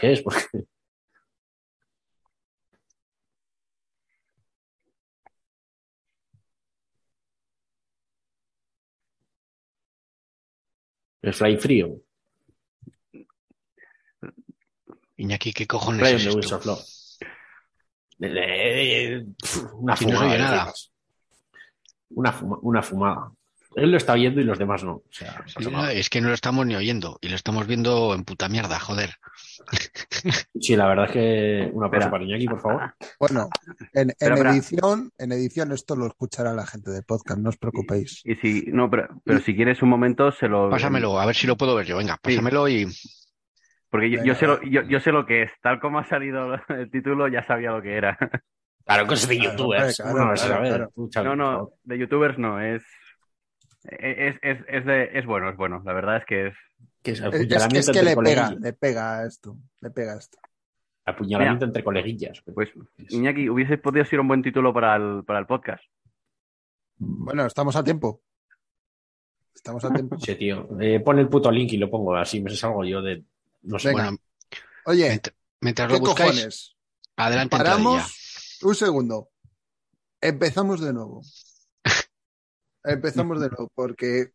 que es, porque el fly frío. Iñaki, ¿qué cojones Fly es esto? Of Una no fumada. nada. fuma- una fumada. Él lo está oyendo y los demás no. O sea, no, es que no lo estamos ni oyendo y lo estamos viendo en puta mierda, joder. sí, la verdad es que un aplauso Espera. para Iñaki, por favor. Bueno, en, en edición, en edición esto lo escuchará la gente del podcast, no os preocupéis. Y si, no, pero, pero si quieres un momento, se lo. Pásamelo, a ver si lo puedo ver yo. Venga, pásamelo y Porque yo, yo sé lo, yo, yo sé lo que es. Tal como ha salido el título, ya sabía lo que era. Claro, cosas de youtubers. hombre, ¿Cómo claro, no claro, claro. No, de youtubers no, es. Es, es, es, de, es bueno, es bueno. La verdad es que es. Que es que le pega, le pega a esto, le pega a esto. Apuñalamiento entre coleguillas. Pues, Iñaki, hubiese podido ser un buen título para el, para el podcast. Bueno, estamos a tiempo. Estamos a tiempo. Sí, tío. Eh, pon el puto link y lo pongo así, me salgo yo de. No sé. Venga. bueno, Oye, mientras, mientras ¿qué lo buscáis, cojones? adelante. Paramos un segundo. Empezamos de nuevo. Empezamos de nuevo, porque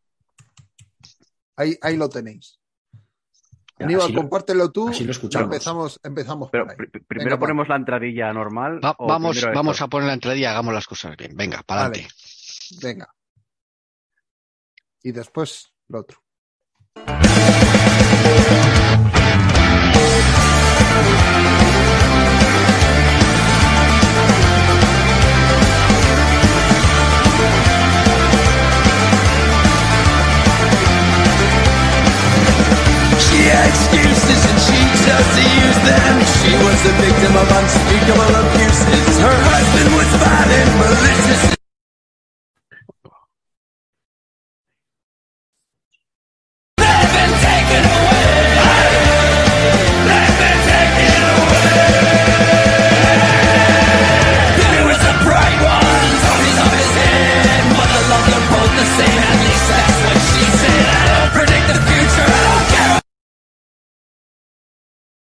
ahí, ahí lo tenéis. Ya, Aníbal, lo- compártelo tú. así lo escuchamos. Empezamos, empezamos Pero por ahí. pr- primero Venga, ponemos la entradilla normal. Va- o vamos, vamos a poner la entrada y hagamos las cosas bien. Venga, para Vale. adelante. Venga. Y después lo otro. Excuses and she chose to use them. She was the victim of unspeakable abuses. Her husband was violent, malicious.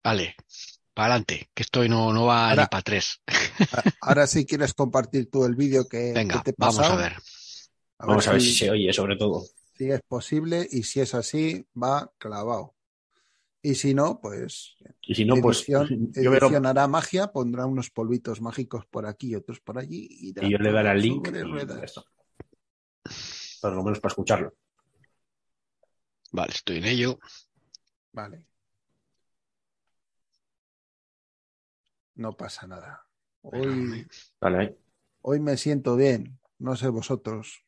Vale, para adelante, que esto no, no va Ahora- ni para tres. Ahora sí quieres compartir tú el vídeo que, Venga, que te he vamos a ver. Vamos a ver si se oye, sobre todo. si es posible y si es así, va clavado. Y si no, pues Y si no, pues. edición, Yo veo. edición hará magia, pondrá unos polvitos mágicos por aquí y otros por allí. Y, Y yo le daré al link. Por lo menos para escucharlo. Vale, estoy en ello. Vale. No pasa nada. Hoy, Vale, hoy me siento bien. No sé vosotros.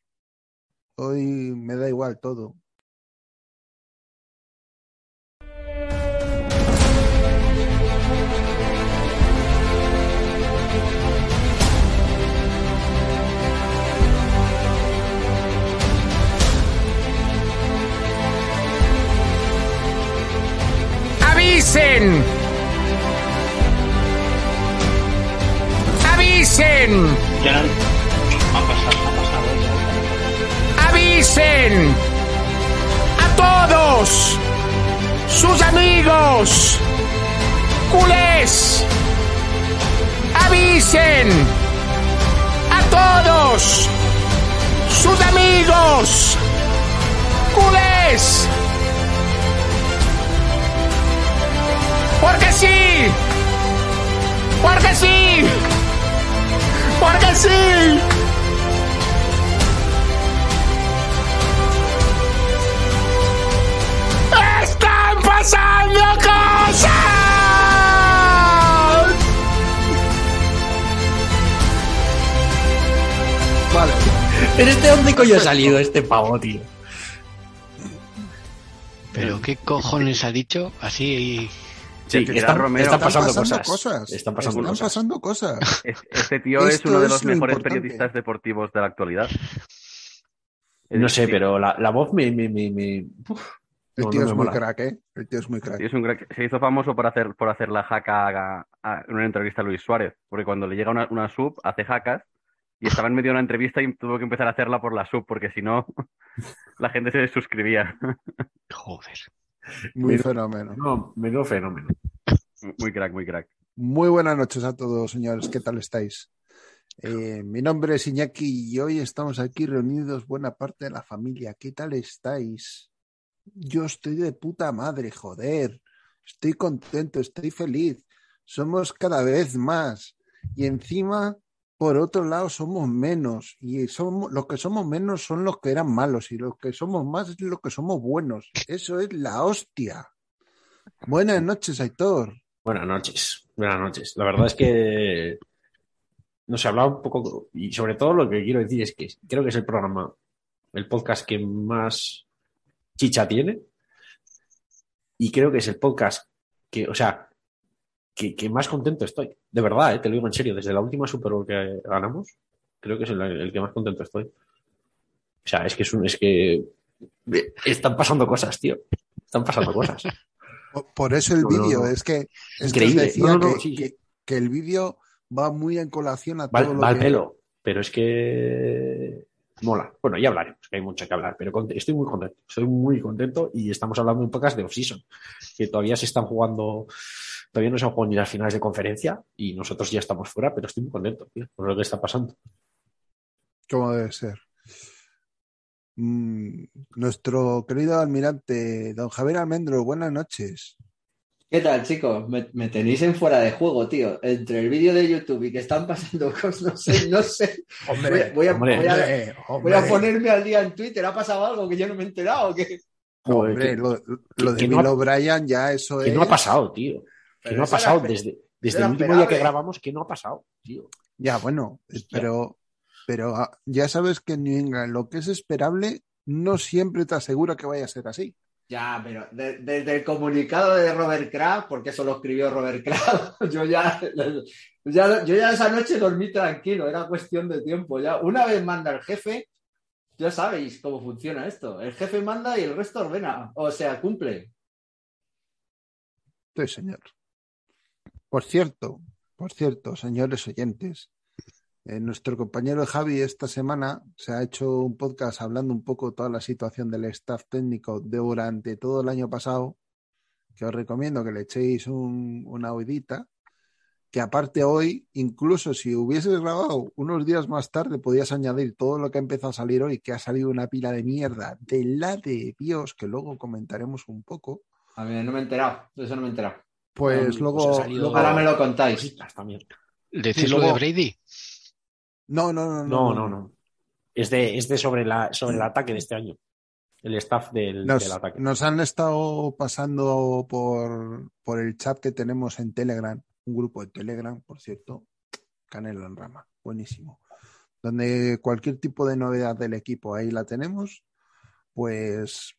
Hoy me da igual todo. ¡Avisen! ¡Avisen! ¡Avisen! ¡A todos! ¡Sus amigos! ¡Culés! ¡Avisen! ¡A todos! ¡Sus amigos! ¡Culés! ¡Porque sí! ¡Porque sí! ¡Porque sí! ¡Están pasando cosas! Vale. ¿Pero este dónde coño ha salido este pavo, tío? Pero qué cojones ha dicho así. Sí, que están, era Romero. están Están pasando, pasando cosas. cosas. Están pasando Están cosas. pasando cosas. Es- Este tío es uno de es los lo mejores importante. periodistas deportivos de la actualidad. No sé, Sí, pero la, la voz me. me, me, me- El tío no es muy mola. crack, ¿eh? El tío es muy crack. sí, es un crack. Se hizo famoso por hacer, por hacer la jaca en una entrevista a Luis Suárez, porque cuando le llega una, una sub, hace jacas y estaba en medio de una entrevista y tuvo que empezar a hacerla por la sub, porque si no, la gente se suscribía. Joder. Muy fenómeno. No, menudo fenómeno. Muy crack, muy crack. Muy buenas noches a todos, señores. ¿Qué tal estáis? Eh, mi nombre es Iñaki y hoy estamos aquí reunidos buena parte de la familia. ¿Qué tal estáis? Yo estoy de puta madre, joder. Estoy contento, estoy feliz. Somos cada vez más. Y encima, por otro lado, somos menos. Y somos, los que somos menos son los que eran malos. Y los que somos más es los que somos buenos. Eso es la hostia. Buenas noches, Aitor. Buenas noches, buenas noches. La verdad es que no se hablaba un poco, y sobre todo lo que quiero decir es que creo que es el programa, el podcast que más chicha tiene, y creo que es el podcast que, o sea, que, que más contento estoy. De verdad, ¿eh? te lo digo en serio, desde la última Super Bowl que ganamos, creo que es el, el que más contento estoy. O sea, es que es un, es que están pasando cosas, tío. Están pasando cosas. Por- eso el No, vídeo, no. es que, es que os Increíble. decía que, sí, que- que el vídeo va muy en colación a Va, todo lo va al que... pelo, pero es que mola. Bueno, ya hablaremos, que hay mucho que hablar, pero estoy muy contento, estoy muy contento y estamos hablando un podcast de off-season, que todavía se están jugando, todavía no se han jugado ni las finales de conferencia y nosotros ya estamos fuera, pero estoy muy contento, tío, por lo que está pasando. Como debe ser. Mm, nuestro querido almirante, don Javier Almendro, buenas noches. ¿Qué tal, chicos? Me, me tenéis en fuera de juego, tío. Entre el vídeo de YouTube y que están pasando cosas, no sé, no sé. Voy, a- voy a, hombre, voy a- Hombre, voy a hombre, ponerme al día en Twitter. ¿Ha pasado algo que yo no me he enterado? o qué? Joder, hombre, que, lo, lo de que Bill O'Brien ya eso que es... no ha pasado, tío. Que no ha pasado desde, desde el último día que grabamos, que no ha pasado, tío. Ya, bueno, pero, pero ah, ya sabes que en New England lo que es esperable no siempre te asegura que vaya a ser así. Ya, pero de- desde el comunicado de Robert Kraft, porque eso lo escribió Robert Kraft, yo ya, ya, yo ya esa noche dormí tranquilo, era cuestión de tiempo. Ya una vez manda el jefe, ya sabéis cómo funciona esto. El jefe manda y el resto ordena, o sea, cumple. Sí, señor. Por cierto, por cierto, señores oyentes, eh, nuestro compañero Javi esta semana se ha hecho un podcast hablando un poco de toda la situación del staff técnico durante todo el año pasado, que os recomiendo que le echéis un- una oidita, que aparte hoy, incluso si hubieses grabado unos días más tarde, podías añadir todo lo que ha empezado a salir hoy, que ha salido una pila de mierda de la de Dios, que luego comentaremos un poco. A mí no me he enterado, de eso no me he enterado. Pues Pues luego, salido- luego- Ahora me lo contáis. También. ¿Decís Sí, lo de luego- Brady? No, no, no, No, no, no. Es de, es de sobre, la, sobre el ataque de este año. El staff del, Nos, del ataque. nos han estado pasando por, por el chat que tenemos en Telegram, un grupo de Telegram, por cierto, Canelo en Rama, buenísimo. Donde cualquier tipo de novedad del equipo ahí la tenemos, pues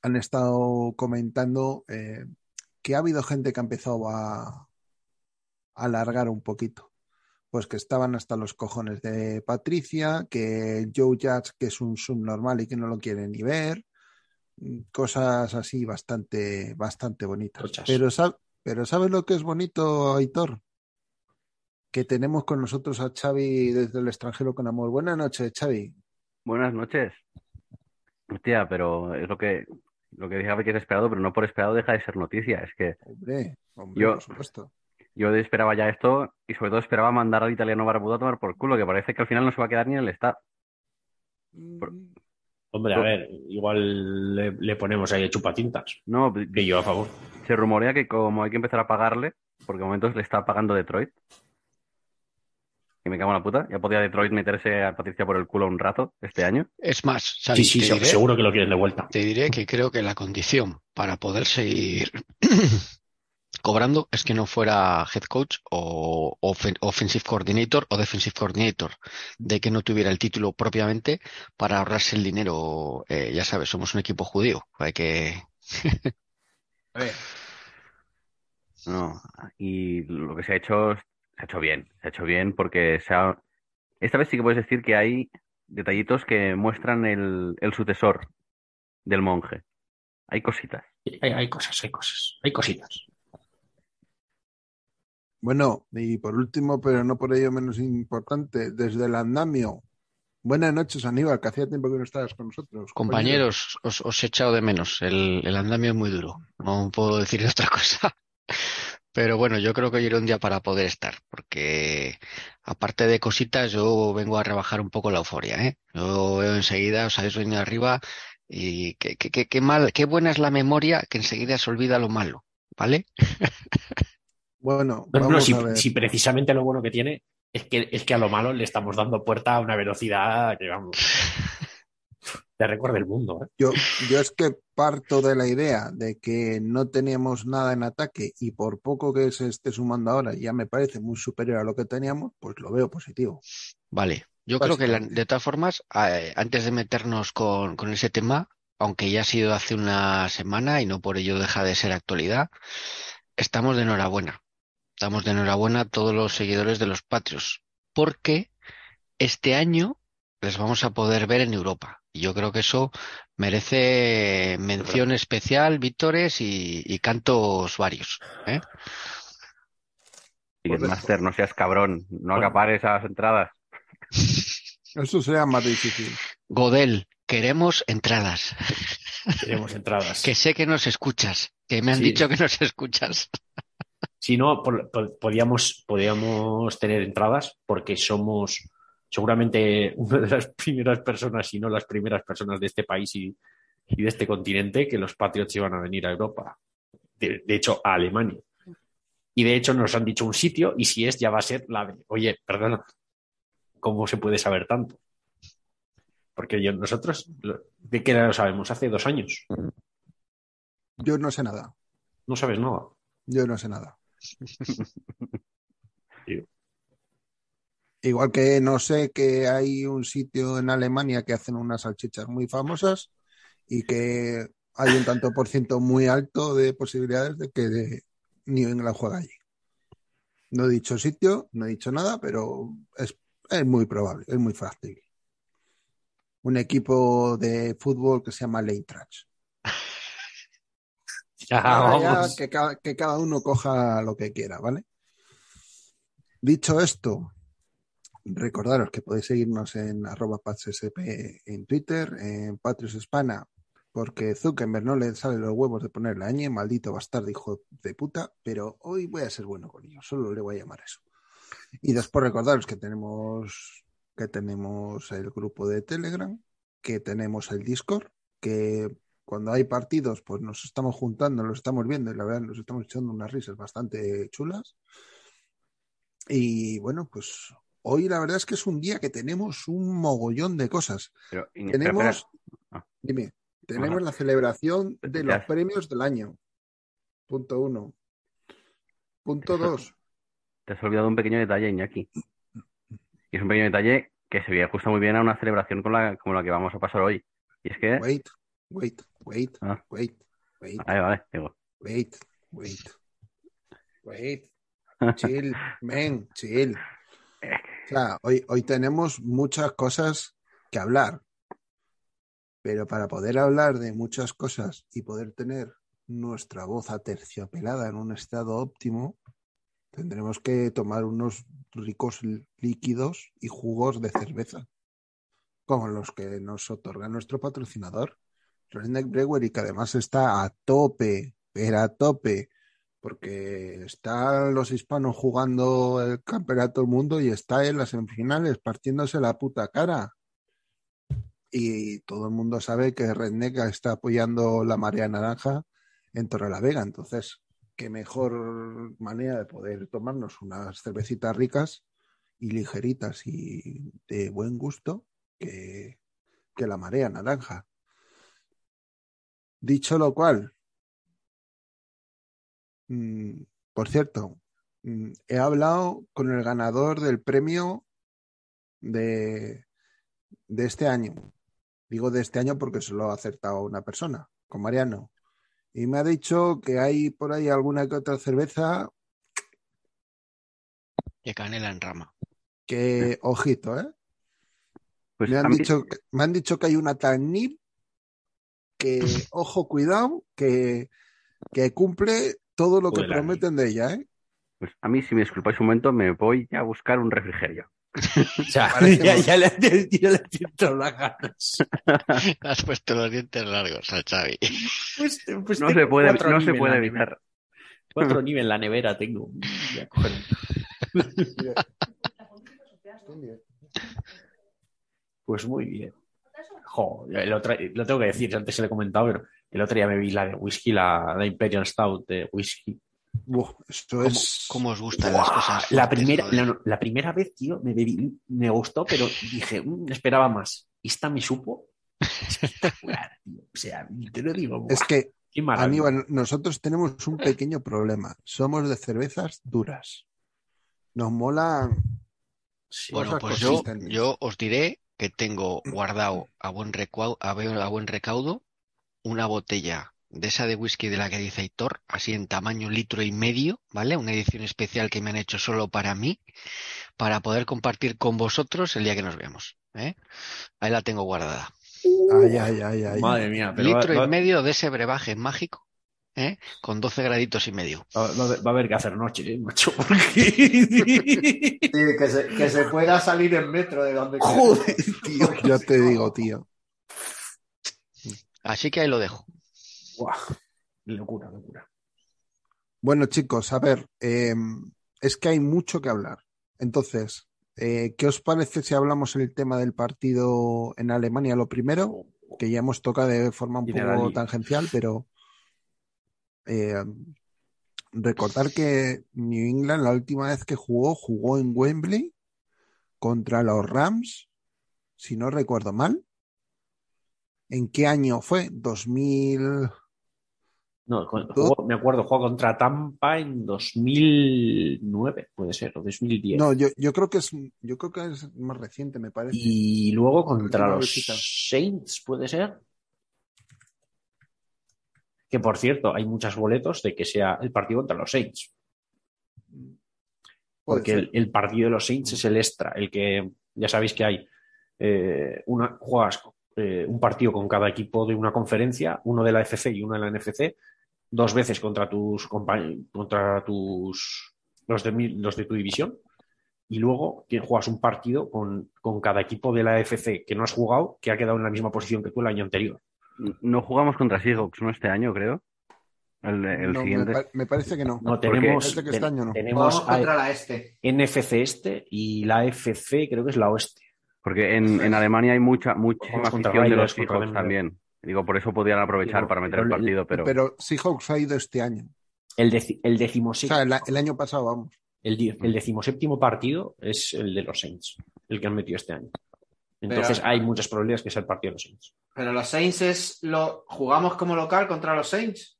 han estado comentando eh, que ha habido gente que ha empezado a, alargar un poquito. Pues que estaban hasta los cojones de Patricia, que Joe Judge, que es un subnormal y que no lo quiere ni ver, cosas así bastante, bastante bonitas. Pero, sab- pero ¿sabes lo que es bonito, Aitor? Que tenemos con nosotros a Xavi desde el extranjero con amor. Buenas noches, Xavi. Buenas noches. Hostia, pero es lo que, lo que dije que es esperado, pero no por esperado deja de ser noticia. Es que Hombre, hombre, Yo- por supuesto. yo esperaba ya esto y sobre todo esperaba mandar al italiano barbudo a tomar por culo, que parece que al final no se va a quedar ni en el staff. Por- Mm, Hombre, a ver, igual le, le ponemos ahí chupatintas. No, Que yo a favor. se rumorea que como hay que empezar a pagarle, porque de momentos le está pagando Detroit. Y me cago en la puta. Ya podía Detroit meterse a Patricia por el culo un rato este año. Es más, Sí, Xavi, sí, te se- diré- seguro que lo quieren de vuelta. Te diré que creo que la condición para poder seguir cobrando es que no fuera head coach o ofen- offensive coordinator o defensive coordinator, de que no tuviera el título propiamente para ahorrarse el dinero. Eh, ya sabes, somos un equipo judío, hay que a ver, No, y lo que se ha hecho, se ha hecho bien, se ha hecho bien porque se ha... Esta vez sí que puedes decir que hay detallitos que muestran el, el sucesor del monje. Hay cositas. Hay, hay cosas, hay cosas, hay cositas. Bueno, y por último, pero no por ello menos importante, desde el andamio. Buenas noches, Aníbal, que hacía tiempo que no estabas con nosotros. Compañeros, os, os he echado de menos. El, el andamio es muy duro. No puedo decir otra cosa. Pero bueno, yo creo que hoy era un día para poder estar, porque aparte de cositas, yo vengo a rebajar un poco la euforia, ¿eh? Yo veo enseguida, os habéis venido arriba y qué, qué, qué, qué mal, qué buena es la memoria que enseguida se olvida lo malo, ¿vale? Bueno, No, no, vamos si, a ver. si precisamente lo bueno que tiene es que, es que a lo malo le estamos dando puerta a una velocidad que vamos. Te recuerda el mundo, ¿eh? Yo, yo es que parto de la idea de que no teníamos nada en ataque y por poco que se esté sumando ahora ya me parece muy superior a lo que teníamos, pues lo veo positivo. Vale, yo creo que la- de todas formas, eh, antes de meternos con, con ese tema, aunque ya ha sido hace una semana y no por ello deja de ser actualidad, estamos de enhorabuena. Estamos de enhorabuena a todos los seguidores de los Patriots, porque este año les vamos a poder ver en Europa. Y yo creo que eso merece mención especial, vítores y, y cantos varios. ¿eh? Ticketmaster, no seas cabrón, no acapares esas entradas. Eso sería más difícil. Godel, queremos entradas. Tenemos entradas. Que sé que nos escuchas, que me han Sí. dicho que nos escuchas. Si no, por- por- podíamos, podíamos tener entradas porque somos seguramente una de las primeras personas, si no las primeras personas de este país y, y de este continente que los Patriots iban a venir a Europa. De, de hecho, a Alemania. Y de hecho nos han dicho un sitio y si es ya va a ser la de, oye, perdona, ¿cómo se puede saber tanto? Porque yo, nosotros, ¿de qué lo sabemos? Hace dos años. Yo no sé nada. No sabes nada. Yo no sé nada. Tío. Igual que no sé que hay un sitio en Alemania que hacen unas salchichas muy famosas y que hay un tanto por ciento muy alto de posibilidades de que de New England juegue allí. No he dicho sitio, no he dicho nada, pero es, es muy probable, es muy factible. Un equipo de fútbol que se llama. Ya, ya que, cada, que cada uno coja lo que quiera, ¿vale? Dicho esto, recordaros que podéis seguirnos en arroba en Twitter, en Patrios Hispana, porque Zuckerberg no le sale los huevos de poner la ñ, maldito bastardo hijo de puta, pero hoy voy a ser bueno con ellos, solo le voy a llamar eso. Y después recordaros que tenemos que tenemos el grupo de Telegram, que tenemos el Discord, que cuando hay partidos, pues nos estamos juntando, los estamos viendo y la verdad nos estamos echando unas risas bastante chulas. Y bueno, pues hoy la verdad es que es un día que tenemos un mogollón de cosas. Pero, Tenemos, espera. Ah. dime, tenemos Ajá. la celebración de los premios del año. Punto uno. Punto dos. Te has olvidado un pequeño detalle, Iñaki. Y es un pequeño detalle que se ajusta muy bien a una celebración con la, como la que vamos a pasar hoy. Y es que. Wait, wait, wait, Ah. wait, wait, Vale, vale, digo. wait, wait, wait. Chill, men, chill. Hoy, hoy tenemos muchas cosas que hablar. Pero para poder hablar de muchas cosas y poder tener nuestra voz aterciopelada en un estado óptimo, tendremos que tomar unos ricos líquidos y jugos de cerveza, como los que nos otorga nuestro patrocinador, Redneck Brewery, que además está a tope, pero a tope, porque están los hispanos jugando el campeonato del mundo y está en las semifinales partiéndose la puta cara. Y todo el mundo sabe que Redneck está apoyando la marea naranja en Torrelavega. Entonces, qué mejor manera de poder tomarnos unas cervecitas ricas y ligeritas y de buen gusto que, que la marea naranja. Dicho lo cual, mm, por cierto, mm, he hablado con el ganador del premio de, de este año. Digo de este año porque se lo ha acertado una persona, con Mariano. Y me ha dicho que hay por ahí alguna que otra cerveza Que canela en rama. que, ojito, ¿eh? Pues Me han, mí- dicho, que- me han dicho que hay una tan nip que, ojo, cuidado, que, que cumple todo lo que Joder, prometen de ella, ¿eh? pues a mí, si me disculpáis un momento, me voy a buscar un refrigerio. O sea, ya, ya le, ya le siento las ganas. Has puesto los dientes largos al Xavi. Pues, pues No se puede, no se puede evitar. Cuatro niveles en la nevera tengo. Voy a coger un- Pues muy bien. Jo, otro, lo tengo que decir, antes se le he comentado, pero el otro día me vi la de whisky, la, la Imperial Stout de whisky. Esto ¿Cómo, es. cómo os gustan las cosas? la, primera, la, la primera vez, tío, me, bebí- me gustó, pero dije, "Mm, esperaba más. Y esta me supo espectacular, tío. O sea, te lo digo. Es que, qué. Aníbal, nosotros tenemos un pequeño problema. Somos de cervezas duras. Nos mola. Sí. Bueno, pues yo, yo os diré que tengo guardado a buen, recau- a buen recaudo una botella de esa de whisky de la que dice Aitor, así en tamaño litro y medio, ¿vale? Una edición especial que me han hecho solo para mí, para poder compartir con vosotros el día que nos veamos. ¿eh? Ahí la tengo guardada. Ay, ay, ay, ay. Madre mía, pero litro va- y medio de ese brebaje mágico, ¿eh? Con 12 graditos y medio. va- va- va a haber que hacer noche, ¿eh, macho. Sí, que, se, que se pueda salir en metro de donde quiera. Joder, tío. Yo te digo, tío. Así que ahí lo dejo. Buah, locura, locura. Bueno, chicos, a ver, eh, es que hay mucho que hablar. Entonces, eh, ¿qué os parece si hablamos el tema del partido en Alemania? Lo primero, que ya hemos tocado de forma un poco tangencial, pero eh, recordar que New England la última vez que jugó, jugó en Wembley contra los Rams, si no recuerdo mal. ¿En qué año fue? 2000. No, jugó- me acuerdo, jugó contra Tampa en 2009, puede ser, o 2010. No, yo, yo creo que es, yo creo que es más reciente, me parece. Y luego contra los visita. Saints, puede ser. Que por cierto, hay muchos boletos de que sea el partido contra los Saints. Porque el partido de los Saints es el extra, el que ya sabéis que hay eh, una, juegas eh, un partido con cada equipo de una conferencia, uno de la FC y uno de la NFC, dos veces contra tus contra tus los de, mi- los de tu división, y luego que juegas un partido con, con cada equipo de la FC que no has jugado, que ha quedado en la misma posición que tú el año anterior. No jugamos contra Seahawks, ¿no? Este año, creo. El, el No, me, siguiente. pa- me parece que no. No tenemos, que este año no. tenemos contra la este. NFC este y la FC creo que es la oeste. Porque en, en Alemania hay mucha, muchísima afición de los Seahawks también. Digo, por eso podían aprovechar Digo, para meter el pero el- partido, pero Pero Seahawks ha ido este año. El, deci- el O decimoséptimo, sea, el, el año pasado, vamos. el, el decimoséptimo partido es el de los Saints, el que han metido este año. Entonces Pero- hay muchas probabilidades que sea el partido de los Saints. Pero los Saints es lo jugamos como local contra los Saints.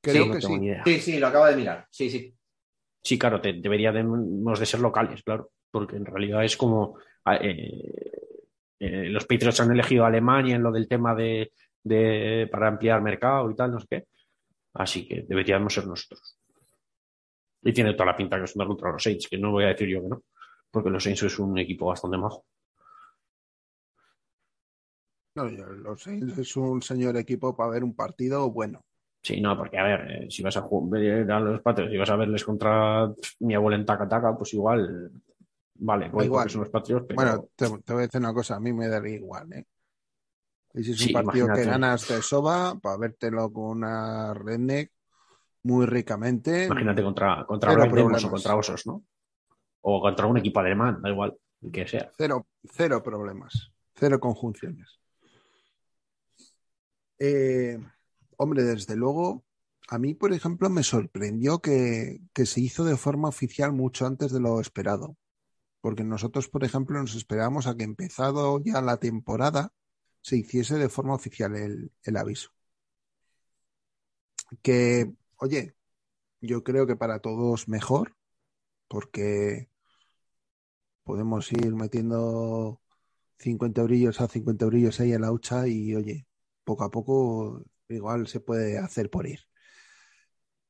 Creo Sí, no que tengo sí. ni idea. Sí, sí, lo acabo de mirar. Sí, sí. Sí, claro, te- deberíamos de ser locales, claro, porque en realidad es como eh, eh, los Patriots han elegido a Alemania en lo del tema de, de- para ampliar mercado y tal, no sé qué. Así que deberíamos ser nosotros. Y tiene toda la pinta que es una contra los Saints, que no voy a decir yo que no, porque los Saints es un equipo bastante majo. No, los Saints es un señor equipo para ver un partido bueno. Sí, no, porque a ver, eh, si vas a ju- ver a los Patriots y vas a verles contra mi abuela en Taca Taca, pues igual, vale, voy igual. porque son los Patriots, pero Bueno, te, te voy a decir una cosa, a mí me daría igual, ¿eh? Y si es un Sí, partido que ganas de soba, para vértelo con una redneck muy ricamente. imagínate contra, contra o contra Osos, ¿no? O contra un equipo alemán, da igual, el que sea. Cero, cero problemas, cero conjunciones. Eh, hombre, desde luego, a mí, por ejemplo, me sorprendió que, que se hizo de forma oficial mucho antes de lo esperado. Porque nosotros, por ejemplo, nos esperábamos a que empezado ya la temporada se hiciese de forma oficial el, aviso. Que, oye, yo creo que para todos mejor, porque podemos ir metiendo 50 eurillos a 50 eurillos ahí en la hucha y oye, poco a poco igual se puede hacer por ir.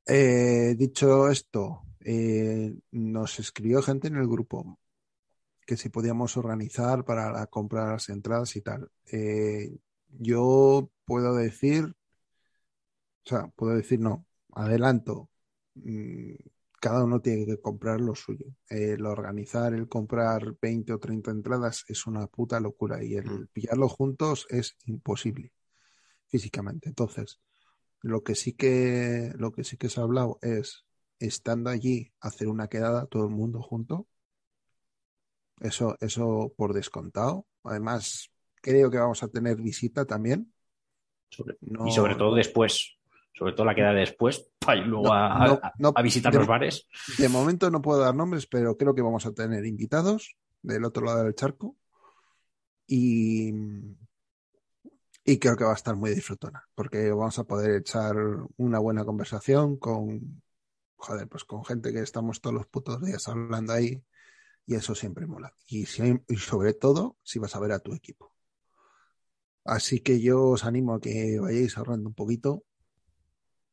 Eh, dicho esto, eh, nos escribió gente en el grupo que si podíamos organizar para la compra de las entradas y tal. Eh, yo puedo decir, o sea, puedo decir no, adelanto. mm, cada uno tiene que comprar lo suyo. El organizar, el comprar 20 o 30 entradas es una puta locura y el pillarlo juntos es imposible físicamente. Entonces, Lo que sí que, lo que sí que se ha hablado es estando allí hacer una quedada todo el mundo junto. Eso, eso por descontado. Además, creo que vamos a tener visita también. Sobre- No- y sobre todo después. Sobre todo la queda después, para ir luego No, a, no, a- no, a visitar de- los bares. De momento no puedo dar nombres, pero creo que vamos a tener invitados del otro lado del charco. Y, y creo que va a estar muy disfrutona, porque vamos a poder echar una buena conversación con, joder, pues con gente que estamos todos los putos días hablando ahí, y eso siempre mola. Y, y sobre todo, si vas a ver a tu equipo. Así que yo os animo a que vayáis ahorrando un poquito,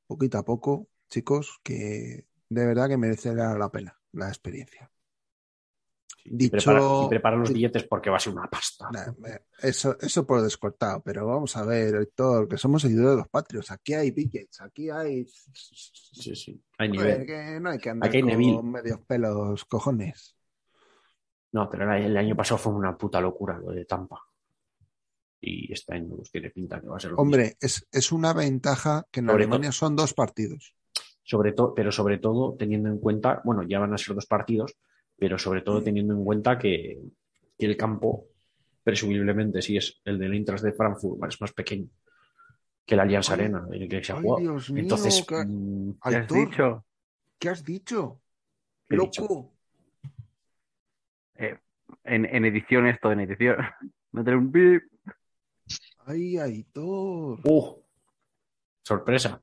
poquito a poco, chicos, que de verdad que merecerá la pena la experiencia. Dicho, prepara, y prepara los billetes porque va a ser una pasta. Eso, eso por descortado, pero vamos a ver, Héctor, que somos seguidores de los patrios. Aquí hay billets, aquí hay. Sí, sí. Hay Joder, nivel. que no hay que andar Aquí hay con Neville. medios pelos, cojones. No, pero el, el año pasado fue una puta locura lo de Tampa. Y este año pues, tiene pinta que va a ser lo mismo. Hombre, es, es una ventaja que en Sobre Alemania son dos partidos. sobre todo, pero sobre todo teniendo en cuenta, bueno, ya van a ser dos partidos, pero sobre todo teniendo en cuenta que, que el campo, presumiblemente, si es el del Eintracht de Frankfurt, es más pequeño que el Allianz Arena, en el que se ha jugado. Dios mío, Entonces, qué- mm, ¿Qué has dicho? ¿Qué has dicho? ¿Qué he dicho? Eh, en, en edición esto, en edición. Meter un bip. Ay, Aitor. ¡uh! sorpresa.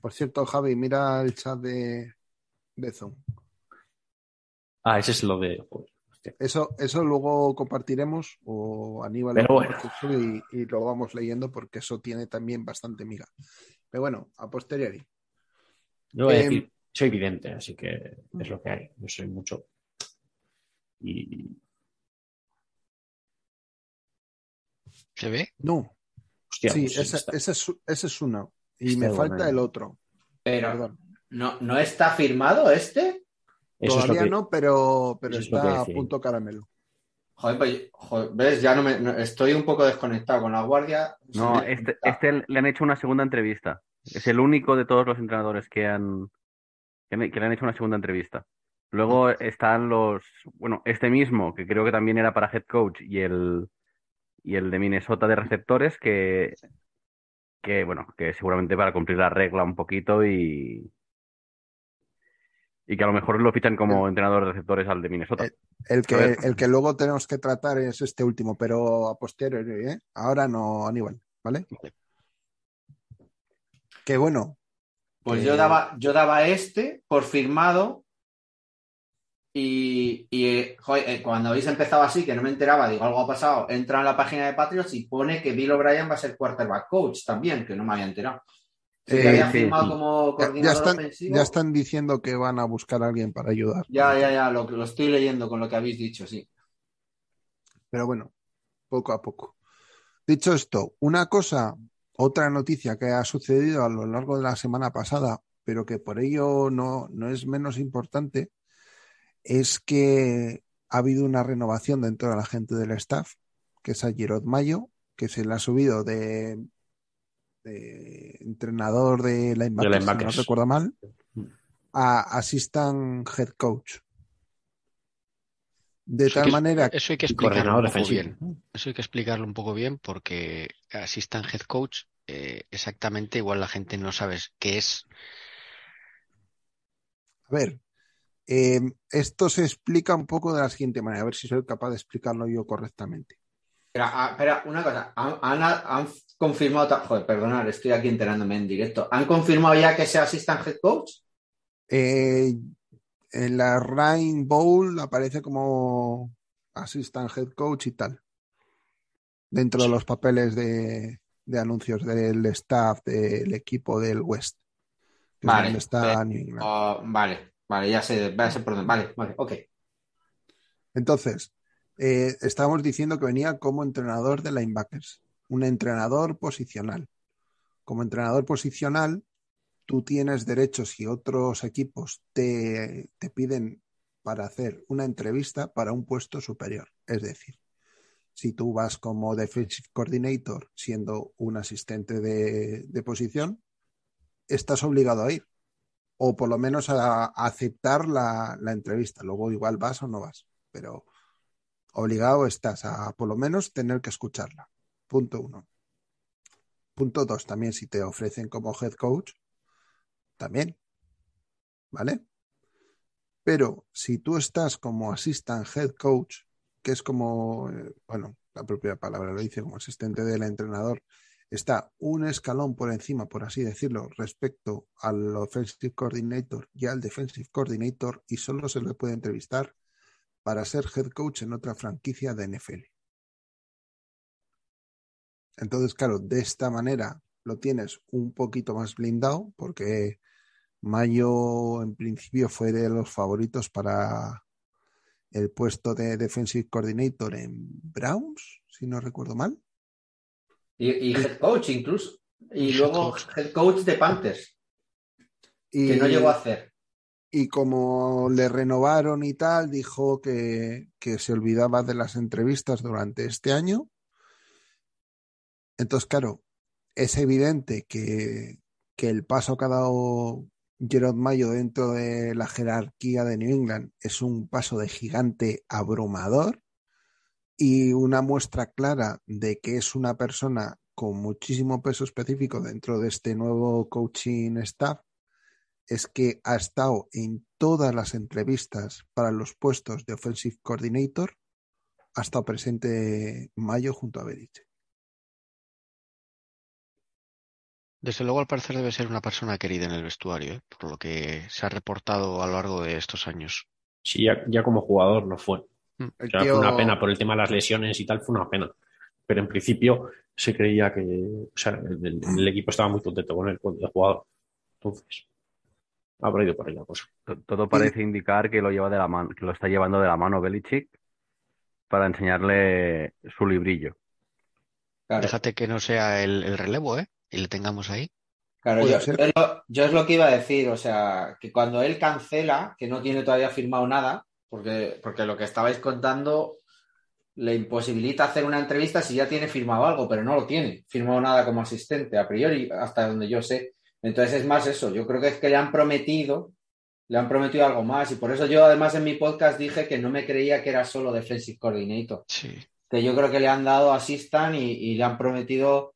Por cierto, Javi, mira el chat de, de Zoom. Ah, ese es lo de. hostia. Eso, eso luego compartiremos o Aníbal Pero bueno. y, y lo vamos leyendo porque eso tiene también bastante miga. Pero bueno, a posteriori. Yo voy a Em, decir, soy evidente, así que es lo que hay. Yo soy mucho. Y. ¿Se ve? No, Hostia, sí, pues ese, ese es, ese es uno. Y Está me bueno, falta el otro. Pero Perdón. no, no está firmado este. eso es lo Todavía que- no, pero, pero está a punto caramelo. Joder, pues, joder, ves, ya no me no- estoy un poco desconectado con la guardia. No, este, este le han hecho una segunda entrevista. Es el único de todos los entrenadores que han que le que le han hecho una segunda entrevista. Luego están los, bueno, este mismo, que creo que también era para head coach, y el y el de Minnesota de receptores, que, que bueno, que seguramente para cumplir la regla un poquito y y que a lo mejor lo fichan como entrenador de receptores al de Minnesota. El que, el que luego tenemos que tratar es este último, pero a posteriori, ¿eh? Ahora no, Aníbal, ¿vale? Vale. Que bueno, Pues que- yo daba, yo daba este por firmado y, y, eh, joder, eh, cuando habéis empezado así, que no me enteraba, digo, algo ha pasado, entra en la página de Patriots y pone que Bill O'Brien va a ser quarterback coach también, que no me había enterado. Eh, había sí, firmado sí. como ya coordinador están, ofensivo. ya están diciendo que van a buscar a alguien para ayudar. Ya, ya, ya, lo, lo estoy leyendo con lo que habéis dicho, sí. Pero bueno, poco a poco. Dicho esto, una cosa, otra noticia que ha sucedido a lo largo de la semana pasada, pero que por ello no, no es menos importante, es que ha habido una renovación dentro de la gente del staff, que es a Gerard Mayo, que se le ha subido de, de entrenador de linebackers, si no recuerdo mal, a assistant head coach. De Eso tal que- manera Eso hay que explicarlo un poco bien. Eso hay que explicarlo un poco bien porque assistant head coach, eh, exactamente igual la gente no sabe qué es. A ver, eh, esto se explica un poco de la siguiente manera, a ver si soy capaz de explicarlo yo correctamente. Espera, ah, espera, una cosa. ¿Han, han- han confirmado? Joder, perdonad, estoy aquí enterándome en directo. ¿Han confirmado ya que sea assistant head coach? Eh, en la Rhine Bowl aparece como assistant head coach y tal, dentro de los papeles de, de anuncios del staff del equipo del West, que es Vale, donde está eh, New England. Oh, vale, vale, ya sé, ya sé por dónde. Vale, vale, ok. Entonces, eh, estábamos diciendo que venía como entrenador de linebackers, un entrenador posicional. Como entrenador posicional, tú tienes derechos y otros equipos te, te piden para hacer una entrevista para un puesto superior. Es decir, si tú vas como defensive coordinator siendo un asistente de, de posición, estás obligado a ir. O por lo menos a, aceptar la, la entrevista. Luego igual vas o no vas. Pero obligado estás a por lo menos tener que escucharla. Punto uno. Punto dos, también si te ofrecen como head coach, también. ¿Vale? Pero si tú estás como assistant head coach, que es como, eh, bueno, la propia palabra lo dice, como asistente del entrenador, está un escalón por encima, por así decirlo, respecto al offensive coordinator y al defensive coordinator y solo se le puede entrevistar para ser head coach en otra franquicia de NFL. Entonces, claro, de esta manera lo tienes un poquito más blindado porque Mayo en principio fue de los favoritos para el puesto de defensive coordinator en Browns, si no recuerdo mal. Y, y head coach incluso. Y luego head coach de Panthers, Y, que no llegó a hacer. y como le renovaron y tal, dijo que, que se olvidaba de las entrevistas durante este año. Entonces, claro, es evidente que, que el paso que ha dado Gerard Mayo dentro de la jerarquía de New England es un paso de gigante abrumador y una muestra clara de que es una persona con muchísimo peso específico dentro de este nuevo coaching staff es que ha estado en todas las entrevistas para los puestos de offensive coordinator, ha estado presente Mayo junto a Belichick. Desde luego, al parecer, debe ser una persona querida en el vestuario, ¿eh? por lo que se ha reportado a lo largo de estos años. Sí, ya, ya como jugador no fue. Mm. O El sea, tío- fue una pena por el tema de las lesiones y tal, fue una pena. Pero en principio se creía que, o sea, el, el- el equipo estaba muy contento con él, con el jugador. Entonces, habrá ido por ahí la cosa. To- Todo parece indicar que lo lleva de la mano, que lo está llevando de la mano Belichick para enseñarle su librillo. Claro, Déjate que no sea el, el relevo, ¿eh? Y le tengamos ahí. claro, yo, es lo, yo es lo que iba a decir, o sea, que cuando él cancela, que no tiene todavía firmado nada, porque, porque lo que estabais contando le imposibilita hacer una entrevista si ya tiene firmado algo, pero no lo tiene, firmado nada como asistente, a priori, hasta donde yo sé. Entonces es más eso, yo creo que es que le han prometido, le han prometido algo más, y por eso yo además en mi podcast dije que no me creía que era solo defensive coordinator. Sí. que yo creo que le han dado asistan y, y le han prometido,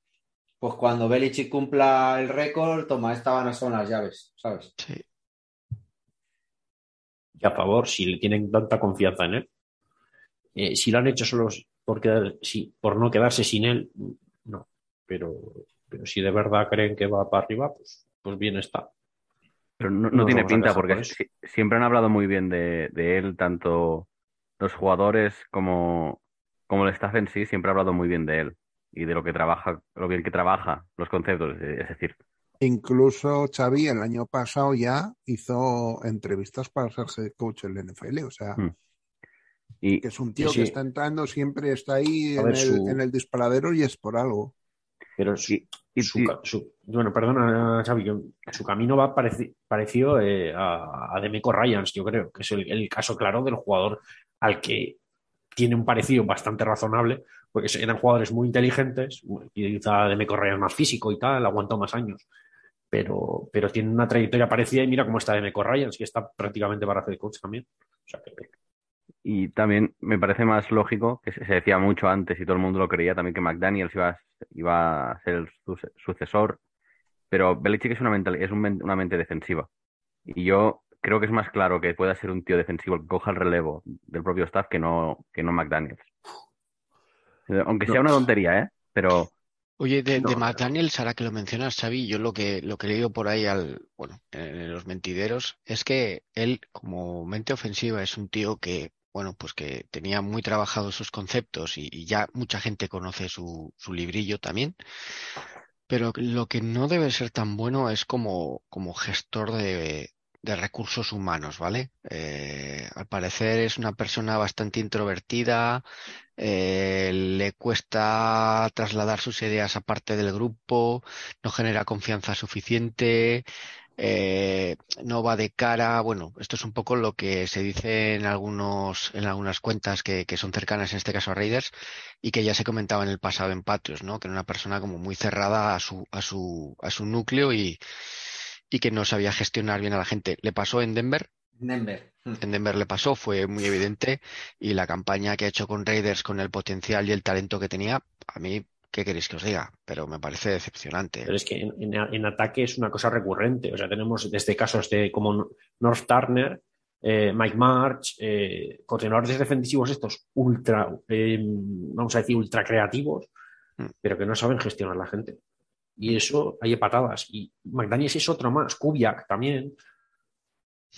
pues cuando Belichick cumpla el récord, toma, estas van a son las llaves, ¿sabes? Sí. Y a favor, si le tienen tanta confianza en él, eh, si lo han hecho solo por, quedar, sí, por no quedarse sin él, no. Pero, pero si de verdad creen que va para arriba, pues, pues bien está. Pero no, tiene pinta porque por eso. si- siempre han hablado muy bien de, de él, tanto los jugadores como, como el staff en sí, siempre ha hablado muy bien de él y de lo que trabaja, lo bien que trabaja, los conceptos, eh, es decir, Incluso Xavi el año pasado ya hizo entrevistas para ser coach en la NFL, o sea, Mm. y que es un tío Sí, sí. que está entrando, siempre está ahí en, ver, el, su- en el disparadero y es por algo. Pero y- y- su y- ca- su- bueno, perdona, Xavi, que su camino va pareci- parecido eh, a, a Demeco Ryans, yo creo, que es el, el caso claro del jugador al que tiene un parecido bastante razonable, porque eran jugadores muy inteligentes, y quizá Demeco Ryans más físico y tal, aguantó más años, pero, pero tiene una trayectoria parecida y mira cómo está Demeco Ryans, que está prácticamente para hacer coach también. O sea que, Y también me parece más lógico, que se decía mucho antes y todo el mundo lo creía, también que McDaniels iba, a- iba a ser el suce- sucesor, pero Belichick es una, mental, es una mente defensiva. Y yo creo que es más claro que pueda ser un tío defensivo el que coja el relevo del propio staff que no, que no McDaniels. Aunque sea No. una tontería, ¿eh? Pero Oye, de, No, de. McDaniels, ahora que lo mencionas, Xavi, yo lo que, lo que leído por ahí al, bueno, en los mentideros, es que él, como mente ofensiva, es un tío que, bueno, pues que tenía muy trabajados sus conceptos y, y ya mucha gente conoce su, su librillo también. Pero lo que no debe ser tan bueno es como, como gestor de, de recursos humanos, ¿vale? Eh, al parecer es una persona bastante introvertida, eh, le cuesta trasladar sus ideas a parte del grupo, no genera confianza suficiente, eh, no va de cara. Bueno, esto es un poco lo que se dice en algunos, en algunas cuentas que, que son cercanas, en este caso a Raiders, y que ya se comentaba en el pasado en Patrios, ¿no? Que era una persona como muy cerrada a su, a su, a su núcleo y, y que no sabía gestionar bien a la gente. Le pasó en Denver, Denver. en Denver le pasó, fue muy evidente, y la campaña que ha hecho con Raiders, con el potencial y el talento que tenía, a mí, ¿qué queréis que os diga? Pero me parece decepcionante. Pero es que en, en- en ataque es una cosa recurrente. O sea, tenemos desde casos de como North Turner, eh, Mike March, eh, coordinadores defensivos estos ultra, eh, vamos a decir, ultra creativos, Mm. pero que no saben gestionar la gente. Y eso hay patadas. Y McDaniels es otro más, Kubiak también.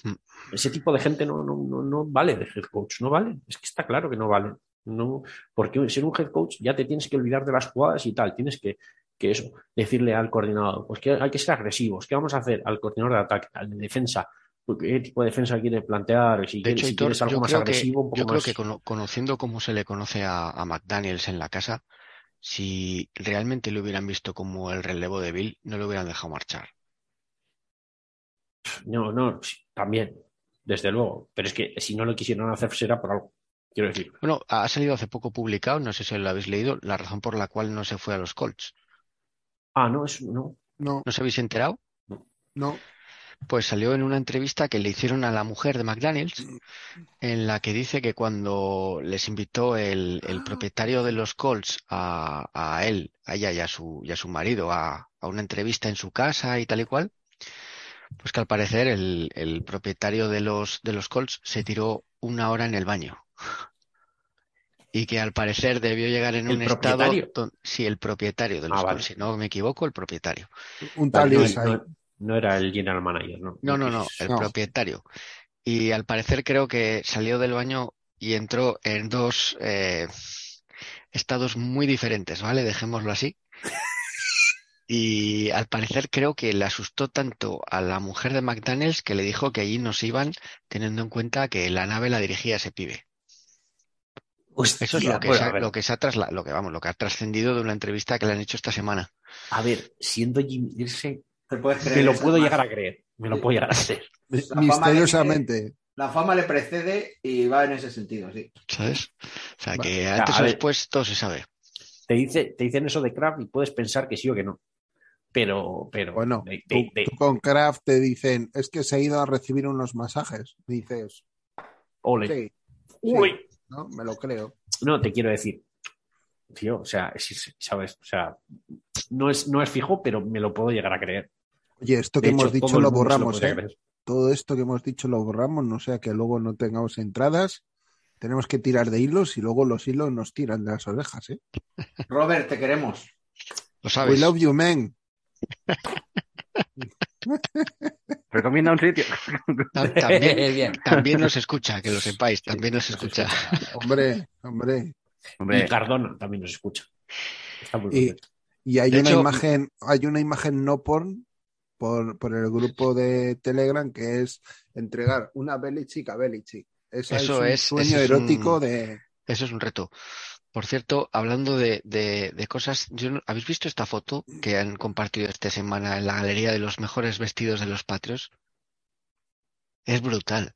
Mm. Ese tipo de gente no, no, no, no vale de head coach, no vale. Es que está claro que no vale. No, porque ser un head coach ya te tienes que olvidar de las jugadas y tal. Tienes que, que eso, decirle al coordinador, pues que hay que ser agresivos. ¿Qué vamos a hacer? Al coordinador de ataque, al de defensa. ¿Qué tipo de defensa quiere plantear? Si, De quieres, hecho, si Hitor, quieres algo yo más creo que, agresivo, un poco yo creo más. que cono- conociendo cómo se le conoce a, a McDaniels en la casa, si realmente lo hubieran visto como el relevo de Bill, no lo hubieran dejado marchar. No, no, también, desde luego. Pero es que si no lo quisieron hacer será por algo. Quiero decir, Bueno, ha salido hace poco publicado, no sé si lo habéis leído, la razón por la cual no se fue a los Colts. ah, no, eso no. No, ¿No os habéis enterado? no. Pues salió en una entrevista que le hicieron a la mujer de McDaniels, en la que dice que cuando les invitó el, el propietario de los Colts a, a él, a ella y a su, y a su marido a, a una entrevista en su casa y tal y cual, pues que al parecer el, el propietario de los, de los Colts se tiró una hora en el baño. Y que al parecer debió llegar en ¿El un estado. don- sí, el propietario de los Ah, vale. Colts, si no me equivoco, el propietario. Un tal no, era el general manager, ¿no? No, no, no, el No. propietario. Y al parecer creo que salió del baño y entró en dos eh, estados muy diferentes, ¿vale? Dejémoslo así. Y al parecer creo que le asustó tanto a la mujer de McDaniels que le dijo que allí no se iban teniendo en cuenta que la nave la dirigía ese pibe. Hostia, Eso es lo que, bueno, se ha- a ver, lo que se ha trasla- lo que vamos, lo que ha trascendido de una entrevista que le han hecho esta semana. a ver, siendo Jim Irsay, ¿Te puedes creer me lo puedo llegar a creer. Me lo puedo llegar a hacer. La fama Misteriosamente. La fama le precede y va en ese sentido, sí. ¿Sabes? O sea, que antes o después todo se sabe. Te, dice, te dicen eso de Kraft y puedes pensar que sí o que no. Pero, pero. Bueno, de- tú, de- de- tú con Kraft te dicen, es que se ha ido a recibir unos masajes. Dices, ole. sí, Uy. ¿no? Me lo creo. No, te quiero decir. Tío, o sea, es- es- ¿sabes? O sea, no es, no es fijo, pero me lo puedo llegar a creer. Oye, esto que De hecho, hemos dicho lo borramos, ¿eh? Todo esto que hemos dicho lo borramos, no sea que luego no tengamos entradas. Tenemos que tirar de hilos y luego los hilos nos tiran de las orejas, ¿eh? Robert, te queremos. Lo We sabes. love you, man. Recomienda un sitio. Ta- También, Bien. también nos escucha, que lo sepáis, también nos escucha. Hombre, hombre. Hombre, Y Cardona también nos escucha. Está muy Y, y hay De una hecho- imagen, hay una imagen no porn por, por el grupo de Telegram que es entregar una Belichick a Belichick. Esa Eso es un es- sueño es erótico un- de. Eso es un reto. Por cierto, hablando de, de- de cosas, yo ¿habéis visto esta foto que han compartido esta semana en la galería de los mejores vestidos de los patrios? Es brutal.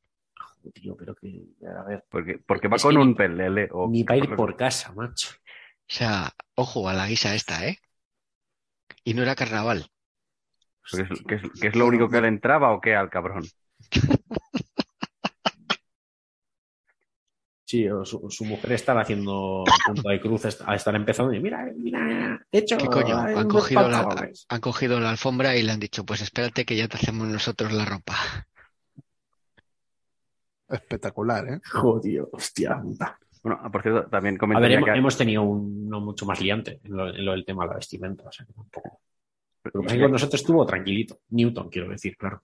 Tío, pero que. A ver. porque, porque va Es con un ni- pelele. O, Ni para ir por casa, macho. O sea, ojo a la guisa esta, ¿eh? Y no era carnaval. ¿Qué es, qué es- qué es lo único que le entraba o qué al cabrón? Sí, o su, su mujer está haciendo punto de cruz, está- estar empezando y mira, mira, de hecho, ¿Qué coño? Han cogido, la, han cogido la alfombra y le han dicho, pues espérate que ya te hacemos nosotros la ropa. Espectacular, ¿eh? Joder, hostia. Bueno, por cierto, también A ver, comentaría hemos, que... hemos tenido uno mucho más liante en lo, en lo del tema de la vestimenta, o sea que tampoco. Lo que pasa es que que- con nosotros estuvo tranquilito. Newton, quiero decir, claro.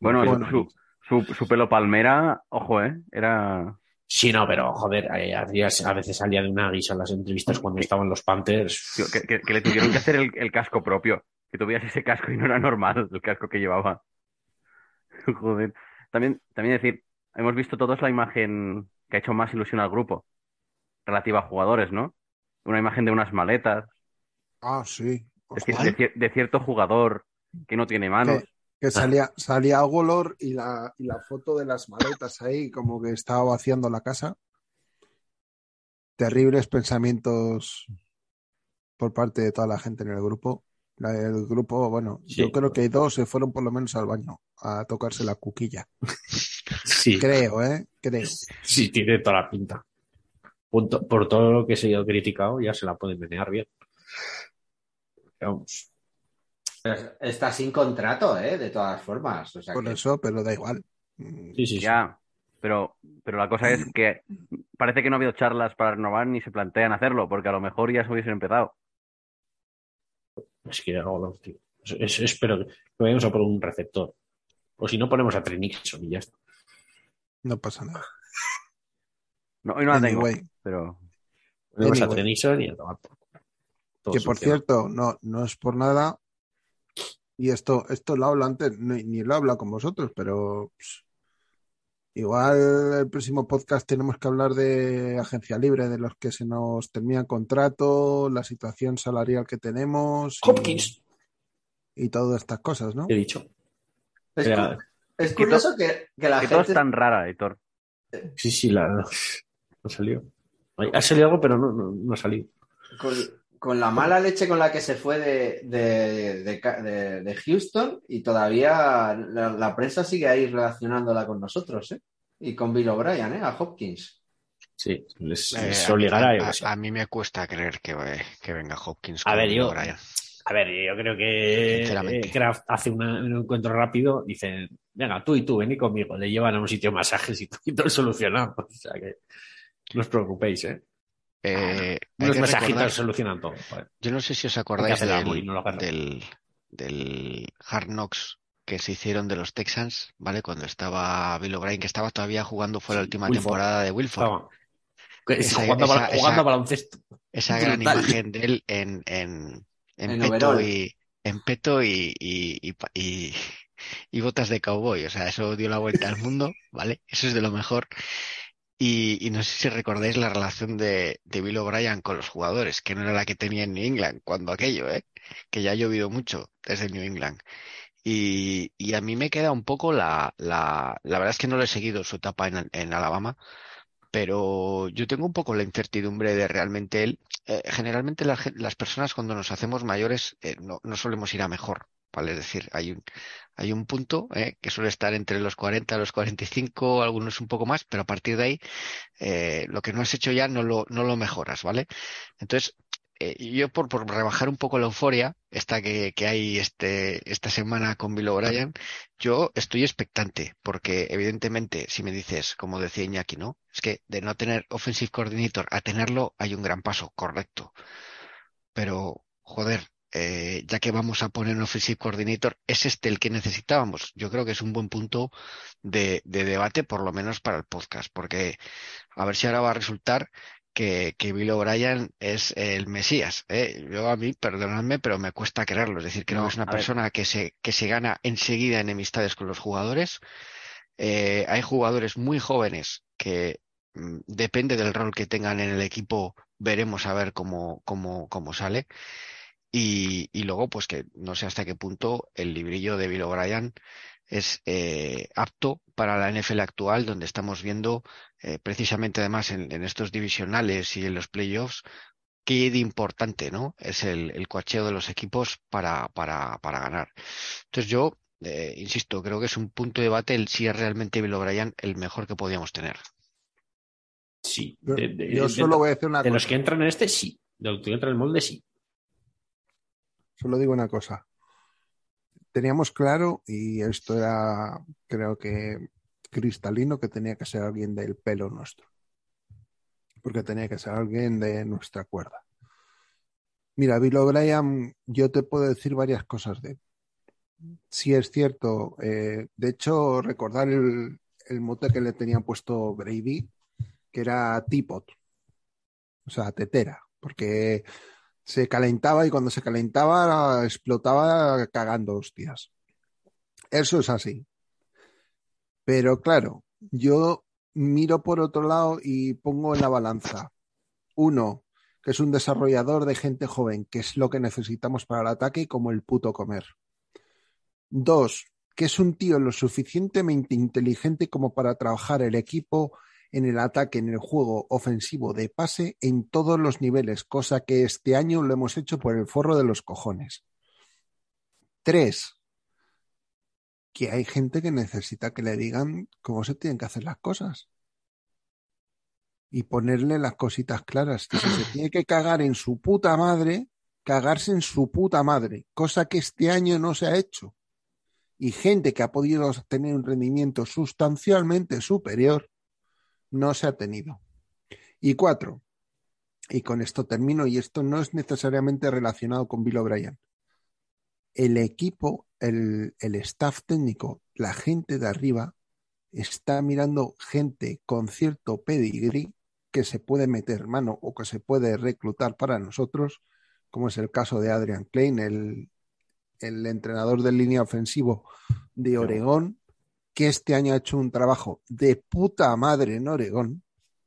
Bueno, Bueno. su, su, su pelo palmera, ojo, ¿eh? Era... Sí, no, pero joder, eh, a veces salía de una guisa en las entrevistas cuando estaban los Panthers. tío, que, que- que le tuvieron que hacer el, el casco propio. Que tuvieras ese casco y no era normal el casco que llevaba. Joder. También, también decir, hemos visto todos la imagen que ha hecho más ilusión al grupo, relativa a jugadores, ¿no? Una imagen de unas maletas, Ah, sí. De, de cier- de cierto jugador que no tiene manos. Que salía, salía Golor y la, y la foto de las maletas ahí, como que estaba vaciando la casa. Terribles pensamientos por parte de toda la gente en el grupo. La- El grupo, bueno, Sí. yo creo que dos se fueron por lo menos al baño a tocarse la cuquilla. Sí, Creo, ¿eh? Creo. sí, tiene toda la pinta. Punto- por todo lo que se ha criticado, ya se la pueden menear bien. Está sin contrato, ¿eh? De todas formas. O sea Por que- eso, pero da igual. Sí, sí, sí. Ya, pero, pero la cosa es que parece que no ha habido charlas para renovar ni se plantean hacerlo, porque a lo mejor ya se hubiesen empezado. Es que hago tío. Es- es- espero que vayamos a por un receptor. O si no, ponemos a Trenixon y ya está. No pasa nada. No, hoy no la tengo, Anyway, pero Ponemos a. Trenixon y a tomar por. Todo que por cierto, no, no es por nada. Y esto, esto lo hablo antes, ni, ni lo habla con vosotros, pero pues, igual el próximo podcast tenemos que hablar de agencia libre, de los que se nos termina el contrato, la situación salarial que tenemos y, Hopkins, y todas estas cosas, ¿no? he dicho. Es, Era- cu- es curioso que, que la que todo es gente. tan rara, Hitor. Sí, sí, la, no salió. Ha salido algo, pero no, no, no ha salido. con, con la mala leche con la que se fue de, de, de Ca- de- de Houston y todavía la, la prensa sigue ahí relacionándola con nosotros, ¿eh? Y con Bill O'Brien, ¿eh? A Hopkins. Sí, les, Eh, les a- obligará. a, sé. a mí me cuesta creer que, que venga Hopkins. A con ver, yo- O'Brien. A ver, yo creo que eh, Kraft hace una- un encuentro rápido, dicen, venga, tú y tú, vení conmigo, le llevan a un sitio masajes y todo, y todo solucionado. O sea que no os preocupéis, ¿eh? Eh, Unos recordar- solucionan todo. Yo no sé si os acordáis del, no del, del Hard Knocks que se hicieron de los Texans, ¿vale? Cuando estaba Bill O'Brien, que estaba todavía jugando, fue la última Wilford. temporada de Wilford. Esa- jugando, esa- jugando esa- a baloncesto. Esa gran imagen de él en, en, en En peto y en peto y, y, y pa- y- y botas de cowboy. O sea, eso dio la vuelta al mundo, ¿vale? Eso es de lo mejor. Y, y no sé si recordáis la relación de, de Bill O'Brien con los jugadores, que no era la que tenía en New England cuando aquello, ¿eh? Que ya ha llovido mucho desde New England. Y, y a mí me queda un poco la, la, la verdad es que no lo he seguido su etapa en, en Alabama, pero yo tengo un poco la incertidumbre de realmente él. eh, generalmente la gen- las personas cuando nos hacemos mayores eh, no, no solemos ir a mejor, ¿vale? Es decir, hay un, hay un punto eh, que suele estar entre los 40 y los 45, algunos un poco más, pero a partir de ahí eh, lo que no has hecho ya no lo, no lo mejoras, ¿vale? Entonces, eh, yo por, por rebajar un poco la euforia, esta que, que hay este, esta semana con Bill O'Brien, yo estoy expectante, porque evidentemente, si me dices, como decía Iñaki, ¿no? Es que de no tener offensive coordinator a tenerlo hay un gran paso, correcto. Pero, joder, eh, ya que vamos a poner un offensive coordinator, ¿es este el que necesitábamos? Yo creo que es un buen punto de, de debate, por lo menos para el podcast, porque a ver si ahora va a resultar que, que Bill O'Brien es el Mesías. ¿eh? Yo a mí, perdonadme, pero me cuesta creerlo. Es decir, creo No, que es una ver. persona que se, que se gana enseguida enemistades con los jugadores. Eh, hay jugadores muy jóvenes que mm, depende del rol que tengan en el equipo, veremos a ver cómo, cómo, cómo sale. Y, y luego, pues que no sé hasta qué punto el librillo de Bill O'Brien es eh, apto para la NFL actual, donde estamos viendo eh, precisamente además en, en estos divisionales y en los playoffs, qué de importante, ¿no? Es el, el coacheo de los equipos para, para, para ganar. Entonces yo, eh, insisto, creo que es un punto de debate el si es realmente Bill O'Brien el mejor que podíamos tener. Sí. Yo, De, de- yo de- solo voy a decir una de los que entran en este, sí. De los que entran en el molde, sí. Solo digo una cosa. Teníamos claro, y esto era, creo que cristalino, que tenía que ser alguien del pelo nuestro. Porque tenía que ser alguien de nuestra cuerda. Mira, Bill O'Brien, yo te puedo decir varias cosas de él. Sí es cierto, eh, de hecho, recordar el, mote que le tenía puesto Brady, que era teapot, o sea, tetera, porque se calentaba y cuando se calentaba explotaba cagando hostias. Eso es así. Pero claro, yo miro por otro lado y pongo en la balanza. Uno, que es un desarrollador de gente joven, que es lo que necesitamos para el ataque como el puto comer. Dos, que es un tío lo suficientemente inteligente como para trabajar el equipo en el ataque, en el juego ofensivo de pase en todos los niveles, cosa que este año lo hemos hecho por el forro de los cojones. Tres, que hay gente que necesita que le digan cómo se tienen que hacer las cosas. Y ponerle las cositas claras. Que si se tiene que cagar en su puta madre, cagarse en su puta madre, cosa que este año no se ha hecho. Y gente que ha podido tener un rendimiento sustancialmente superior, no se ha tenido. Y cuatro, y con esto termino, y esto no es necesariamente relacionado con Bill O'Brien. El equipo, el, el staff técnico, la gente de arriba, está mirando gente con cierto pedigrí que se puede meter mano o que se puede reclutar para nosotros, como es el caso de Adrian Klein, el, el entrenador de línea ofensivo de Oregón, que este año ha hecho un trabajo de puta madre en Oregón,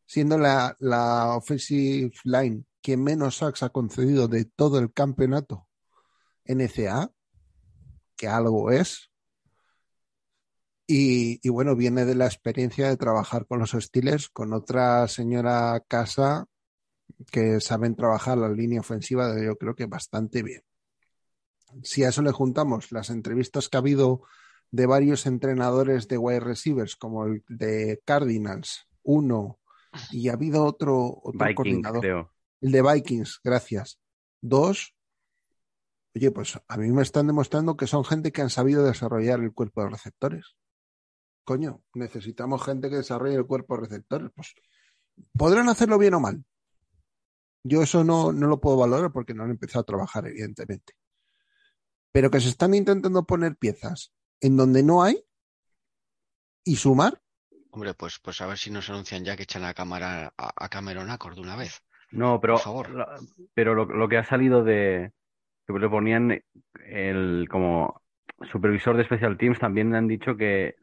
siendo la, la offensive line que menos sacks ha concedido de todo el campeonato NCA, que algo es. Y, bueno, viene de la experiencia de trabajar con los Steelers, con otra señora casa que saben trabajar la línea ofensiva, de, yo creo que bastante bien. Si a eso le juntamos las entrevistas que ha habido de varios entrenadores de wide receivers, como el de Cardinals, uno, y ha habido otro, otro Vikings, coordinador, creo. el de Vikings, gracias. Dos, oye, pues a mí me están demostrando que son gente que han sabido desarrollar el cuerpo de receptores. Coño, necesitamos gente que desarrolle el cuerpo de receptores. Pues podrán hacerlo bien o mal. Yo eso no, no lo puedo valorar porque no han empezado a trabajar, evidentemente. Pero que se están intentando poner piezas en donde no hay y sumar. Hombre, pues, pues a ver si nos anuncian ya que echan a cámara a, a Cameron Accord de una vez. No, pero, Por favor. la- pero lo, lo que ha salido de que le ponían el como supervisor de Special Teams también han dicho que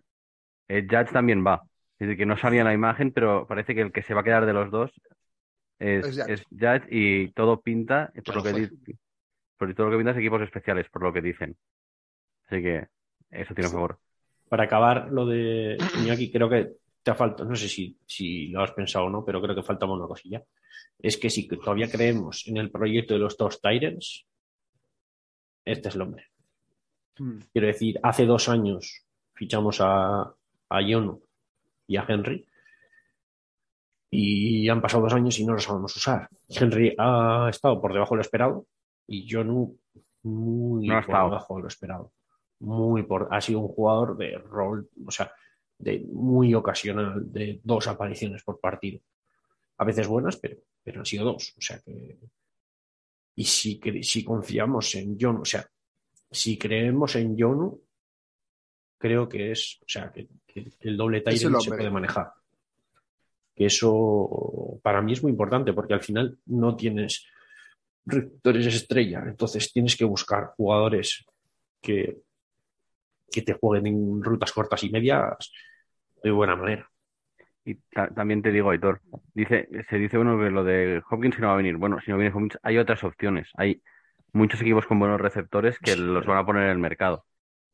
el Judge también va. Es decir, que no salía en la imagen, pero parece que el que se va a quedar de los dos es, Es Judge. y todo pinta, por Ya lo lo que por todo lo que pinta es equipos especiales, por lo que dicen. Así que eso tiene favor. Para acabar lo de Iñaki, creo que te ha faltado, no sé si, si lo has pensado o no, pero creo que faltaba una cosilla. Es que si todavía creemos en el proyecto de los dos Tyrants, este es el hombre. Quiero decir, hace dos años fichamos a, a Yono y a Henry y han pasado dos años y no lo sabemos usar. Henry ha estado por debajo de lo esperado y Yono muy No por estado. debajo de lo esperado. Muy por, ha sido un jugador de rol, o sea, de muy ocasional, de dos apariciones por partido. A veces buenas, pero, pero han sido dos. O sea que. Y si, si confiamos en Yono, o sea, si creemos en Yono, creo que es, o sea, que, que el doble Tyrant se puede manejar. Que eso para mí es muy importante porque al final no tienes receptores estrella, entonces tienes que buscar jugadores que, que te jueguen en rutas cortas y medias de buena manera. Y ta- también te digo, Aitor, dice, se dice uno que lo de Hopkins que no va a venir. Bueno, si no viene Hopkins, hay otras opciones. Hay muchos equipos con buenos receptores que los van a poner en el mercado.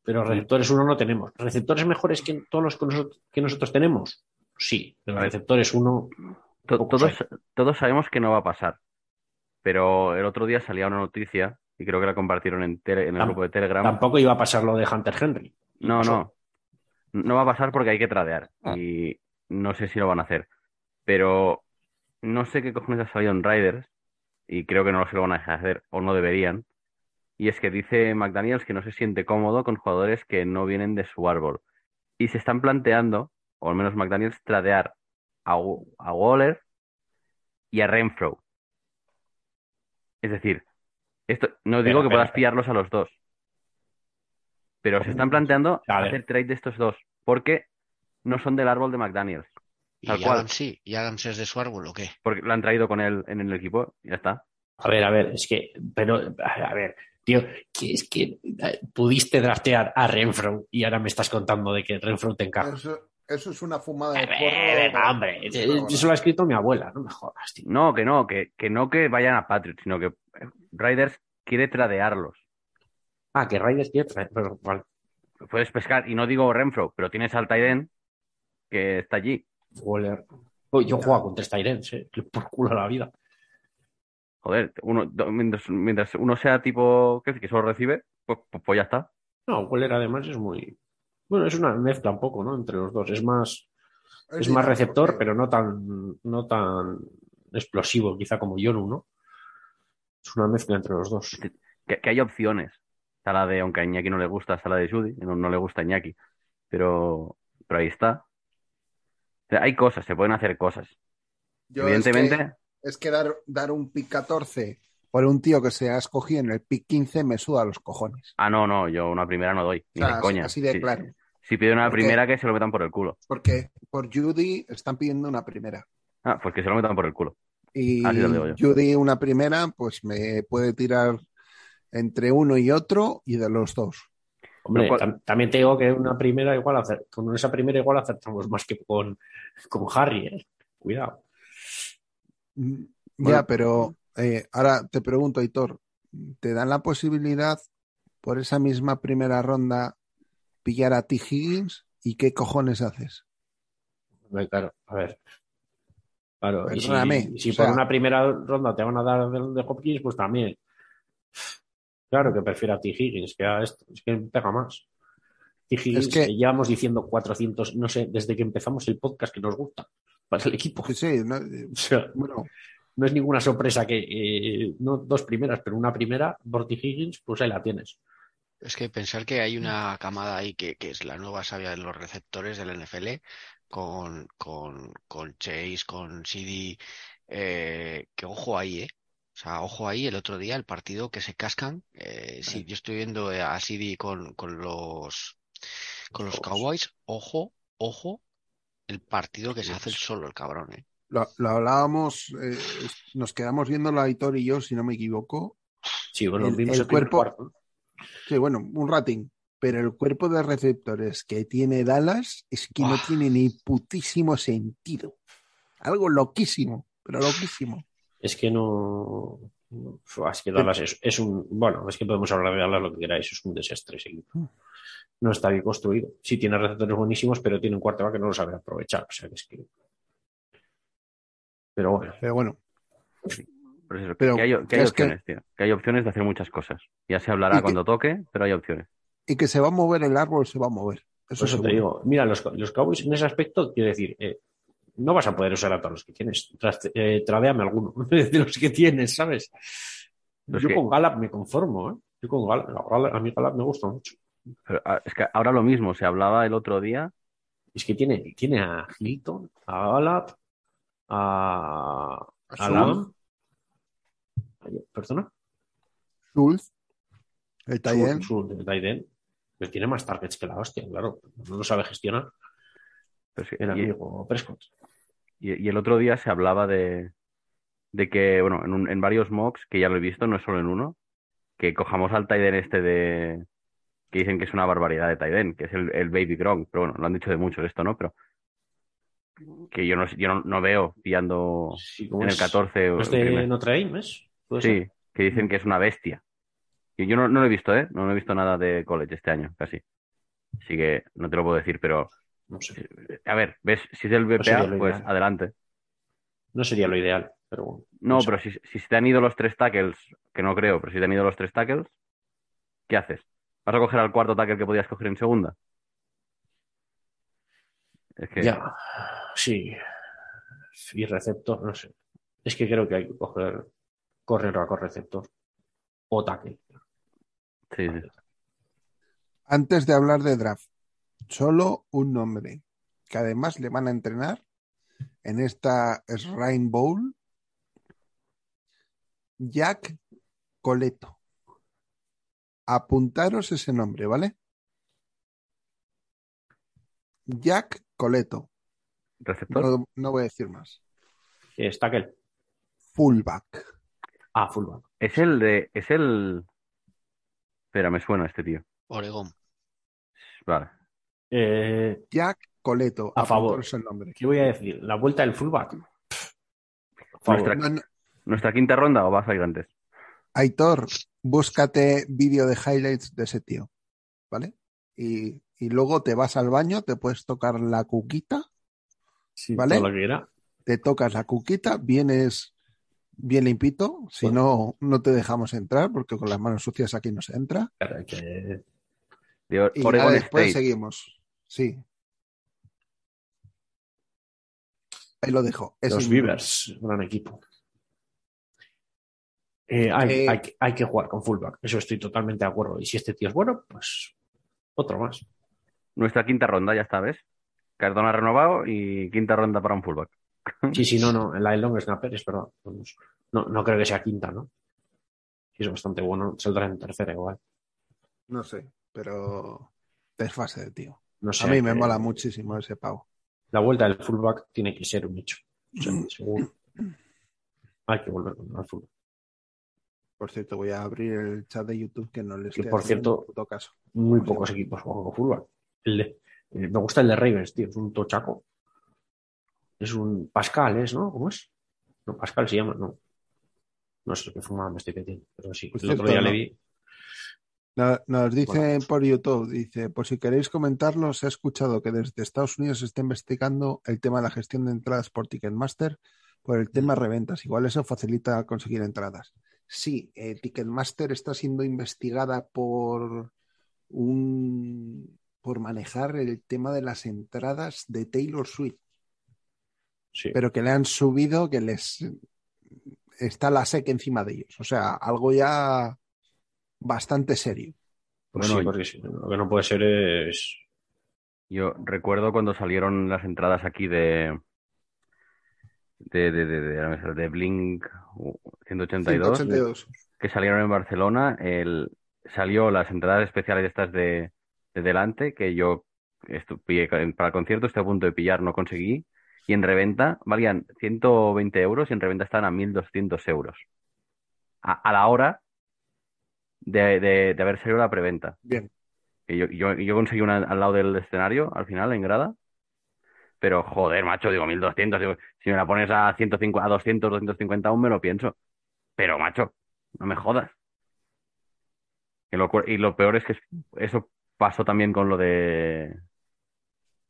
Pero receptores uno no tenemos. ¿Receptores mejores que todos los que nosotros, que nosotros tenemos? Sí, pero receptores uno. To- todos, todos sabemos que no va a pasar. Pero el otro día salía una noticia, y creo que la compartieron en, tele- en el grupo de Telegram. Tampoco iba a pasar lo de Hunter Henry. No, no. No va a pasar porque hay que tradear. Ah. Y no sé si lo van a hacer. Pero no sé qué cojones ha salido en Riders. Y creo que no se lo van a dejar hacer. O no deberían. Y es que dice McDaniels que no se siente cómodo con jugadores que no vienen de su árbol. Y se están planteando, o al menos McDaniels, tradear a, a Waller y a Renfro. Es decir, esto no digo que puedas pillarlos a los dos. Pero se están planteando hacer trade de estos dos. Porque no son del árbol de McDaniels. ¿Y Tal cual. Adams sí? ¿Y Adams es de su árbol o qué? Porque lo han traído con él en el equipo y ya está. A ver, a ver, es que, pero, a ver, tío, que es que eh, pudiste draftear a Renfro y ahora me estás contando de que Renfro te encaja. Eso, eso es una fumada de porro. hombre, eh, eso lo ha escrito mi abuela, no me jodas, tío. No, que no, que, que no que vayan a Patriots, sino que eh, Riders quiere tradearlos. Ah, que Raiders quiere traer, pero, vale. puedes pescar, y no digo Renfro, pero tienes al Tyden que está allí. Waller. Oh, yo juego contra Styrens, eh. que Por culo la vida. Joder, uno, do- mientras, mientras uno sea tipo que, que solo recibe, pues, pues, pues ya está. No, Waller además es muy. Bueno, es una mezcla un poco, ¿no? Entre los dos. Es más, es más receptor, pero no tan, no tan explosivo, quizá como Yonu, ¿no? Es una mezcla entre los dos. Que, que hay opciones. Está la de, aunque a Iñaki no le gusta, está la de Judy, no, no le gusta a Iñaki. Pero, pero ahí está. O sea, hay cosas, se pueden hacer cosas. Yo es que- Evidentemente, Es que, dar, dar un pick 14 por un tío que se ha escogido en el pick 15 me suda los cojones. ah, no, no, yo una primera no doy, ni O sea, de coña. así de claro. Si pide una primera, que se lo metan por el culo. Porque por Judy están pidiendo una primera. Ah, pues que se lo metan por el culo. Y. Judy una primera, pues me puede tirar entre uno y otro y de los dos. Hombre, Lo cual- tam- también te digo que una primera igual con esa primera igual acertamos más que con, con Harry, ¿eh? Cuidado. Mm, Bueno. ya, pero eh, ahora te pregunto, Hitor, ¿te dan la posibilidad por esa misma primera ronda pillar a T. Higgins? ¿Y qué cojones haces? Claro, a ver. Claro, si, Perdóname, y si o por sea- una primera ronda te van a dar de, Hopkins, pues también. Claro que prefiero a T. Higgins que a esto. Es que pega más. T. Higgins, Es que- que llevamos diciendo 400, no sé, desde que empezamos el podcast que nos gusta para el equipo. Sí, sí, no, eh, O sea, bueno, no es ninguna sorpresa que eh, no dos primeras, pero una primera por T. Higgins, pues ahí la tienes. Es que pensar que hay una camada ahí que, que es la nueva savia de los receptores del NFL con, con, con Chase, con CD, eh, que ojo ahí, ¿eh? O sea, ojo ahí, el otro día el partido que se cascan, eh, sí, yo estoy viendo eh, a CD con, con los, con los Cowboys, ojo, ojo, el partido que se hace el solo, el cabrón, ¿eh? lo, lo hablábamos, eh, nos quedamos viendo Hitor y yo, si no me equivoco. Sí, bueno, El- vimos el el, primer cuerpo- cuarto. Sí, bueno, un ratín. Pero el cuerpo de receptores que tiene Dallas es que no tiene ni putísimo sentido. Algo loquísimo, pero loquísimo. Es que no. Es que Dallas es, es un. Bueno, es que podemos hablar de Dallas lo que queráis, es un desastre ese equipo. No está bien construido. Sí, tiene receptores buenísimos, pero tiene un quarterback que no lo sabe aprovechar. O sea que es que. Pero bueno, Pero bueno, Pero eso, que- Pero que hay, que hay es que- opciones, tío. Que hay opciones de hacer muchas cosas. Ya se hablará Y que- cuando toque, pero hay opciones. y que se va a mover el árbol, se va a mover. Eso eso te digo, mira, los, los Cowboys en ese aspecto, quiero decir, eh, no vas a poder usar a todos los que tienes. Tras- eh, tradeame alguno de los que tienes, ¿sabes? Pero Yo que- con Gallup me conformo, ¿eh? Yo con Gallup, a mí Gallup me gusta mucho. Pero, ah, es que ahora lo mismo, se hablaba el otro día. Es que tiene, tiene a Hilton, a Gallup, a, a Lam. ¿Perdona? Schultz, el su- el end. Pero tiene más targets que la hostia, claro. No lo sabe gestionar pero el y, amigo Prescott. y- y el otro día se hablaba de, de que, bueno, en, un- en varios mocks, que ya lo he visto, no es solo en uno, que cojamos al Taiden este de. que dicen que es una barbaridad de Taiden, que es el, el Baby Gronk. Pero bueno, lo han dicho de muchos esto, ¿no? Pero. que yo no, yo no, no veo pillando Sí, en el es- 14 o ¿no es el de primer. Notre Dame, ¿es? Sí, que dicen que es una bestia. Y yo no, no lo he visto, ¿eh? No, no he visto nada de college este año, casi. Así que no te lo puedo decir, pero No sé. a ver, ¿ves? Si es No sería BPA, lo pues ideal. adelante. No sería lo ideal, pero bueno. No, No sé. pero si, si se te han ido los tres tackles, que no creo, pero si te han ido los tres tackles, ¿qué haces? ¿Vas a coger al cuarto tackle que podías coger en segunda? Es que Ya, sí. Y receptor, no sé. Es que creo que hay que coger correr a con receptor o tackle. sí. Antes de hablar de draft, solo un nombre que además le van a entrenar en esta Shrine Bowl. Jack Coleto. Apuntaros ese nombre, ¿vale? Jack Coleto. ¿Receptor? No, no voy a decir más. ¿Qué es tackle? Fullback. Ah, fullback. Es el de. Es el. Espera, me suena este tío. Oregón. Vale. Eh, Jack Coleto. A favor. El nombre. ¿Qué voy a decir? ¿La vuelta del fullback? Nuestra- No, no, ¿Nuestra quinta ronda o vas a ir antes? Aitor, búscate vídeo de highlights de ese tío, ¿vale? y, y luego te vas al baño, te puedes tocar la cuquita, Sí, ¿Vale? lo que era. te tocas la cuquita, vienes bien limpito, si Bueno. no, no te dejamos entrar, porque con las manos sucias aquí no se entra. Claro, que De Y Oregon después State. seguimos. Sí. Ahí lo dejo. Es los un- Beavers, gran equipo. Eh, hay, Eh, hay que jugar con fullback, eso estoy totalmente de acuerdo. Y si este tío es bueno, pues otro más. Nuestra quinta ronda, ya está, ¿ves? Cardona renovado y quinta ronda para un fullback. Sí, sí, no, no, el long snapper es verdad. No, no creo que sea quinta, ¿no? Sí, es bastante bueno, saldrá en tercera igual. No sé, pero desfase de tío. No sé, A mí me que mola muchísimo ese pavo. La vuelta del fullback tiene que ser un hecho. O sea, seguro. Hay que volver al fullback. Por cierto, voy a abrir el chat de YouTube que no les Que, por cierto, ni puto caso. Muy pocos equipos juegan con fullback. El de- eh, me gusta el de Ravens, tío. Es un tochaco. Es un Pascal, ¿es, no? ¿Cómo es? No, Pascal se llama, no. No sé qué forma me estoy metiendo, pero sí. Pues el otro día no. le vi. No- Nos dicen Bueno. por YouTube, dice, por si queréis comentarlo, se ha escuchado que desde Estados Unidos se está investigando el tema de la gestión de entradas por Ticketmaster por el tema reventas. Igual eso facilita conseguir entradas. Sí, eh, Ticketmaster está siendo investigada por un por manejar el tema de las entradas de Taylor Swift, Sí. pero que le han subido, que les está la SEC encima de ellos. O sea, algo ya bastante serio. Pues Bueno, sí, porque sí, lo que no puede ser es. Yo recuerdo cuando salieron las entradas aquí de de, de, de, de, de Blink 182, 182. que salieron en Barcelona, el, salió las entradas especiales estas de, de delante, que yo estu- pillé para el concierto, estoy a punto de pillar, no conseguí, y en reventa valían 120 euros y en reventa están a 1.200 euros. A, a la hora de, de, de haber salido la preventa. Bien. Que yo, yo, yo conseguí una al lado del escenario, al final, en grada. Pero joder, macho, digo 1200. Digo, si me la pones a 150, a 200, 250 aún me lo pienso. Pero, macho, no me jodas. Y lo, y lo peor es que es- eso pasó también con lo de,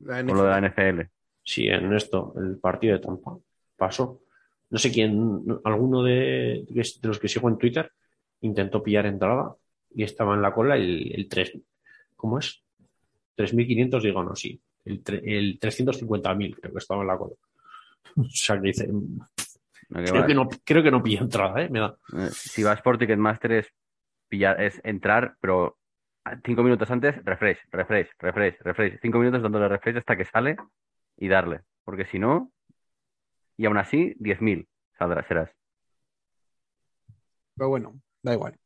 La con lo de la NFL. Sí, en esto, el partido de Tampa pasó. No sé quién, alguno de, de los que sigo en Twitter intentó pillar entrada y estaba en la cola el, el 3. ¿Cómo es? 3.500, digo, no, sí. El, el 350.000 creo que estaba en la cola. O sea, que dice, creo que no, creo que no pillé entrada, ¿eh? Me da. eh, si vas por Ticketmaster es pillar, es entrar, pero cinco minutos antes, refresh, refresh, refresh, refresh. Cinco minutos dándole refresh hasta que sale y darle. Porque si no, y aún así, 10.000 saldrás, serás. Pero bueno, da igual.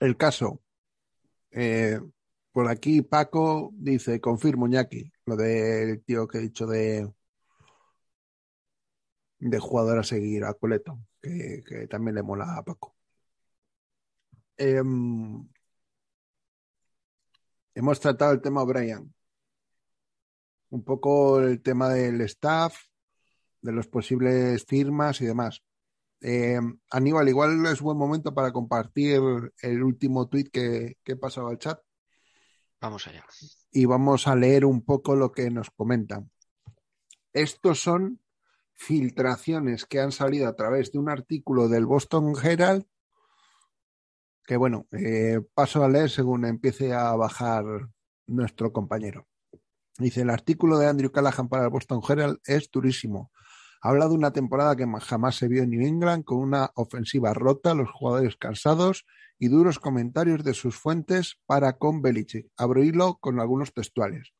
El caso. eh, por aquí Paco dice, confirmo, Ñaki, lo del tío que he dicho de, de jugador a seguir, a Coleto, que, que también le mola a Paco. Em, hemos tratado el tema Brian. Un poco el tema del staff, de los posibles firmas y demás. Eh, Aníbal, igual es buen momento para compartir el último tuit que, que he pasado al chat Vamos allá. y vamos a leer un poco lo que nos comentan. Estos son filtraciones que han salido a través de un artículo del Boston Herald que bueno, eh, paso a leer según empiece a bajar nuestro compañero. Dice, el artículo de Andrew Callahan para el Boston Herald es durísimo. Habla de una temporada que jamás se vio en New England, con una ofensiva rota, los jugadores cansados y duros comentarios de sus fuentes para con Belichick. Abro hilo con algunos textuales.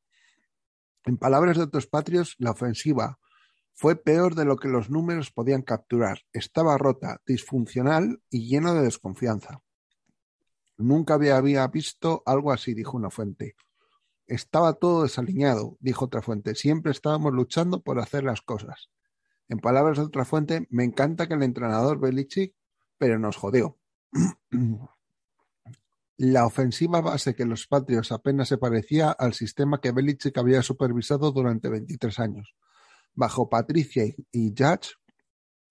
En palabras de otros patrios, la ofensiva fue peor de lo que los números podían capturar. Estaba rota, disfuncional y lleno de desconfianza. Nunca había visto algo así, dijo una fuente. Estaba todo desaliñado, dijo otra fuente. Siempre estábamos luchando por hacer las cosas. En palabras de otra fuente, me encanta que el entrenador Belichick, pero nos jodió. La ofensiva base que los Patriots apenas se parecía al sistema que Belichick había supervisado durante 23 años. Bajo Patricia y Judge,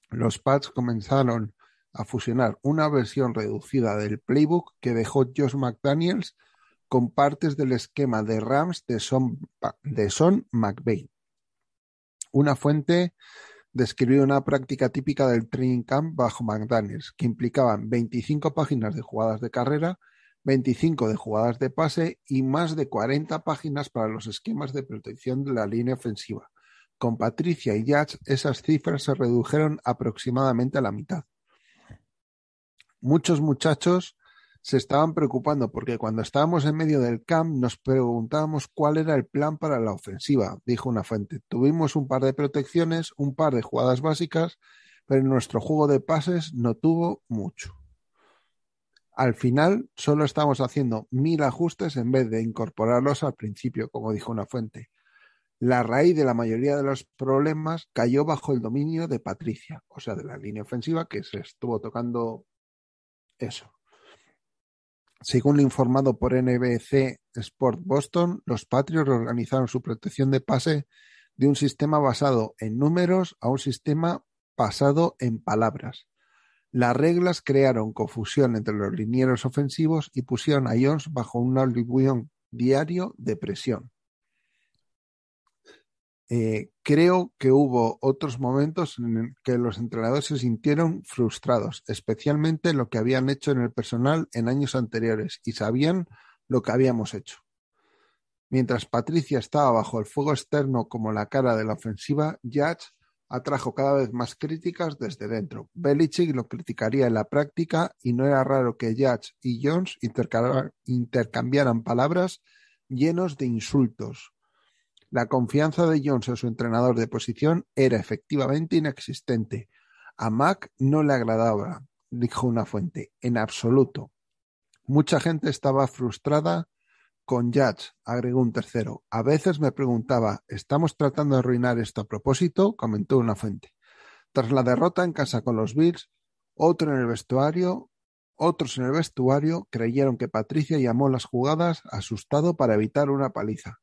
los Pats comenzaron a fusionar una versión reducida del playbook que dejó Josh McDaniels con partes del esquema de Rams de Son, de Son McVay. Una fuente describió una práctica típica del training camp bajo McDaniels, que implicaban 25 páginas de jugadas de carrera, 25 de jugadas de pase y más de 40 páginas para los esquemas de protección de la línea ofensiva. Con Patricia y Judge, esas cifras se redujeron aproximadamente a la mitad. Muchos muchachos se estaban preocupando porque cuando estábamos en medio del camp nos preguntábamos cuál era el plan para la ofensiva, dijo una fuente. Tuvimos un par de protecciones, un par de jugadas básicas, pero nuestro juego de pases no tuvo mucho. Al final solo estamos haciendo mil ajustes en vez de incorporarlos al principio, como dijo una fuente. La raíz de la mayoría de los problemas cayó bajo el dominio de Patricia, o sea, de la línea ofensiva que se estuvo tocando eso. Según lo informado por NBC Sport Boston, los Patriots organizaron su protección de pase de un sistema basado en números a un sistema basado en palabras. Las reglas crearon confusión entre los linieros ofensivos y pusieron a Jones bajo un aluvión diario de presión. Eh, creo que hubo otros momentos en que los entrenadores se sintieron frustrados, especialmente lo que habían hecho en el personal en años anteriores y sabían lo que habíamos hecho. Mientras Patricia estaba bajo el fuego externo como la cara de la ofensiva, Judge atrajo cada vez más críticas desde dentro. Belichick lo criticaría en la práctica y no era raro que Judge y Jones intercambiaran palabras llenos de insultos. La confianza de Jones en su entrenador de posición era efectivamente inexistente. A Mac no le agradaba, dijo una fuente, en absoluto. Mucha gente estaba frustrada con Judge, agregó un tercero. A veces me preguntaba, ¿estamos tratando de arruinar esto a propósito? comentó una fuente. Tras la derrota en casa con los Bills, otro en el vestuario, otros en el vestuario creyeron que Patricia llamó las jugadas asustado para evitar una paliza.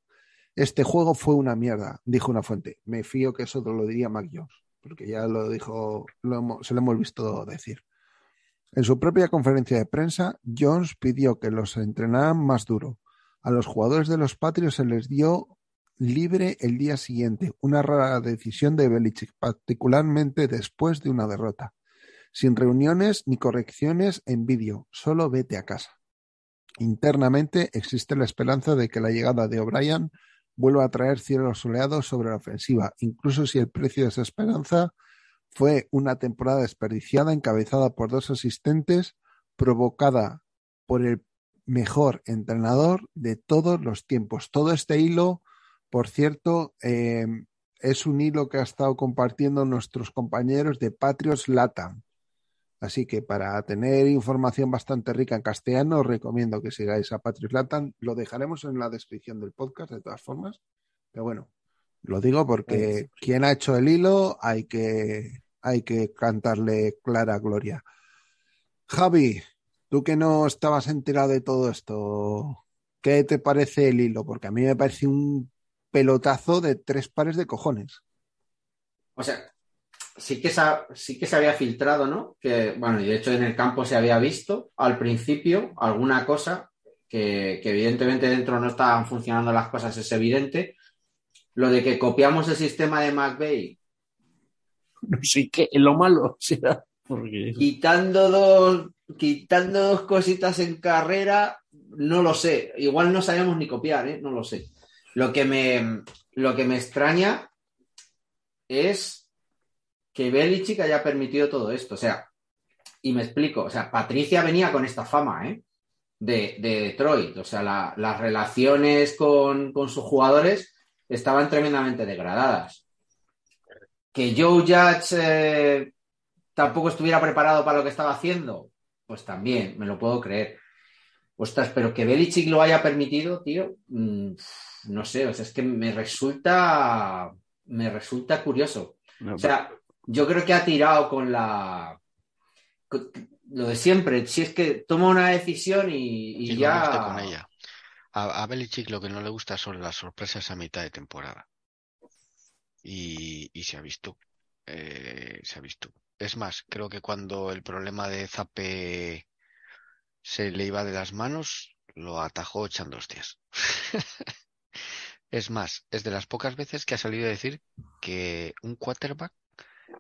Este juego fue una mierda, dijo una fuente. Me fío que eso lo diría Mac Jones, porque ya lo dijo, lo hemos, se lo hemos visto decir. En su propia conferencia de prensa, Jones pidió que los entrenaran más duro. A los jugadores de los Patriots se les dio libre el día siguiente, una rara decisión de Belichick, particularmente después de una derrota. Sin reuniones ni correcciones en vídeo, solo vete a casa. Internamente existe la esperanza de que la llegada de O'Brien vuelva a traer cielos soleados sobre la ofensiva, incluso si el precio de esa esperanza fue una temporada desperdiciada encabezada por dos asistentes, provocada por el mejor entrenador de todos los tiempos. Todo este hilo, por cierto, eh, es un hilo que ha estado compartiendo nuestros compañeros de Patriots Latam. Así que para tener información bastante rica en castellano, os recomiendo que sigáis a Patrick Latam. Lo dejaremos en la descripción del podcast, de todas formas. Pero bueno, lo digo porque quien ha hecho el hilo hay que, hay que cantarle clara gloria. Javi, tú que no estabas enterado de todo esto, ¿qué te parece el hilo? Porque a mí me parece un pelotazo de tres pares de cojones. O sea, sí que, se, sí que se había filtrado, ¿no? Que, bueno, y de hecho en el campo se había visto al principio alguna cosa que, que evidentemente dentro no estaban funcionando las cosas, es evidente. Lo de que copiamos el sistema de McVeigh. Sé qué, lo malo será. Porque... Quitando dos, quitando dos cositas en carrera, no lo sé. Igual no sabemos ni copiar, ¿eh? No lo sé. Lo que me, lo que me extraña es que Belichick haya permitido todo esto. O sea, y me explico, o sea, Patricia venía con esta fama, ¿eh? De, de Detroit. O sea, la, las relaciones con, con, sus jugadores estaban tremendamente degradadas. Que Joe Judge eh, tampoco estuviera preparado para lo que estaba haciendo, pues también, me lo puedo creer. Ostras, pero que Belichick lo haya permitido, tío, mmm, no sé, o sea, es que me resulta, me resulta curioso. No, o sea, yo creo que ha tirado con la. Con lo de siempre. Si es que toma una decisión y, ya. Con ella. A, a Belichick lo que no le gusta son las sorpresas a mitad de temporada. Y, y se ha visto. Eh, se ha visto. Es más, creo que cuando el problema de Zape se le iba de las manos, lo atajó echando hostias. es más, es de las pocas veces que ha salido a decir que un quarterback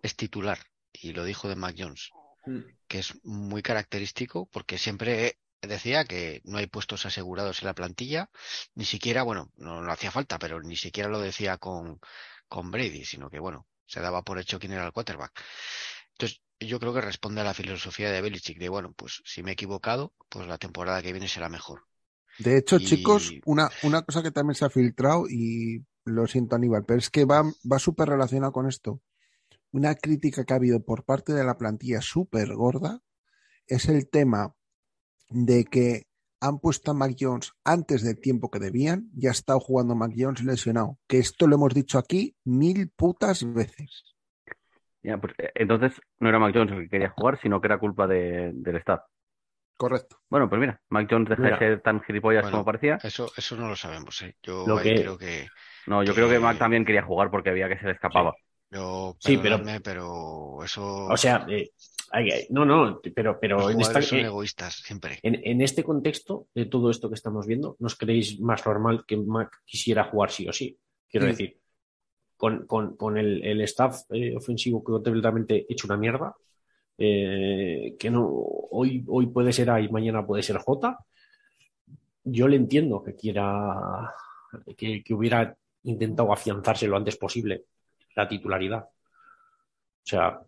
es titular. Y lo dijo de Mac Jones, Mm. que es muy característico porque siempre decía que no hay puestos asegurados en la plantilla, ni siquiera, bueno, no, no hacía falta, pero ni siquiera lo decía con, con Brady, sino que, bueno, se daba por hecho quién era el quarterback. Entonces, yo creo que responde a la filosofía de Belichick de, bueno, pues si me he equivocado, pues la temporada que viene será mejor. De hecho, Y- chicos, una, una cosa que también se ha filtrado, y lo siento Aníbal, pero es que va, va súper relacionado con esto. Una crítica que ha habido por parte de la plantilla súper gorda es el tema de que han puesto a Mac Jones antes del tiempo que debían y ha estado jugando Mac Jones lesionado. Que esto lo hemos dicho aquí mil putas veces. Ya, pues, eh, entonces no era Mac Jones el que quería jugar, sino que era culpa de- del staff. Correcto. Bueno, pues mira, Mac Jones deja Mira. de ser tan gilipollas Bueno. como parecía. Eso, eso no lo sabemos, ¿eh? Yo Lo que- creo que, No, yo que- creo que Mac también quería jugar porque había que se le escapaba. Yo, Sí, pero- eso, O sea, eh, hay- hay- no, no, pero, pero los en, esta- son eh, egoístas siempre. en, en este contexto de todo esto que estamos viendo, ¿nos creéis más normal que Mac quisiera jugar sí o sí? Quiero Sí. decir, con, con- con el, el staff eh, ofensivo completamente hecho una mierda, eh, que no hoy, hoy puede ser A y mañana puede ser J, yo le entiendo que quiera que, que hubiera intentado afianzarse lo antes posible la titularidad. O sea,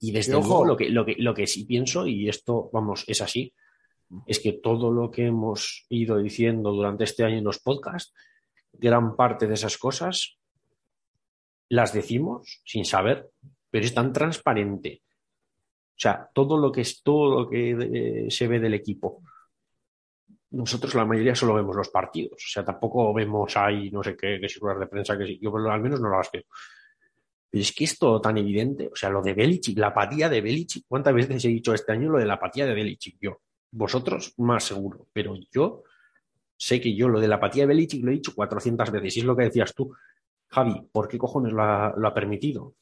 y desde luego lo que, lo, que, lo que sí pienso, y esto, vamos, es así, es que todo lo que hemos ido diciendo durante este año en los podcasts, gran parte de esas cosas las decimos sin saber, pero es tan transparente. O sea, todo lo que es todo lo que eh, se ve del equipo. Nosotros la mayoría solo vemos los partidos. O sea, tampoco vemos ahí no sé qué, qué ruedas de prensa que sí. Yo al menos no las veo. Pero es que es todo tan evidente. O sea, lo de Belichick, la apatía de Belichick. ¿Cuántas veces he dicho este año lo de la apatía de Belichick? Yo. Vosotros más seguro. Pero yo sé que yo lo de la apatía de Belichick lo he dicho 400 veces. Y es lo que decías tú. Javi, ¿por qué cojones lo ha, lo ha permitido?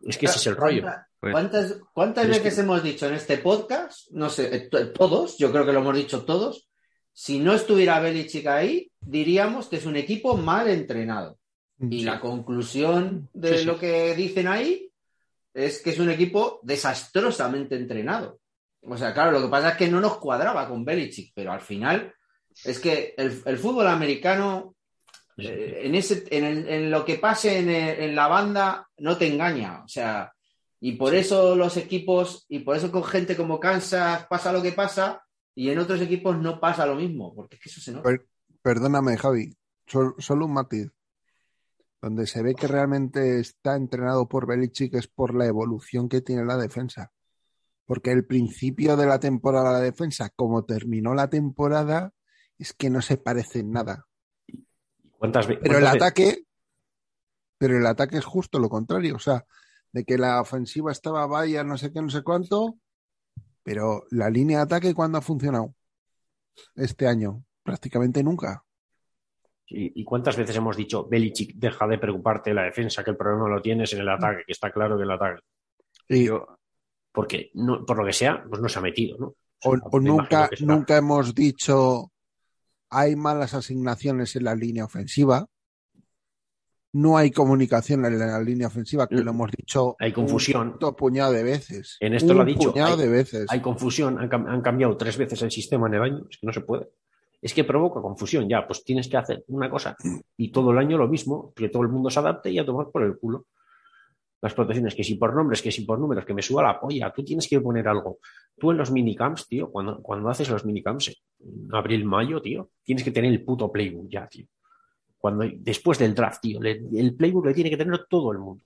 Es que ese es el rollo. ¿Cuánta- Pues- ¿Cuántas, cuántas Pero es veces que- hemos dicho en este podcast? No sé, eh, to- todos, yo creo que lo hemos dicho todos. Si no estuviera Belichick ahí, diríamos que es un equipo mal entrenado. Y Sí. la conclusión de Sí, sí. lo que dicen ahí es que es un equipo desastrosamente entrenado. O sea, claro, lo que pasa es que no nos cuadraba con Belichick, pero al final es que el, el fútbol americano, eh, en, ese, en, el- en lo que pase en, el- en la banda, no te engaña. O sea, y por eso los equipos, y por eso con gente como Kansas pasa lo que pasa, y en otros equipos no pasa lo mismo, porque es que eso se nota. Per- perdóname, Javi, sol- solo un matiz. Donde se ve que realmente está entrenado por Belichick es por la evolución que tiene la defensa. Porque el principio de la temporada la defensa, como terminó la temporada, es que no se parece en nada. ¿Cuántas Pero el ataque, pero el ataque es justo lo contrario. O sea, de que la ofensiva estaba vaya, no sé qué, no sé cuánto, pero la línea de ataque, ¿cuándo ha funcionado? Este año, prácticamente nunca. ¿Y, cuántas veces hemos dicho, Belichick, deja de preocuparte de la defensa, que el problema lo tienes en el ataque, que está claro que el ataque? Y, Porque, no, por lo que sea, pues no se ha metido, ¿no? o, nunca, nunca hemos dicho hay malas asignaciones en la línea ofensiva. No hay comunicación en la línea ofensiva, que lo hemos dicho Hay confusión. un puñado de veces. En esto un lo ha dicho, puñado hay- de veces. Hay confusión, han, han cambiado tres veces el sistema en el año, es que no se puede. Es que provoca confusión, ya, pues tienes que hacer una cosa y todo el año lo mismo, que todo el mundo se adapte y a tomar por el culo. Las protecciones, que si por nombres, que si por números, que me suba la polla, tú tienes que poner algo. Tú en los minicamps, tío, cuando, cuando haces los minicamps en abril, mayo, tío, tienes que tener el puto playbook ya, tío. Cuando, después del draft, tío, el playbook le tiene que tener todo el mundo.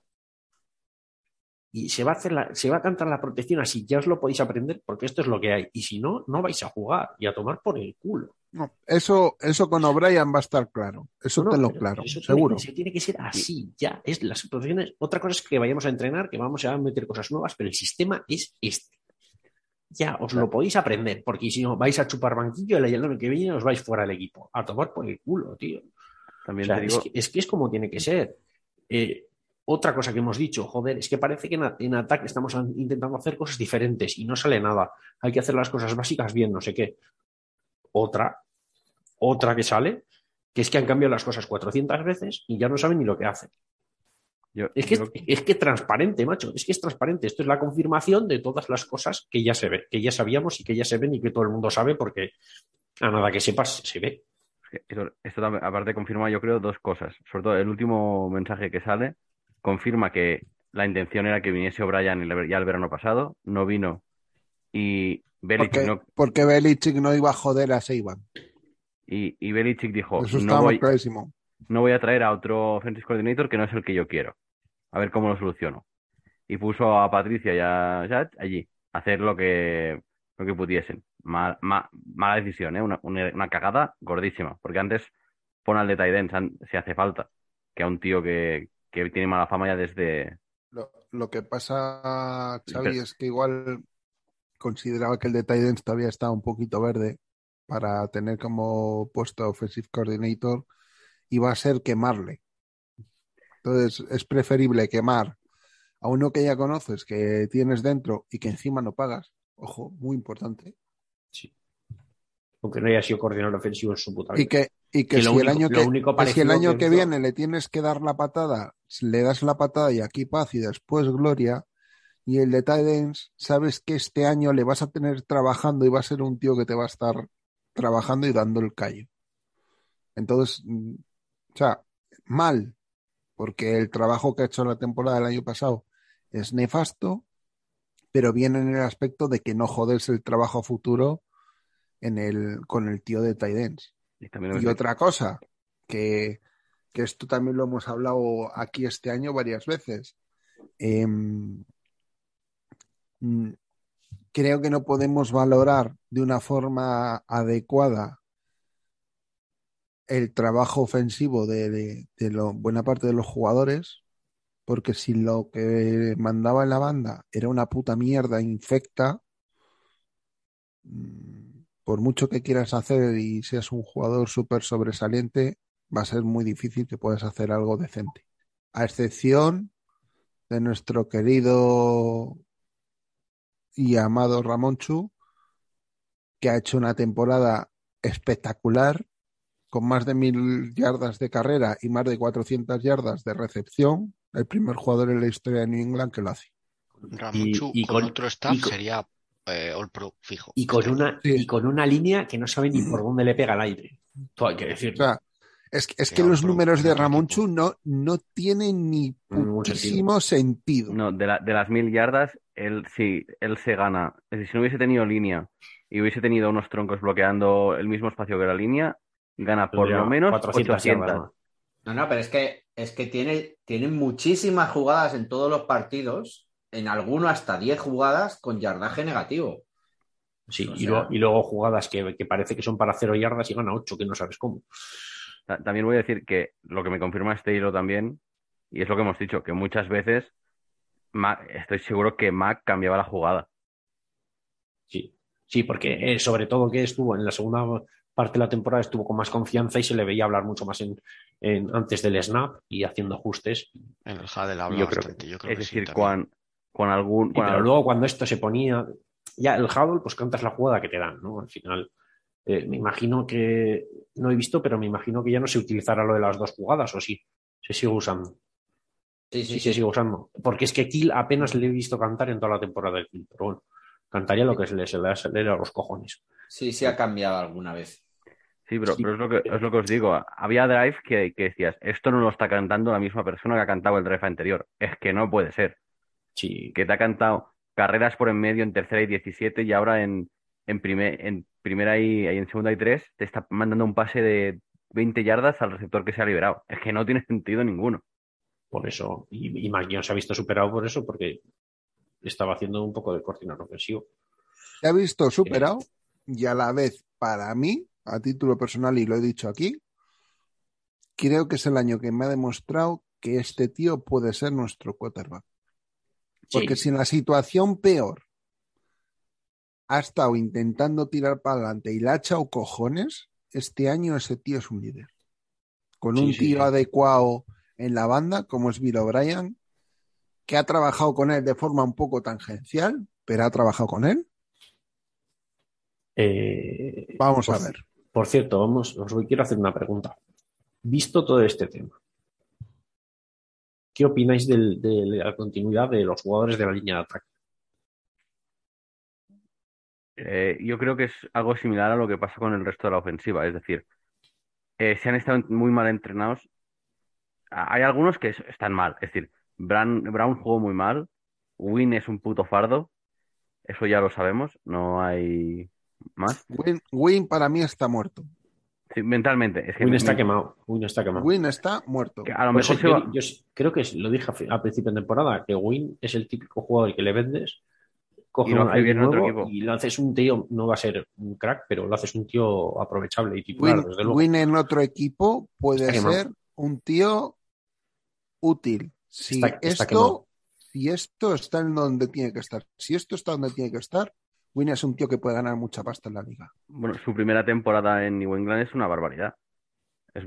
Y se va a hacer se va a cantar la protección así, ya os lo podéis aprender porque esto es lo que hay. Y si no, no vais a jugar y a tomar por el culo. No, eso, eso con O'Brien va a estar claro. Eso No, te lo claro, eso tiene seguro. se tiene que ser así, ya. Es las protecciones. Otra cosa es que vayamos a entrenar, que vamos a meter cosas nuevas, pero el sistema es este. Ya, os lo podéis aprender, porque si no, vais a chupar banquillo el año que viene os vais fuera del equipo. A tomar por el culo, tío. O también sea, te es, digo, que, es que es como tiene que ser. Eh, otra cosa que hemos dicho, joder, es que parece que en, en ataque estamos an- intentando hacer cosas diferentes y no sale nada. Hay que hacer las cosas básicas bien, no sé qué. Otra otra que sale, que es que han cambiado las cosas 400 veces y ya no saben ni lo que hacen. Yo- Es que, yo- es que transparente, macho, es que es transparente. Esto es la confirmación de todas las cosas que ya se ve, que ya sabíamos y que ya se ven y que todo el mundo sabe porque a nada que sepas se ve. Esto, esto también, aparte confirma, yo creo, dos cosas. Sobre todo, el último mensaje que sale confirma que la intención era que viniese O'Brien ya el verano pasado, no vino y Belichick, Porque, no, porque Belichick no iba a joder a Seiban. Y, y Belichick dijo, Eso no voy, clarísimo. no voy a traer a otro offensive coordinator que no es el que yo quiero. A ver cómo lo soluciono. Y puso a Patricia y a Judge allí, a hacer lo que, lo que pudiesen. Mal- ma- mala decisión, ¿eh? Una, una, una cagada gordísima. Porque antes pon al de an- si hace falta, que a un tío que, que tiene mala fama ya desde... Lo, lo que pasa, Xavi, Pero- es que igual consideraba que el de Titans todavía estaba un poquito verde para tener como puesto offensive coordinator y va a ser quemarle. Entonces es preferible quemar a uno que ya conoces, que tienes dentro y que encima no pagas. Ojo, muy importante. Aunque no haya sido coordinador ofensivo en su puta Y vida. que, y que Y lo si el año que, que si el año que que viene le tienes que dar la patada, le das la patada y aquí paz y después gloria, y el de Titans, sabes que este año le vas a tener trabajando y va a ser un tío que te va a estar trabajando y dando el callo. Entonces, mm, o sea, mal, porque el trabajo que ha hecho la temporada del año pasado es nefasto, pero bien en el aspecto de que no jodes el trabajo futuro en el, con el tío de Titans. Y también Y otra cosa, que, que esto también lo hemos hablado aquí este año varias veces. Em, mm, creo que no podemos valorar de una forma adecuada el trabajo ofensivo de, buena parte de los jugadores, porque si lo que mandaba en la banda era una puta mierda infecta, mm, por mucho que quieras hacer y seas un jugador súper sobresaliente, va a ser muy difícil que puedas hacer algo decente. A excepción de nuestro querido y amado Ramonchu, que ha hecho una temporada espectacular, con más de mil yardas de carrera y más de 400 yardas de recepción, el primer jugador en la historia de New England que lo hace. Ramonchu y con, con- otro staff y con- sería eh, All Pro fijo. Y con, una, Sí. y con una línea que no sabe ni por dónde le pega el aire. Todo hay que decir. O sea, es, que- es que los números de Ramonchu no, no tienen ni putísimo sentido. No, de, la- de las mil yardas, él sí, él se gana. Es decir, si no hubiese tenido línea y hubiese tenido unos troncos bloqueando el mismo espacio que la línea, gana por lo menos 400 800. yardas más. No, no, pero es que, es que tiene, tiene muchísimas jugadas en todos los partidos, en alguno hasta 10 jugadas con yardaje negativo. Sí, O y, sea- luego, y luego jugadas que, que parece que son para cero yardas y gana ocho, que no sabes cómo. Ta- También voy a decir que lo que me confirma este hilo también, y es lo que hemos dicho, que muchas veces Estoy seguro que Mac cambiaba la jugada. Sí, sí, porque eh, sobre todo que estuvo en la segunda parte de la temporada estuvo con más confianza y se le veía hablar mucho más en, en- antes del snap y haciendo ajustes. En el Hadel habla Yo creo bastante. que, Yo creo es que decir, cuan- con algún, Y con pero al- luego cuando esto se ponía, ya el huddle, pues cantas la jugada que te dan, ¿no? Al final, eh, me imagino que, no he visto, pero me imagino que ya no se utilizará lo de las dos jugadas, o sí, se sigue usando. Sí, Sí, se sigue usando. Porque es que Kill apenas le he visto cantar en toda la temporada de Kill, pero bueno, cantaría lo que se le, se le a los cojones. Sí, sí ha cambiado alguna vez. Sí, pero, Sí. pero es, lo que, es lo que os digo. Había drive que, que decías, esto no lo está cantando la misma persona que ha cantado el drive anterior. Es que no puede ser. Sí, Que te ha cantado carreras por en medio en tercera y 17 y ahora en, en, primer, en primera y, y en segunda y tres te está mandando un pase de 20 yardas al receptor que se ha liberado. Es que no tiene sentido ninguno. Por eso. Y, y se ha visto superado por eso, porque estaba haciendo un poco de coordinador ofensivo. Se ha visto superado y a la vez, para mí, a título personal, y lo he dicho aquí, creo que es el año que me ha demostrado que este tío puede ser nuestro quarterback. Porque Sí. si en la situación peor ha estado intentando tirar para adelante y le ha echado cojones, este año ese tío es un líder. Con Sí, un sí, tío sí. adecuado en la banda, como es Bill O'Brien, que ha trabajado con él de forma un poco tangencial, pero ha trabajado con él. Eh, Vamos a ver. Por cierto, vamos, os voy, quiero hacer una pregunta. Visto todo este tema, ¿qué opináis del- de la continuidad de los jugadores de la línea de ataque? Eh, yo creo que es algo similar a lo que pasa con el resto de la ofensiva. Es decir, eh, se han estado muy mal entrenados. Hay algunos que es- están mal. Es decir, Brown, Brown jugó muy mal. Win es un puto fardo. Eso ya lo sabemos. No hay más. Win, Win para mí está muerto. Sí, mentalmente. Es que Win está quemado. Win está quemado. Win está muerto. que a lo mejor se yo, va- yo s- creo que lo dije a principio de temporada, que Win es el típico jugador que le vendes, coge Y lo un hace bien otro nuevo equipo. y lo haces un tío, no va a ser un crack, pero lo haces un tío aprovechable y titular, Win, desde luego. Win en otro equipo puede ser un tío útil. Si Está- está esto, quemado. si esto está en donde tiene que estar, si esto está donde tiene que estar, Win es un tío que puede ganar mucha pasta en la liga. Bueno, su primera temporada en New England es una barbaridad. Es,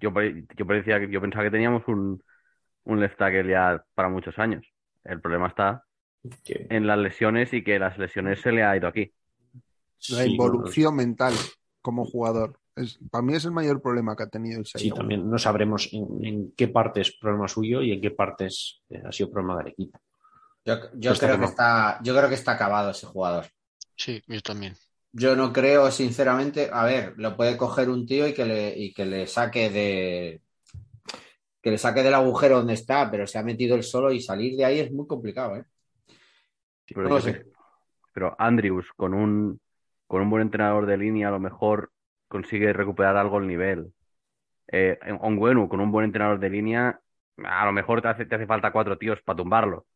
yo, yo parecía que yo pensaba que teníamos un, un left tackle ya para muchos años. El problema está en las lesiones y que las lesiones se le ha ido aquí. La sí, involución mental como jugador. Es, para mí es el mayor problema que ha tenido Isaiah sí, también no sabremos en, en qué parte es problema suyo y en qué partes eh, ha sido problema del equipo. Yo, creo que está, yo creo que está acabado ese jugador. Sí, yo también. Yo no creo, sinceramente, a ver, lo puede coger un tío y que le, y que le saque de que le saque del agujero donde está, pero se ha metido él solo y salir de ahí es muy complicado, ¿eh? Pero, No sé. Pero Andrews, con un, con un buen entrenador de línea, a lo mejor consigue recuperar algo el nivel. Eh, Onguenu, con un buen entrenador de línea, a lo mejor te hace, te hace falta cuatro tíos para tumbarlo.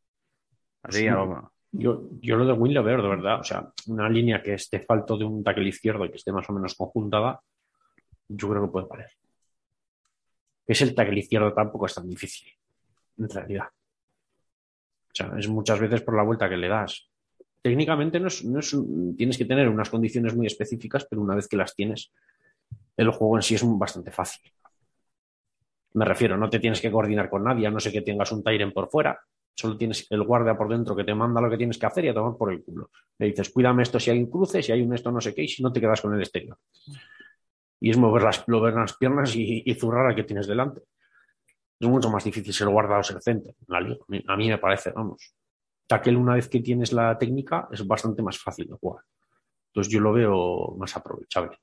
Así, Sí. a lo- Yo, yo lo de Win lo veo de verdad. O sea, una línea que esté falto de un tackle izquierdo y que esté más o menos conjuntada, yo creo que puede valer. Es el tackle izquierdo tampoco es tan difícil, en realidad. O sea, es muchas veces por la vuelta que le das. Técnicamente no es, no es tienes que tener unas condiciones muy específicas, pero una vez que las tienes, el juego en sí es bastante fácil. Me refiero, no te tienes que coordinar con nadie, a no sé que tengas un Tyren por fuera. Solo tienes el guardia por dentro que te manda lo que tienes que hacer y a tomar por el culo. Le dices, cuídame esto si hay un cruce, si hay un esto no sé qué, y si no te quedas con el exterior. Y es mover las, mover las piernas y, zurrar al que tienes delante. Es mucho más difícil ser guarda o ser mí- A mí me parece, vamos. Tackle una vez que tienes la técnica es bastante más fácil de jugar. Entonces yo lo veo más aprovechable.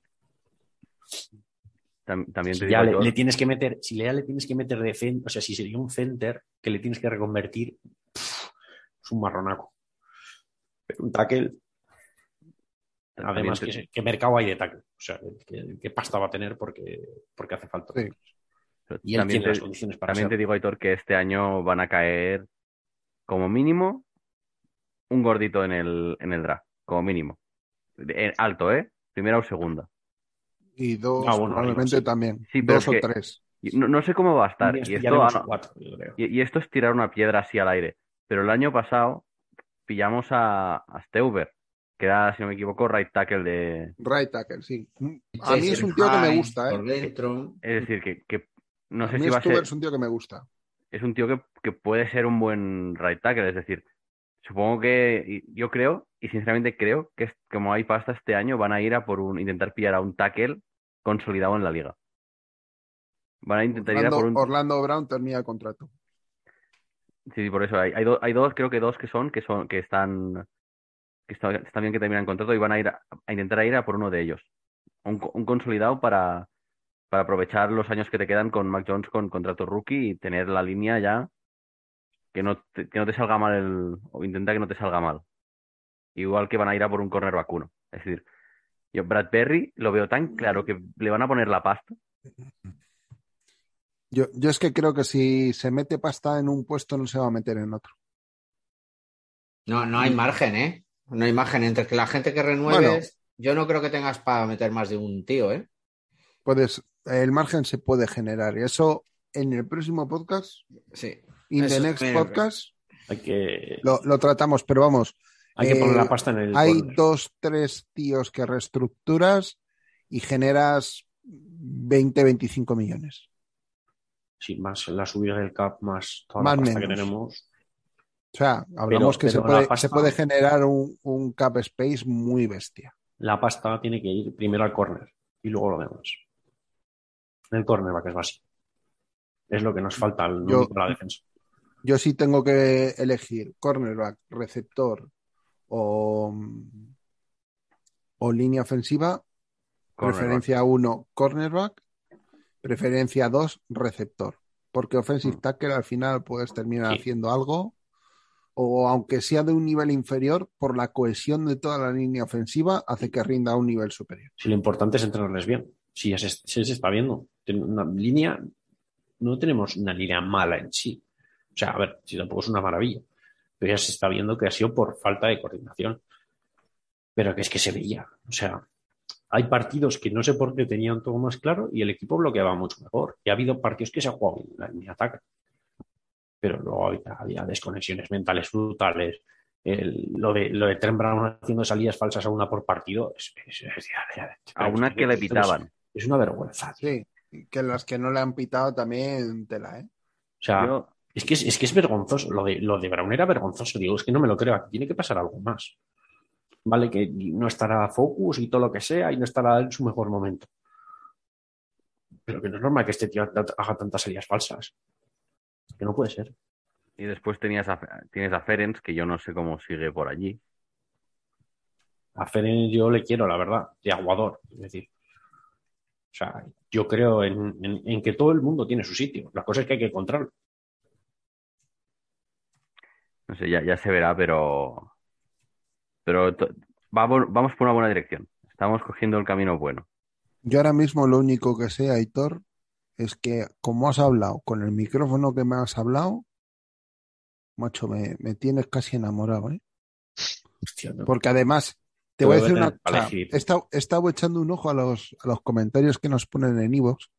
tam- también te Si ya le, tienes que meter, si ya le tienes que meter de o sea, si sería un center que le tienes que reconvertir, pff, es un marronaco. Pero un tackle, además, te- que, ¿qué mercado hay de tackle? O sea, ¿qué, pasta va a tener porque, porque hace falta? Sí. Y él también tiene te- las condiciones para También te digo, Aitor, que este año van a caer como mínimo un gordito en el, en el draft, como mínimo. Eh, alto, ¿eh? Primera o segunda. Y dos, bueno, probablemente también. Sí, dos o que- tres. No, no sé cómo va a estar. Y esto, ah, no, cuatro, yo creo. y, y esto es tirar una piedra así al aire. Pero el año pasado pillamos a, a Steuber, que era, si no me equivoco, right tackle de... Right tackle, sí. A mí es un tío que me gusta, Por ¿eh? dentro. Es decir, que, que no A sé mí si va a ser... es un tío que me gusta. es un tío que, que puede ser un buen right tackle. Es decir, supongo que yo creo, y sinceramente creo, que como hay pasta este año, van a ir a por un, intentar pillar a un tackle consolidado en la liga. Van a intentar ir a por un. Orlando Brown termina el contrato. Sí, sí, por eso hay, hay, do- hay dos, creo que dos que son, que son, que están, que está, está bien que terminan contrato y van a ir a, a intentar ir a por uno de ellos. Un, un consolidado para, para aprovechar los años que te quedan con Mac Jones con contrato rookie y tener la línea ya que no te, que no te salga mal el, o intenta que no te salga mal. Igual que van a ir a por un corner vacuno. Es decir, yo Brad Perry lo veo tan claro que le van a poner la pasta. Yo, yo es que creo que si se mete pasta en un puesto no se va a meter en otro. No, no hay margen, ¿eh? No hay margen entre que la gente que renueves. Bueno. Yo no creo que tengas para meter más de un tío, ¿eh? Puedes, el margen se puede generar. Y eso en el próximo podcast, Sí. In the Eso next podcast, Hay que, lo, lo tratamos, pero vamos, hay que eh, poner la pasta en el hay corner. dos, tres tíos que reestructuras y generas 20, 25 millones. Sí, más la subida del cap, más toda Más la pasta menos. que tenemos. O sea, hablamos que pero se, puede, pasta- se puede generar un, un cap space muy bestia. La pasta tiene que ir primero al corner. y luego lo demás. El cornerback es básico. Es lo que nos falta al Yo- para la defensa. Yo sí tengo que elegir cornerback, receptor o, o línea ofensiva. Cornerback. Preferencia 1, cornerback. Preferencia 2, receptor. Porque offensive Mm. tackle al final puedes terminar Sí. haciendo algo. O aunque sea de un nivel inferior, por la cohesión de toda la línea ofensiva, hace que rinda a un nivel superior. Si lo importante es entrenarles bien. Si ya se, se- está viendo. Una línea, no tenemos una línea mala en sí. O sea, a ver, si tampoco es una maravilla. Pero ya se está viendo que ha sido por falta de coordinación. Pero que es que se veía. O sea, hay partidos que no sé por qué tenían todo más claro y el equipo bloqueaba mucho mejor. Y ha habido partidos que se ha jugado en la línea de ataque. Pero luego había, había desconexiones mentales brutales. El- lo de lo de Trent Brown haciendo salidas falsas a una por partido es, es- es- A una que le pitaban. es una vergüenza. Sí, que las que no le han pitado también tela, ¿eh? O sea, Yo, es, que es, es que es vergonzoso. Lo de, lo de Brown era vergonzoso. Digo, es que no me lo creo. Aquí tiene que pasar algo más. Vale, que no estará Focus y todo lo que sea y no estará en su mejor momento. Pero que no es normal que este tío haga tantas salidas falsas. Que no puede ser. y después tenías a, tienes a Ferenc, que yo no sé cómo sigue por allí. A Ferenc yo le quiero, la verdad, de aguador. Es decir, o sea, yo creo en, en- en que todo el mundo tiene su sitio. La cosa es que hay que encontrarlo. No sé, ya, ya se verá, pero. Pero vamos, vamos por una buena dirección. Estamos cogiendo el camino bueno. Yo ahora mismo lo único que sé, Aitor, es que como has hablado, con el micrófono que me has hablado, macho, me, me tienes casi enamorado, ¿eh? Hostia, no. Porque además, te voy a decir una cosa. He estado, he estado echando un ojo a los, a los comentarios que nos ponen en Ivox,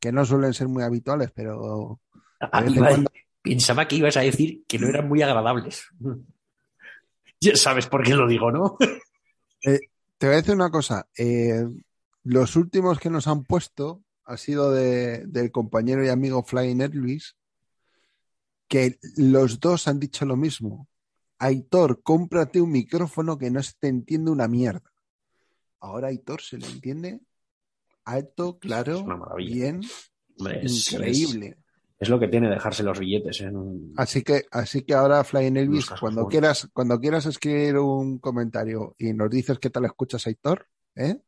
que no suelen ser muy habituales, pero de vez en iba a- cuando- Pensaba que ibas a decir que no eran muy agradables. Ya sabes por qué lo digo, ¿no? te voy a decir una cosa. eh, los últimos que nos han puesto ha sido de, del compañero y amigo Flying Elvis, que los dos han dicho lo mismo. Aitor, cómprate un micrófono que no se te entiende una mierda. Ahora Aitor se le entiende alto, claro, Es una maravilla. bien, es, increíble. es- es lo que tiene dejarse los billetes en, Así que, así que ahora, Flying Elvis, cuando quieras, cuando quieras escribir un comentario y nos dices qué tal escuchas a Aitor, ¿eh?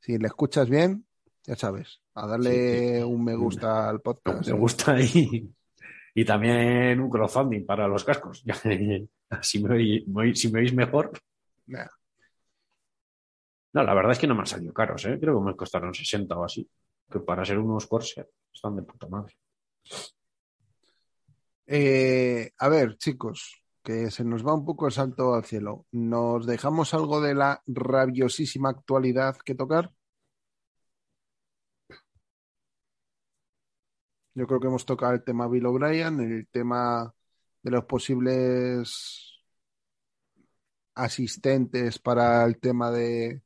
Si le escuchas bien, ya sabes, a darle Sí, sí. un me gusta al podcast. me gusta y, y también un crowdfunding para los cascos. Así me oí- me oí- si me oís mejor. Nah. No, la verdad es que no me han salido caros, ¿eh? Creo que me costaron 60 o así. Que para ser unos Corsair están de puta madre. Eh, a ver, chicos, que se nos va un poco el salto al cielo. ¿Nos dejamos algo de la rabiosísima actualidad que tocar? Yo creo que hemos tocado el tema Bill O'Brien, el tema de los posibles asistentes para el tema de,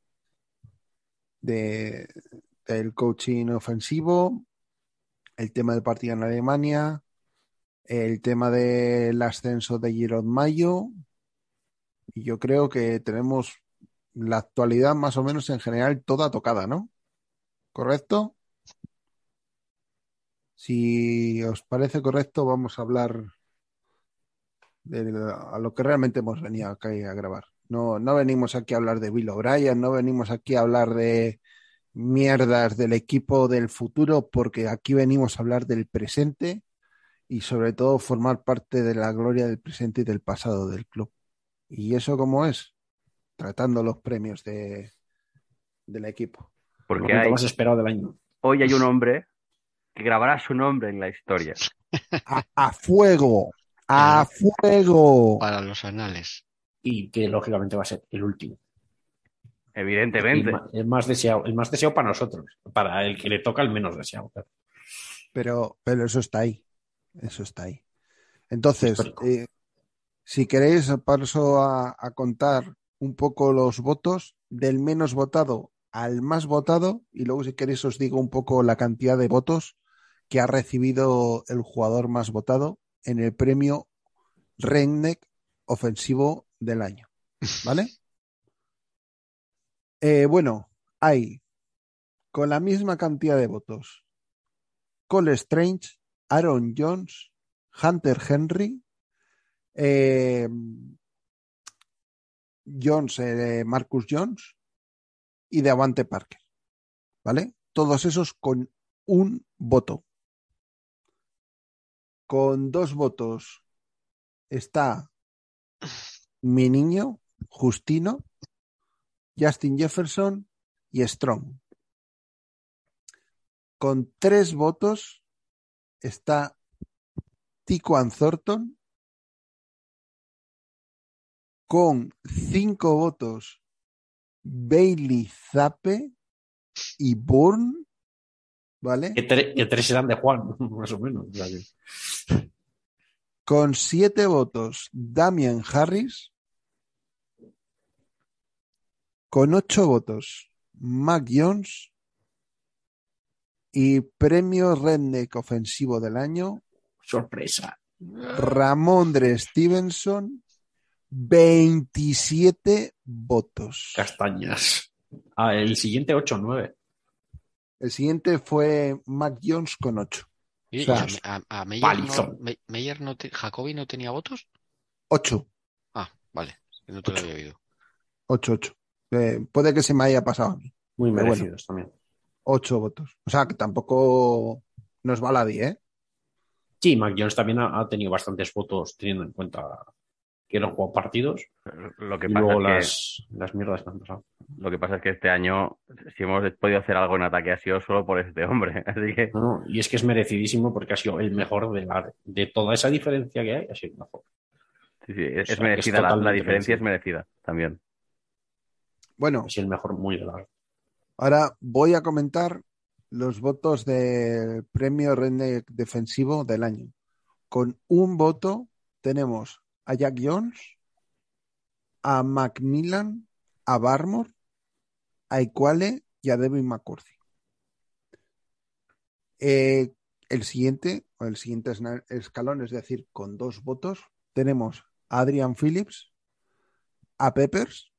de del coaching ofensivo, el tema del partido en Alemania, el tema del ascenso de Girard Mayo. Y yo creo que tenemos la actualidad más o menos en general toda tocada, ¿no? ¿Correcto? Si os parece correcto, vamos a hablar de a lo que realmente hemos venido aquí a grabar. No, no venimos aquí a hablar de Bill O'Brien, no venimos aquí a hablar de mierdas del equipo del futuro, porque aquí venimos a hablar del presente y sobre todo formar parte de la gloria del presente y del pasado del club. ¿Y eso cómo es? Tratando los premios de, del equipo. Lo Porque hay, más esperado del año. hoy hay un hombre que grabará su nombre en la historia. A, a fuego, a fuego. para los anales. Y que lógicamente va a ser el último. El, Evidentemente. ma- el más deseado, el más deseado para nosotros. Para el que le toca el menos deseado. Pero, pero eso está ahí. Eso está ahí. Entonces, eh, si queréis, paso a, a contar un poco los votos del menos votado al más votado y luego si queréis os digo un poco la cantidad de votos que ha recibido el jugador más votado en el premio Redneck ofensivo del año. ¿Vale? Eh, bueno, hay con la misma cantidad de votos. Cole Strange, Aaron Jones, Hunter Henry, eh, Jones, eh, Marcus Jones y Devante Parker. ¿Vale? Todos esos con un voto. Con dos votos está mi niño, Justino, Justin Jefferson y Strong. Con tres votos está Tico Thornton. Con cinco votos, Bailey Zappe y Bourne. ¿Vale? Que, tre- que tres eran de Juan, más o menos. Con siete votos, Damian Harris. Con ocho votos, Mac Jones. Y premio Redneck Ofensivo del Año, Sorpresa. Ramondre Stevenson, 27 votos. Castañas. Ah, el siguiente 8-9. El siguiente fue Mac Jones con 8. Y, O sea, a, a- a Meyer, palizón. no, Me- Meyer no te- Jacobi no tenía votos. 8, Ah, vale, no te lo había oído. 8, 8. Eh, puede que se me haya pasado a mí. Muy merecidos también. 8 votos. O sea, que tampoco nos baladí, ¿eh? Sí, Mac Jones también ha, ha tenido bastantes votos teniendo en cuenta que no jugado partidos Lo que y pasa luego es que las, las mierdas que han pasado. Lo que pasa es que este año, si hemos podido hacer algo en ataque, ha sido solo por este hombre. Así que No, no, y es que es merecidísimo porque ha sido el mejor de, la, de toda esa diferencia que hay, ha sido el mejor. sí, sí, es, O es merecida. es la, diferencia es merecida también. Bueno, Ha sido el mejor muy de la. Ahora voy a comentar los votos del premio Redneck Defensivo del año. Con un voto tenemos a Jack Jones, a Macmillan, a Barmore, a Equale y a Devin McCourty. Eh, el siguiente, el siguiente escalón, es decir, con dos votos, tenemos a Adrian Phillips, a Peppers,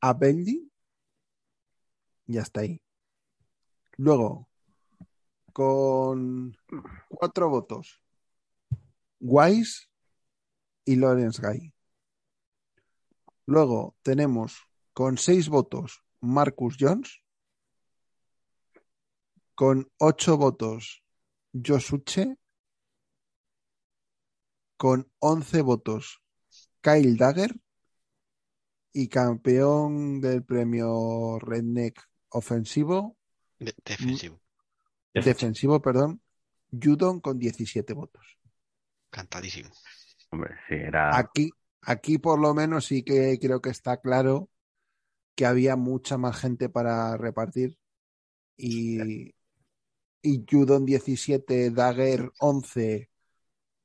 a Bendy y hasta ahí. Luego, con cuatro votos, Wise y Lawrence Guy. Luego tenemos con seis votos Marcus Jones. Con ocho votos Josuche. Con once votos Kyle Dagger. Y campeón del premio Redneck ofensivo, De- defensivo, defensivo, perdón, Judon con 17 votos. cantadísimo. Hombre, sí, era. Aquí, aquí por lo menos sí que creo que está claro que había mucha más gente para repartir. Y, y Judon 17, Dagger 11,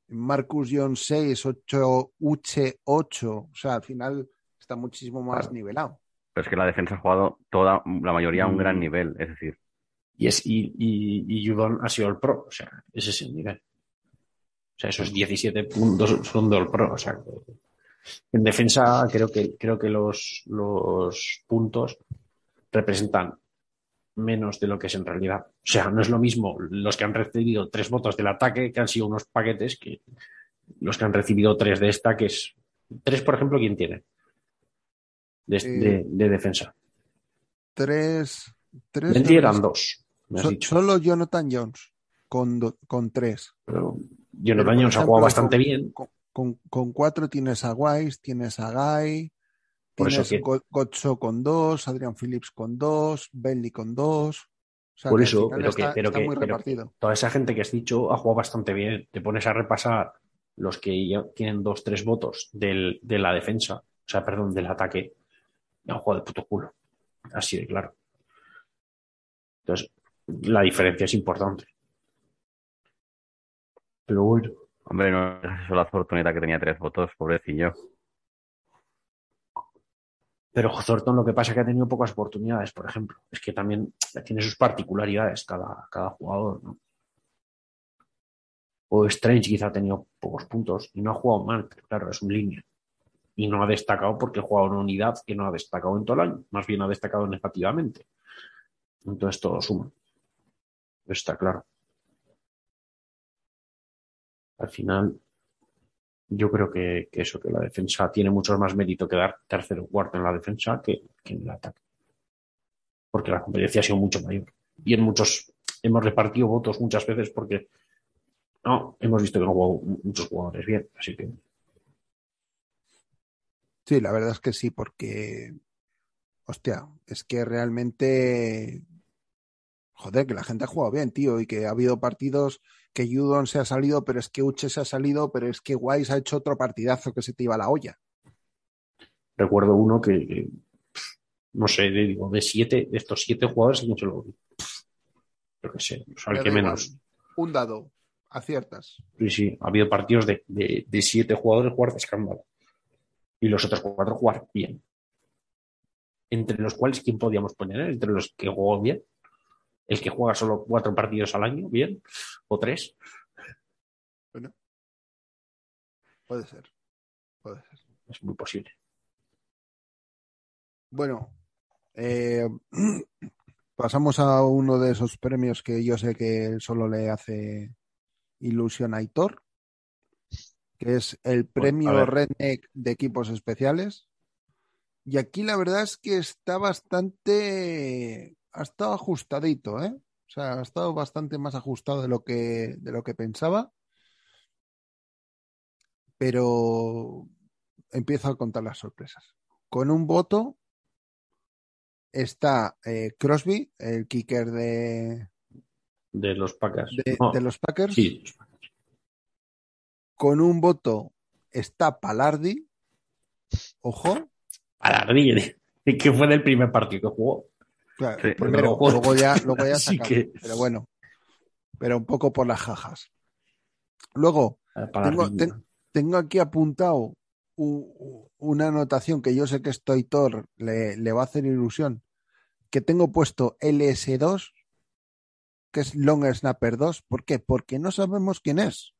Marcus Jones 6, 8, Uche 8. O sea, al final está muchísimo más Claro. nivelado. Pero es que la defensa ha jugado toda, la mayoría a un Mm. gran nivel. Es decir, Y, es, y, y, y Judon ha sido el pro, o sea, ese es el nivel. O sea, esos 17 puntos son del pro, o sea, en defensa creo que, creo que los, los puntos representan menos de lo que es en realidad. O sea, no es lo mismo los que han recibido tres votos del ataque, que han sido unos paquetes, que los que han recibido tres de esta, que es... Tres, por ejemplo, ¿quién tiene? De, Eh, de- de defensa. Tres. tres eran dos, me has So- dicho. solo Jonathan Jones con, do- con tres. Pero Jonathan Jones ha jugado bastante con- bien. Con, con- con cuatro tienes a Wise, tienes a Guy, Por tienes que- Go- Gotcho con dos, Adrian Phillips con dos, Bentley con dos. O sea, Por que eso, pero está, que, pero está que- muy pero repartido. toda esa gente que has dicho ha jugado bastante bien. Te pones a repasar los que ya tienen dos, tres votos del, de la defensa, o sea, perdón, del ataque, han jugado de puto culo. Así de claro. Entonces, la diferencia es importante. Pero bueno, hombre, no es eso la fortuneta que tenía tres votos, pobrecillo. pero Thornton lo que pasa es que ha tenido pocas oportunidades, por ejemplo. Es que también tiene sus particularidades cada, cada jugador, ¿no? O Strange quizá ha tenido pocos puntos y no ha jugado mal, pero claro, es un línea. Y no ha destacado porque jugado una unidad que no ha destacado en todo el año, más bien ha destacado negativamente. Entonces todo suma. Está claro. Al final, yo creo que, eso, que la defensa tiene mucho más mérito que dar tercero o cuarto en la defensa que, en el ataque. Porque la competencia ha sido mucho mayor. Y en muchos, hemos repartido votos muchas veces porque no, hemos visto que no jugado muchos jugadores bien. Así que Sí, la verdad es que sí, porque, hostia, es que realmente, joder, que la gente ha jugado bien, tío, y que ha habido partidos que Judon se ha salido, pero es que Uche se ha salido, pero es que Wise ha hecho otro partidazo que se te iba a la olla. recuerdo uno que, no sé, de, digo, de siete, de estos siete jugadores, ¿a quién se lo Yo qué sé, o sea, el que igual. menos. Un dado, aciertas. Sí, sí, ha habido partidos de, de, de siete jugadores jugar de escándalo. Y los otros cuatro jugar bien. Entre los cuales, ¿quién podíamos poner? Entre los que jugó bien. El que juega solo cuatro partidos al año, bien. O tres. Puede ser, puede ser. Es muy posible. Bueno, eh, pasamos a uno de esos premios que yo sé que solo le hace ilusión a Aitor, que es el premio ver. Redneck de equipos especiales. Y aquí la verdad es que está bastante, ha estado ajustadito, ¿eh? O sea, ha estado bastante más ajustado de lo que, de lo que pensaba. Pero empiezo a contar las sorpresas. Con un voto está eh, Crosby, el kicker de, De los Packers. de, No, de los Packers. Sí, los Packers. Con un voto está Palardi. Ojo. A la ríe, que fue del primer partido que jugó. Claro, Sí, primero, pero- luego ya, luego ya que- Pero bueno, pero un poco por las jajas. Luego, Para Tengo- la ten- tengo aquí apuntado u- una anotación que yo sé que esto a Aitor le, le va a hacer ilusión, que tengo puesto LS2, que es Long Snapper 2. ¿Por qué? Porque no sabemos quién es.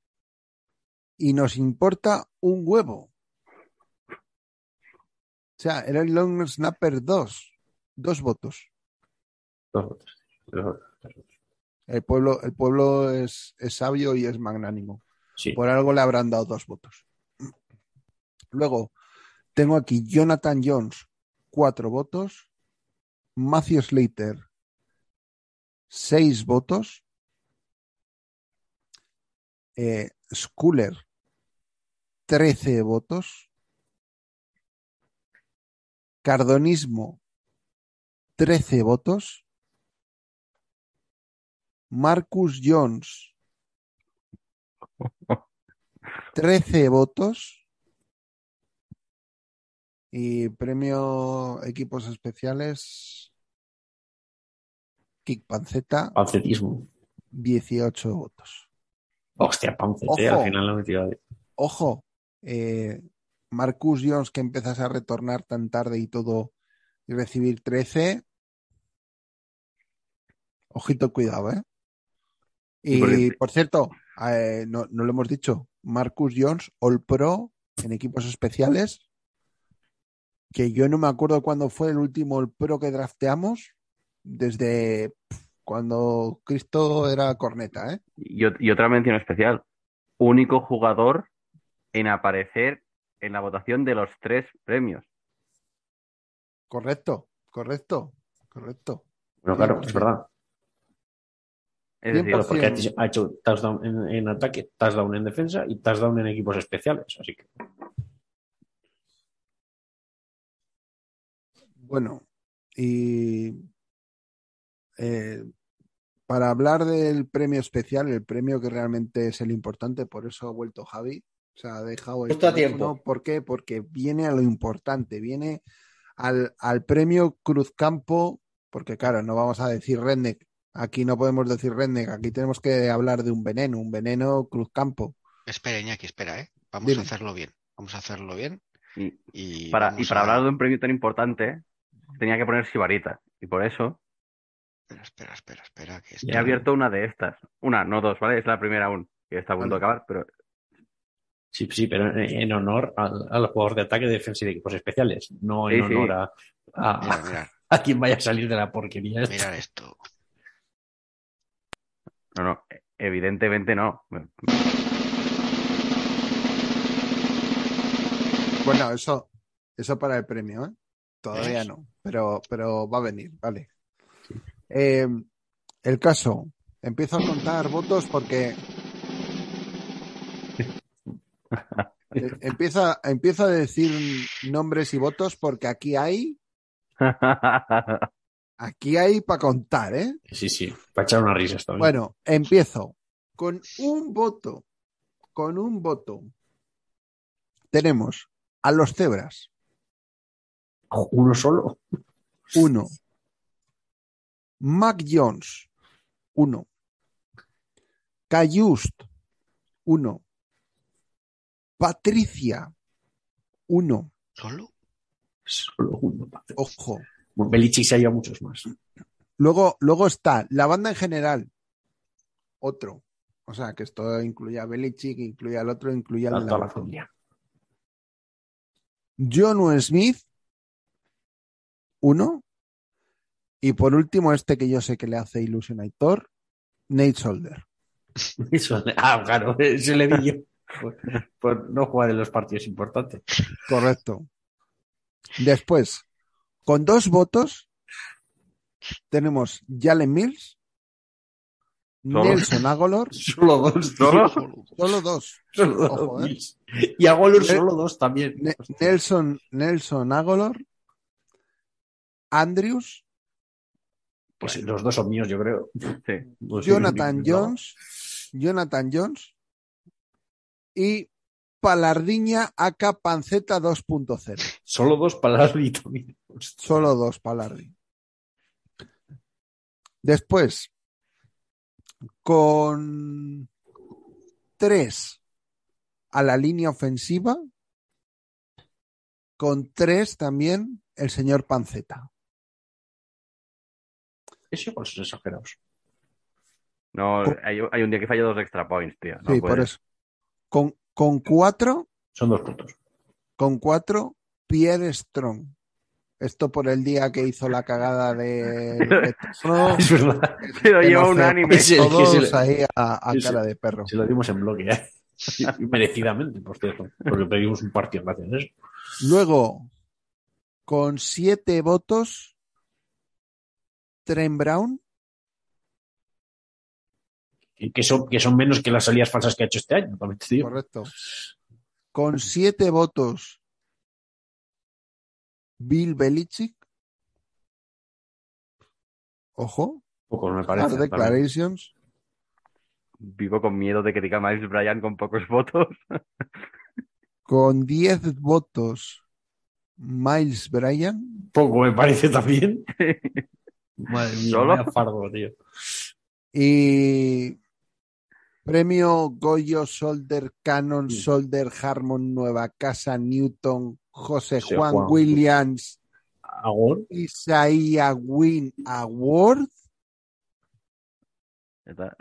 Y nos importa un huevo. O sea, era el Long Snapper 2. Dos votos. Dos votos. Dos votos. El pueblo, el pueblo es, es sabio y es magnánimo. Sí. Por algo le habrán dado dos votos. Luego, tengo aquí Jonathan Jones, cuatro votos. Matthew Slater, seis votos. Eh, Schuller, trece votos. Cardonismo, trece votos. Marcus Jones, 13 votos. Y premio equipos especiales. Kick Panceta, Pancetismo. 18 votos. Hostia, Ojo. al final la metió. Ojo, eh, Marcus Jones que empiezas a retornar tan tarde y todo y recibir 13. Ojito, cuidado, ¿eh? Y por cierto, eh, no, no lo hemos dicho, Marcus Jones, All Pro en equipos especiales, que yo no me acuerdo cuándo fue el último All Pro que drafteamos, desde cuando Cristo era corneta, ¿eh? Y, ot- y otra mención especial. Único jugador en aparecer en la votación de los tres premios. Correcto, correcto, correcto. Bueno, claro, es verdad. Es decir, por Porque ha cien. hecho- ha hecho touchdown en, en ataque, touchdown en defensa y touchdown en equipos especiales. Así que Bueno, y eh, para hablar del premio especial, el premio que realmente es el importante, por eso ha vuelto Javi, o sea, ha dejado el Justo a teléfono. tiempo. ¿Por qué? Porque viene a lo importante, viene al, al premio Cruzcampo, porque claro, no vamos a decir Redneck, aquí no podemos decir Redneck, aquí tenemos que hablar de un veneno, un veneno Cruzcampo. Espera, Iñaki, espera, ¿eh? Vamos Dime. a hacerlo bien. Vamos a hacerlo bien. y Y para, y para a- hablar de un premio tan importante, tenía que poner Sibarita. Y por eso Espera, espera, espera, espera. Que he abierto una de estas. Una, no dos, ¿vale? Es la primera aún, que está a punto de acabar, pero sí, sí, pero en, en honor al, al jugador de ataque, defensa y de equipos especiales, no en Sí, sí. honor a, a quien vaya a salir de la porquería. esta. Mirar esto. No, no, evidentemente no. Bueno, eso, eso para el premio, ¿eh? Todavía no, pero, pero va a venir, vale. Eh, el caso, empiezo a contar votos porque Eh, empieza, empieza a decir nombres y votos porque aquí hay, aquí hay para contar, ¿eh? Sí, sí, para echar una risa también. Bueno, empiezo con un voto, con un voto. Tenemos a los cebras, Uno solo. uno. Mac Jones, uno. Cayust, uno. Patricia, uno. ¿Solo? Solo uno. Ojo. Bueno, Belichick se ha ido a muchos más. Luego, luego está la banda en general, otro. O sea, que esto incluye a Belichick, incluye al otro, incluye al A la toda la banda. familia. John Smith, uno. Y por último, este que yo sé que le hace ilusión a Nate Solder. Ah, claro, se le vi yo. Por, por no jugar en los partidos importantes. Correcto. Después, con dos votos, tenemos Jalen Mills, ¿Solo? Nelson Agolor, Solo dos. ¿Solo? solo dos. Solo dos. Ojo, ¿eh? Y a Golur Ne- solo dos también. Ne-. Nelson, Nelson Agolor, Andrews, Pues los dos son míos, yo creo. Sí. Jonathan no. Jones, Jonathan Jones y Palardiña AK Panceta 2.0. Solo dos también. Hostia. Solo dos Palardi. Después, con tres a la línea ofensiva, con tres también el señor Panceta. Eso son exagerados. No, hay, hay un día que falla dos extra points, tío. No sí, por eso. Con, con cuatro, Son dos puntos. con cuatro, Pierre Strong. Esto por el día que hizo la cagada de, de Es verdad. Se lo lleva un anime. Todos ahí a, cara de perro. Se lo dimos en bloque. ¿eh? Merecidamente, por cierto. Porque pedimos un partido gracias a eso. Luego, con siete votos, Trent Brown, que son, que son menos que las salidas falsas que ha hecho este año, digo. correcto. Con siete votos, Bill Belichick. Ojo, Poco me hard parece. también. declarations. Vivo con miedo de que diga Miles Bryan con pocos votos. Con diez votos, Miles Bryan. Poco me parece también. Madre mía, ¿Solo? fardo, tío. Y premio Goyo Solder Cannon Sí. Solder Harmon Nueva Casa Newton José Juan, Juan. Williams Agor. Isaiah Win Award Ya está.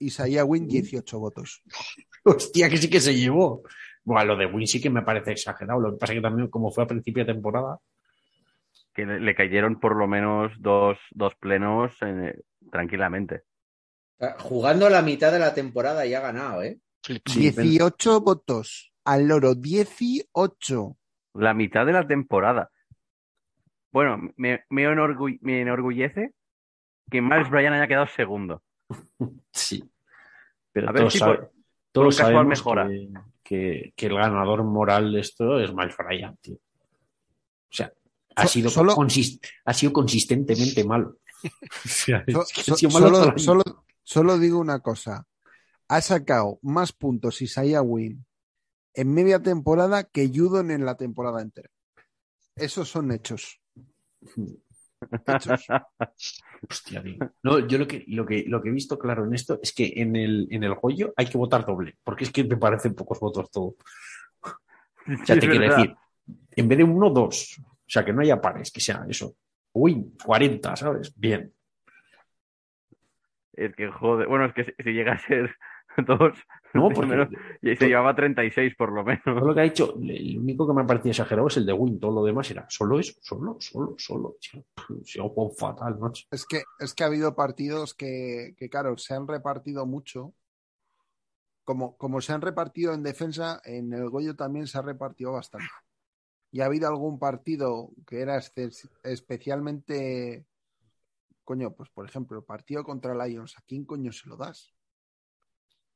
Isaiah Win 18 votos. Hostia, que sí que se llevó. Bueno, lo de Win sí que me parece exagerado. Lo que pasa es que también, como fue a principio de temporada, que le, le cayeron por lo menos dos, dos plenos eh, tranquilamente. Jugando la mitad de la temporada y ha ganado, ¿eh? Sí, 18 votos al loro 18. La mitad de la temporada. Bueno, me, me, enorgu- me enorgullece que Miles Bryan haya quedado segundo. sí. Pero A ver si sabe- por- todos sabemos mejora. que, que- que el ganador moral de esto es Miles Bryan, tío. O sea, ha, So- sido, solo- consis- ha sido consistentemente malo. O sea, So- es que ha so- sido malo todo el solo, año. solo, solo digo una cosa. Ha sacado más puntos Isaiah Win en media temporada que Judon en la temporada entera. Esos son hechos. Hostia, tío. No, yo lo que, lo, que, lo que he visto claro en esto es que en el, en el Goyo hay que votar doble, porque es que me parecen pocos votos todo. O sea, te quiero verdad. decir, en vez de uno, dos. O sea, que no haya pares, que sea eso. Uy, 40, ¿sabes? Bien. Es que joder. Bueno, es que si, si llega a ser Dos. No, porque Menos- y se llevaba 36 por lo todo menos. lo que ha hecho, el único que me ha parecido exagerado es el de Win. Todo lo demás era solo eso, solo, solo, solo. Se ha jugado fatal, macho. Es que, es que ha habido partidos que, que, claro, se han repartido mucho. Como, como se han repartido en defensa, en el Goyo también se ha repartido bastante. Y ha habido algún partido que era especialmente. Coño, pues por ejemplo, el partido contra Lions, ¿a quién coño se lo das?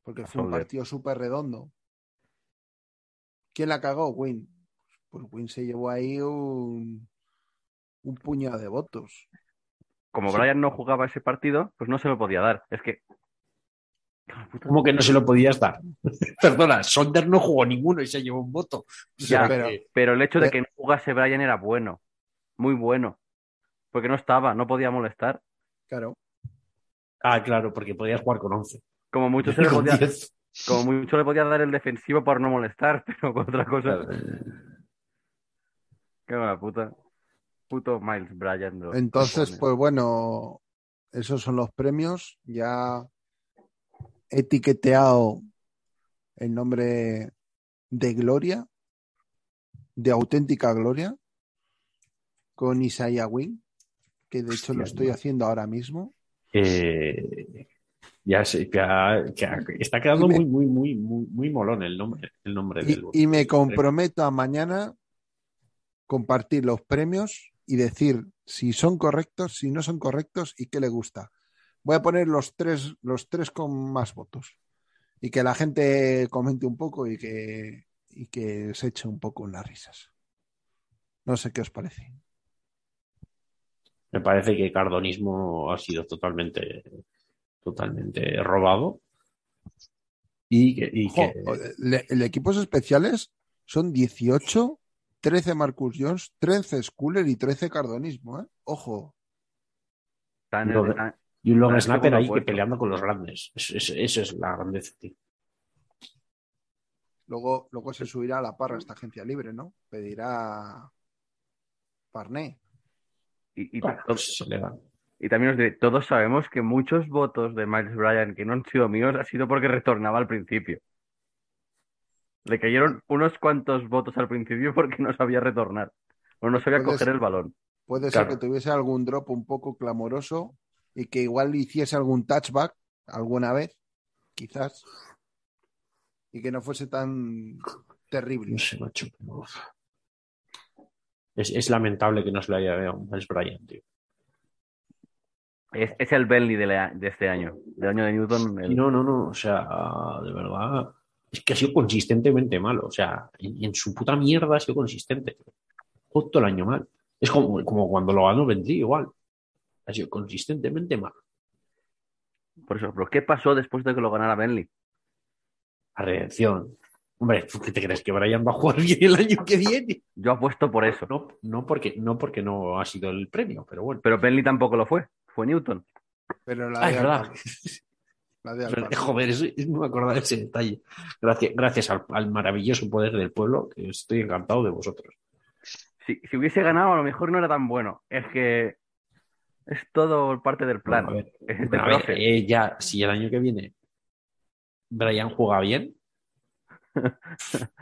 Porque fue un partido súper redondo. ¿Quién la cagó? Win. Pues Win se llevó ahí un, un puñado de votos. Como Sí. Brian no jugaba ese partido, pues no se lo podía dar. Es que. ¿Cómo que no se lo podías dar? Perdona, Sonder no jugó ninguno y se llevó un voto. O sea, Ya, pero- Pero el hecho de que no jugase Brian era bueno. Muy bueno. Porque no estaba, no podía molestar. Claro. Ah, claro, porque podías jugar con 11. Como mucho, se le podía, 10. como mucho le podía dar el defensivo por no molestar, pero con otra cosa. Qué mala puta. Puto Miles Bryan. los Entonces, pues bueno, esos son los premios. Ya he etiqueteado el nombre de Gloria, de auténtica Gloria, con Isaiah Wing, que de hecho lo estoy no. haciendo ahora mismo. Eh, ya sé, que, ha- que ha- está quedando Y me- muy, muy, muy, muy, muy molón el nombre, el nombre Y, del y me comprometo a mañana compartir los premios y decir si son correctos, si no son correctos y qué le gusta. Voy a poner los tres, los tres con más votos y que la gente comente un poco y que, y que se eche un poco unas risas. No sé qué os parece. Me parece que Cardonismo ha sido totalmente, totalmente robado. Y que, y Jo, que- le- el equipos especiales son 18, 13 Marcus Jones, 13 Schuller y 13 Cardonismo. ¿eh? Ojo. Lo de- está- y un long snapper ahí que peleando con los grandes. Es- es- Eso es la grandeza, tío. Luego, luego se subirá a la parra esta agencia libre, ¿no? Pedirá Parné. y, y Bueno, pues se le da. Y también os diré, todos sabemos que muchos votos de Miles Bryan que no han sido míos ha sido porque retornaba al principio. Le cayeron unos cuantos votos al principio porque no sabía retornar. O no sabía coger el balón. Puede Claro. ser que tuviese algún drop un poco clamoroso y que igual hiciese algún touchback alguna vez, quizás, y que no fuese tan terrible. No sé, macho. Es, es lamentable que no se le haya dado Miles Bryant, tío. Es, es el Bentley de, la- de este año. Del año de Newton. el- Y no, no, no, o sea, de verdad, es que ha sido consistentemente malo, o sea, en, en su puta mierda ha sido consistente. Todo el año mal. Es como, como cuando lo ganó Bentley, igual. Ha sido consistentemente mal. Por eso, pero ¿qué pasó después de que lo ganara Bentley? La redención. Hombre, ¿tú ¿qué te crees que Brian va a jugar bien el año que viene? Yo apuesto por eso. No, no, porque, no porque no ha sido el premio, pero bueno. Pero Bentley tampoco lo fue. Fue Newton. Pero la Ah, de es verdad. La de. Joder, no me acordaba de ese detalle. Gracias, gracias al, al maravilloso poder del pueblo, que estoy encantado de vosotros. Si, si hubiese ganado, a lo mejor no era tan bueno. Es que es todo parte del plan. Bueno, a ver, a eh, ya, si el año que viene Brian juega bien,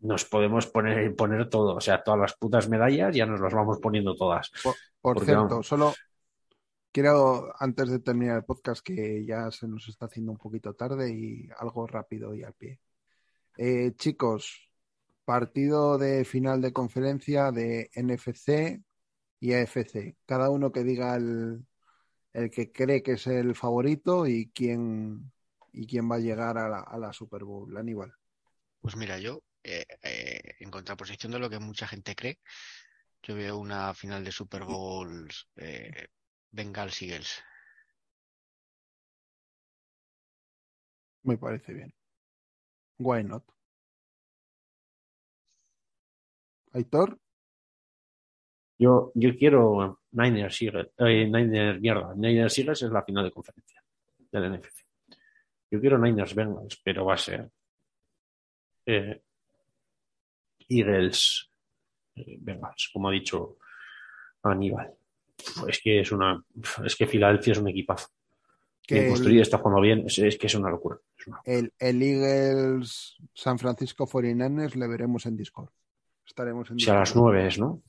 nos podemos poner, poner todo, o sea, todas las putas medallas, ya nos las vamos poniendo todas. Por cierto, vamos. solo quiero, antes de terminar el podcast, que ya se nos está haciendo un poquito tarde y algo rápido y al pie. Eh, chicos, partido de final de conferencia de NFC y AFC. Cada uno que diga el, el que cree que es el favorito y quién, y quién va a llegar a la, Super Bowl. Aníbal. Pues mira, yo, eh, eh, en contraposición de lo que mucha gente cree, yo veo una final de Super Bowls eh, Bengals Eagles. Me parece bien. Why not? Aitor, Yo, yo quiero Niners Eagles, eh, Niners, mierda, Niners Eagles es la final de conferencia del NFC. Yo quiero Niners Bengals, pero va a ser eh, Eagles eh, Bengals, como ha dicho Aníbal. Es que es una, es que Filadelfia es un equipazo. Que Bien el- construido, está jugando bien. Es, es que es una locura. Es una- el, el Eagles San Francisco 49ers le veremos en Discord. Estaremos en Si a las Discord. nueve es, ¿no?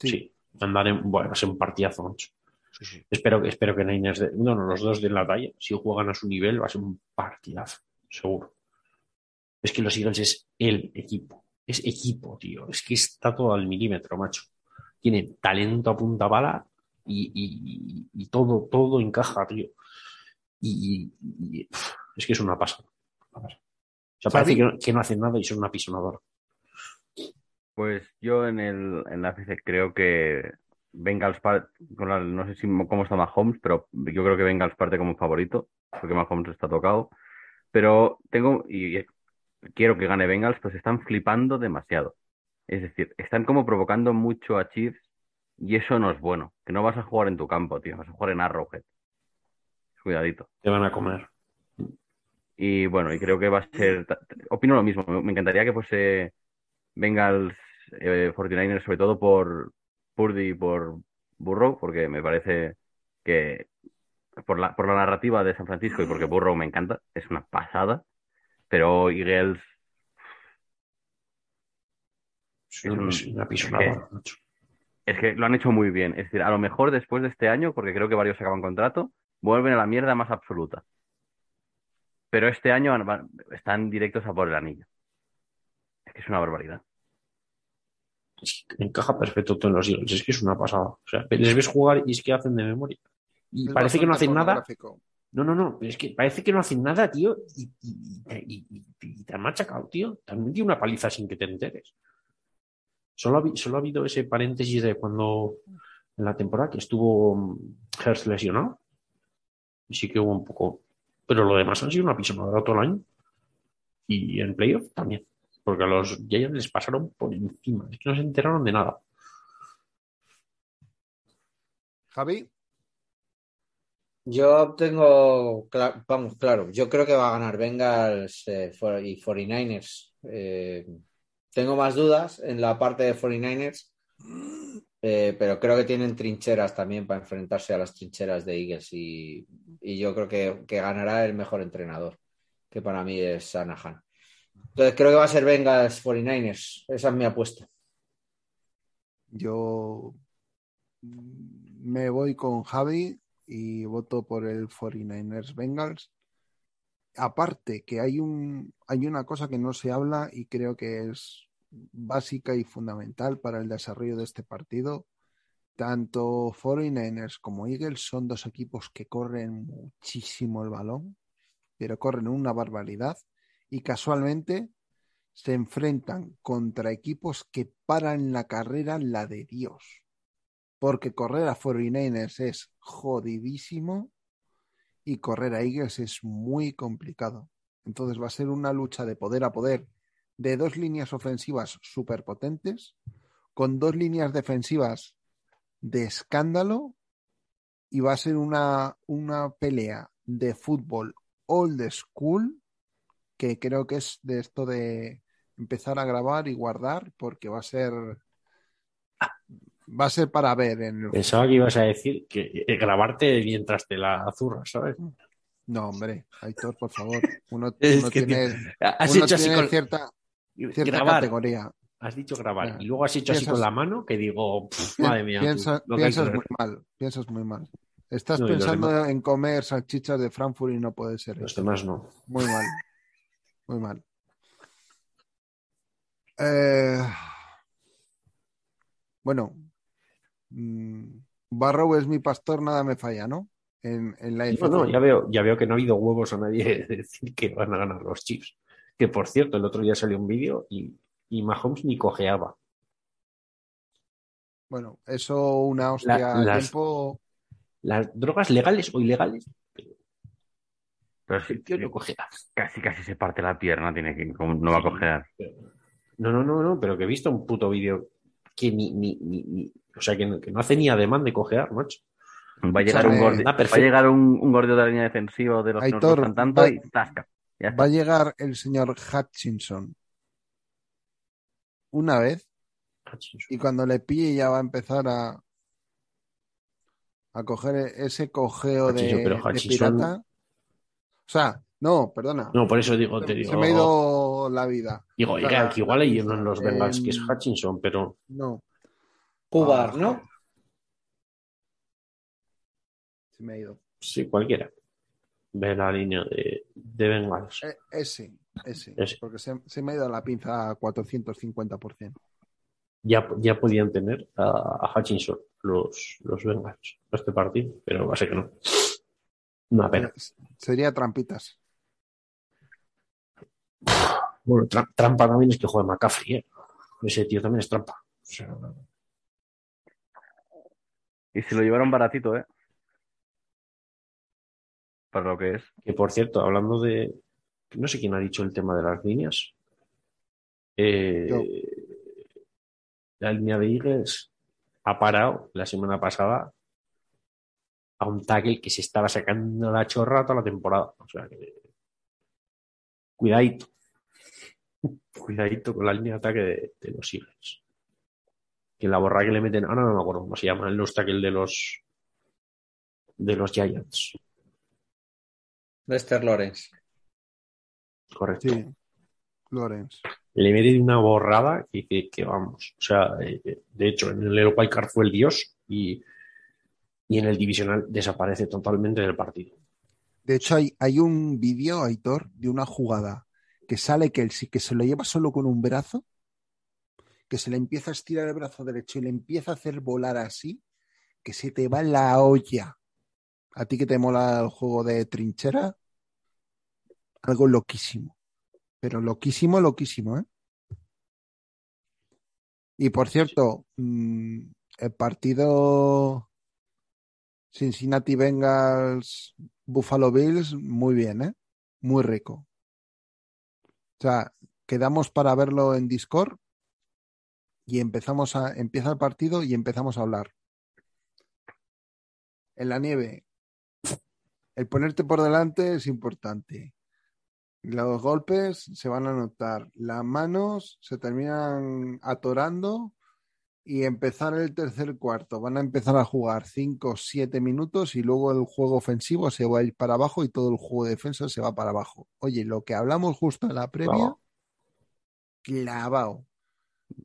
Sí. Sí. Andaré, bueno, va a ser un partidazo, macho. Sí, sí. Espero, que- espero que Niners, de, no, no, los dos de la talla, si juegan a su nivel, va a ser un partidazo, seguro. Es que los Eagles es el equipo. Es equipo, tío. Es que está todo al milímetro, macho. Tiene talento a punta bala y, y- y todo, todo encaja, tío. Y, es que es una pasada. una pasada. O sea, parece que no, que no hacen nada y son una pisonadora. Pues yo en el en la FC creo que Bengals par- con la- no sé si cómo está Mahomes, pero yo creo que Bengals parte como favorito, porque Mahomes está tocado. Pero tengo y y quiero que gane Bengals, pues están flipando demasiado. Es decir, están como provocando mucho a Chiefs y eso no es bueno. Que no vas a jugar en tu campo, tío, vas a jugar en Arrowhead. Cuidadito. Te van a comer. Y bueno, y creo que va a ser. Opino lo mismo. Me encantaría que fuese Bengals eh, 49ers, sobre todo por Purdy y por Burrow, porque me parece que por la, por la narrativa de San Francisco y porque Burrow me encanta, es una pasada. Pero Eagles Es una, un- es una pisonadora, macho. Es que lo han hecho muy bien. Es decir, a lo mejor después de este año, porque creo que varios acaban contrato, vuelven a la mierda más absoluta. Pero este año van- van- están directos a por el anillo. Es que es una barbaridad. Es que encaja perfecto todo en los Eagles. Es que es una pasada. O sea, les ves jugar y es que hacen de memoria. Y Es parece que no hacen nada. No, no, no. pero Es que parece que no hacen nada, tío. Y, y- y- y- y te han machacado, tío. Te han metido una paliza sin que te enteres. Solo ha, solo ha habido ese paréntesis de cuando en la temporada que estuvo mm, Hurst lesionado. Y sí que hubo un poco. Pero lo demás han sido una pisonadora todo el año. Y en playoff también. Porque a los Giants les pasaron por encima. Es que no se enteraron de nada. Javi, Yo tengo, vamos, claro, yo creo que va a ganar Bengals eh, for- y 49ers. Eh, tengo más dudas en la parte de 49ers, eh, pero creo que tienen trincheras también para enfrentarse a las trincheras de Eagles y, yo creo que, que ganará el mejor entrenador, que para mí es Shanahan. Entonces creo que va a ser Bengals 49ers, esa es mi apuesta. yo me voy con Javi y voto por el 49ers Bengals. Aparte que hay un hay una cosa que no se habla y creo que es básica y fundamental para el desarrollo de este partido. Tanto 49ers como Eagles son dos equipos que corren muchísimo el balón, pero corren una barbaridad y casualmente se enfrentan contra equipos que paran la carrera la de Dios. Porque correr a 49ers es jodidísimo y correr a Eagles es muy complicado. Entonces va a ser una lucha de poder a poder de dos líneas ofensivas superpotentes, con dos líneas defensivas de escándalo, y va a ser una, una pelea de fútbol old school, que creo que es de esto de empezar a grabar y guardar, porque va a ser va a ser para ver en el Pensaba que ibas a decir que eh, grabarte mientras te la zurras, ¿sabes? No, hombre, Aitor, por favor. Uno, Es uno que tiene, Has uno hecho así tiene con... cierta, cierta grabar. categoría. Has dicho grabar. Y luego has hecho así con la mano que digo, pff, madre mía. Piensa- piensas muy mal, piensas muy mal. Estás No, pensando en comer salchichas de Frankfurt y no puede ser Los eso. demás no. Muy mal. Muy mal. Eh, bueno. mm, Barrow es mi pastor, nada me falla, ¿no? En, en la No, no, ya veo, ya veo que no ha habido huevos a nadie de decir que van a ganar los Chiefs. Que por cierto, el otro día salió un vídeo y, y Mahomes ni cojeaba. Bueno, eso una hostia La- al las- tiempo. Las drogas legales o ilegales, Pero sí, el tío no cojea. casi casi se parte la pierna, tiene que, no va a coger. No, no, no, no, pero que he visto un puto vídeo que ni, ni, ni, ni- o sea, que no, que no hace ni ademán de cojear, macho. Va a llegar un Ah, va a llegar un, un gordo de la línea defensiva de los que nos Aitor, gustan tanto va- y tasca. Va a llegar el señor Hutchinson una vez y cuando le pille ya va a empezar a a coger ese cojeo de, Hutchinson, de Hutchinson- pirata. sea, no, perdona. No, por eso digo, te digo. Se me ha ido la vida. Digo, O oiga, que igual hay uno en los Bengals que es em, Hutchinson, pero No, Cubar, ¿no? se me ha ido. sí, cualquiera. Ve la línea de, de Bengals. Eh, ese, ese, Ese. Porque se, se me ha ido la pinza a 450%. Ya, ya podían tener a, a Hutchinson los, los Bengals este partido, pero va a ser que no. Una pena. Eh, Sería trampitas. Bueno, tra- trampa también es que juega McCaffrey, ¿eh? Ese tío también es trampa. O sea, Y se lo llevaron baratito, ¿eh? Para lo que es. que por cierto, hablando de. No sé quién ha dicho el tema de las líneas. Eh, la línea de Eagles ha parado la semana pasada a un tackle que se estaba sacando la chorra toda la temporada. O sea que. Cuidadito. Cuidadito con la línea de ataque de, de los Eagles. Que la borra que le meten. Ahora no me acuerdo cómo se llama el los tackle de los. De los Giants. Lester Lawrence. Correcto. Sí. Lorenz. le mete una borrada que, que, que vamos. O sea, eh, de hecho, en el Card fue el dios y, y en el divisional desaparece totalmente del partido. De hecho, hay, hay un vídeo, Aitor, de una jugada que sale que, él sí que se lo lleva solo con un brazo, que se le empieza a estirar el brazo derecho y le empieza a hacer volar así, que se te va la olla. A ti que te mola el juego de trinchera, algo loquísimo. Pero loquísimo, loquísimo, ¿eh? Y por cierto, mm, el partido Cincinnati Bengals Buffalo Bills, muy bien, ¿eh? Muy rico. O sea, quedamos para verlo en Discord y empezamos a, empieza el partido y empezamos a hablar. En la nieve, el ponerte por delante es importante. Los golpes se van a notar, las manos se terminan atorando y empezar el tercer cuarto. Van a empezar a jugar 5 o 7 minutos y luego el juego ofensivo se va a ir para abajo y todo el juego de defensa se va para abajo. Oye, lo que hablamos justo en la previa, Clavao. clavado.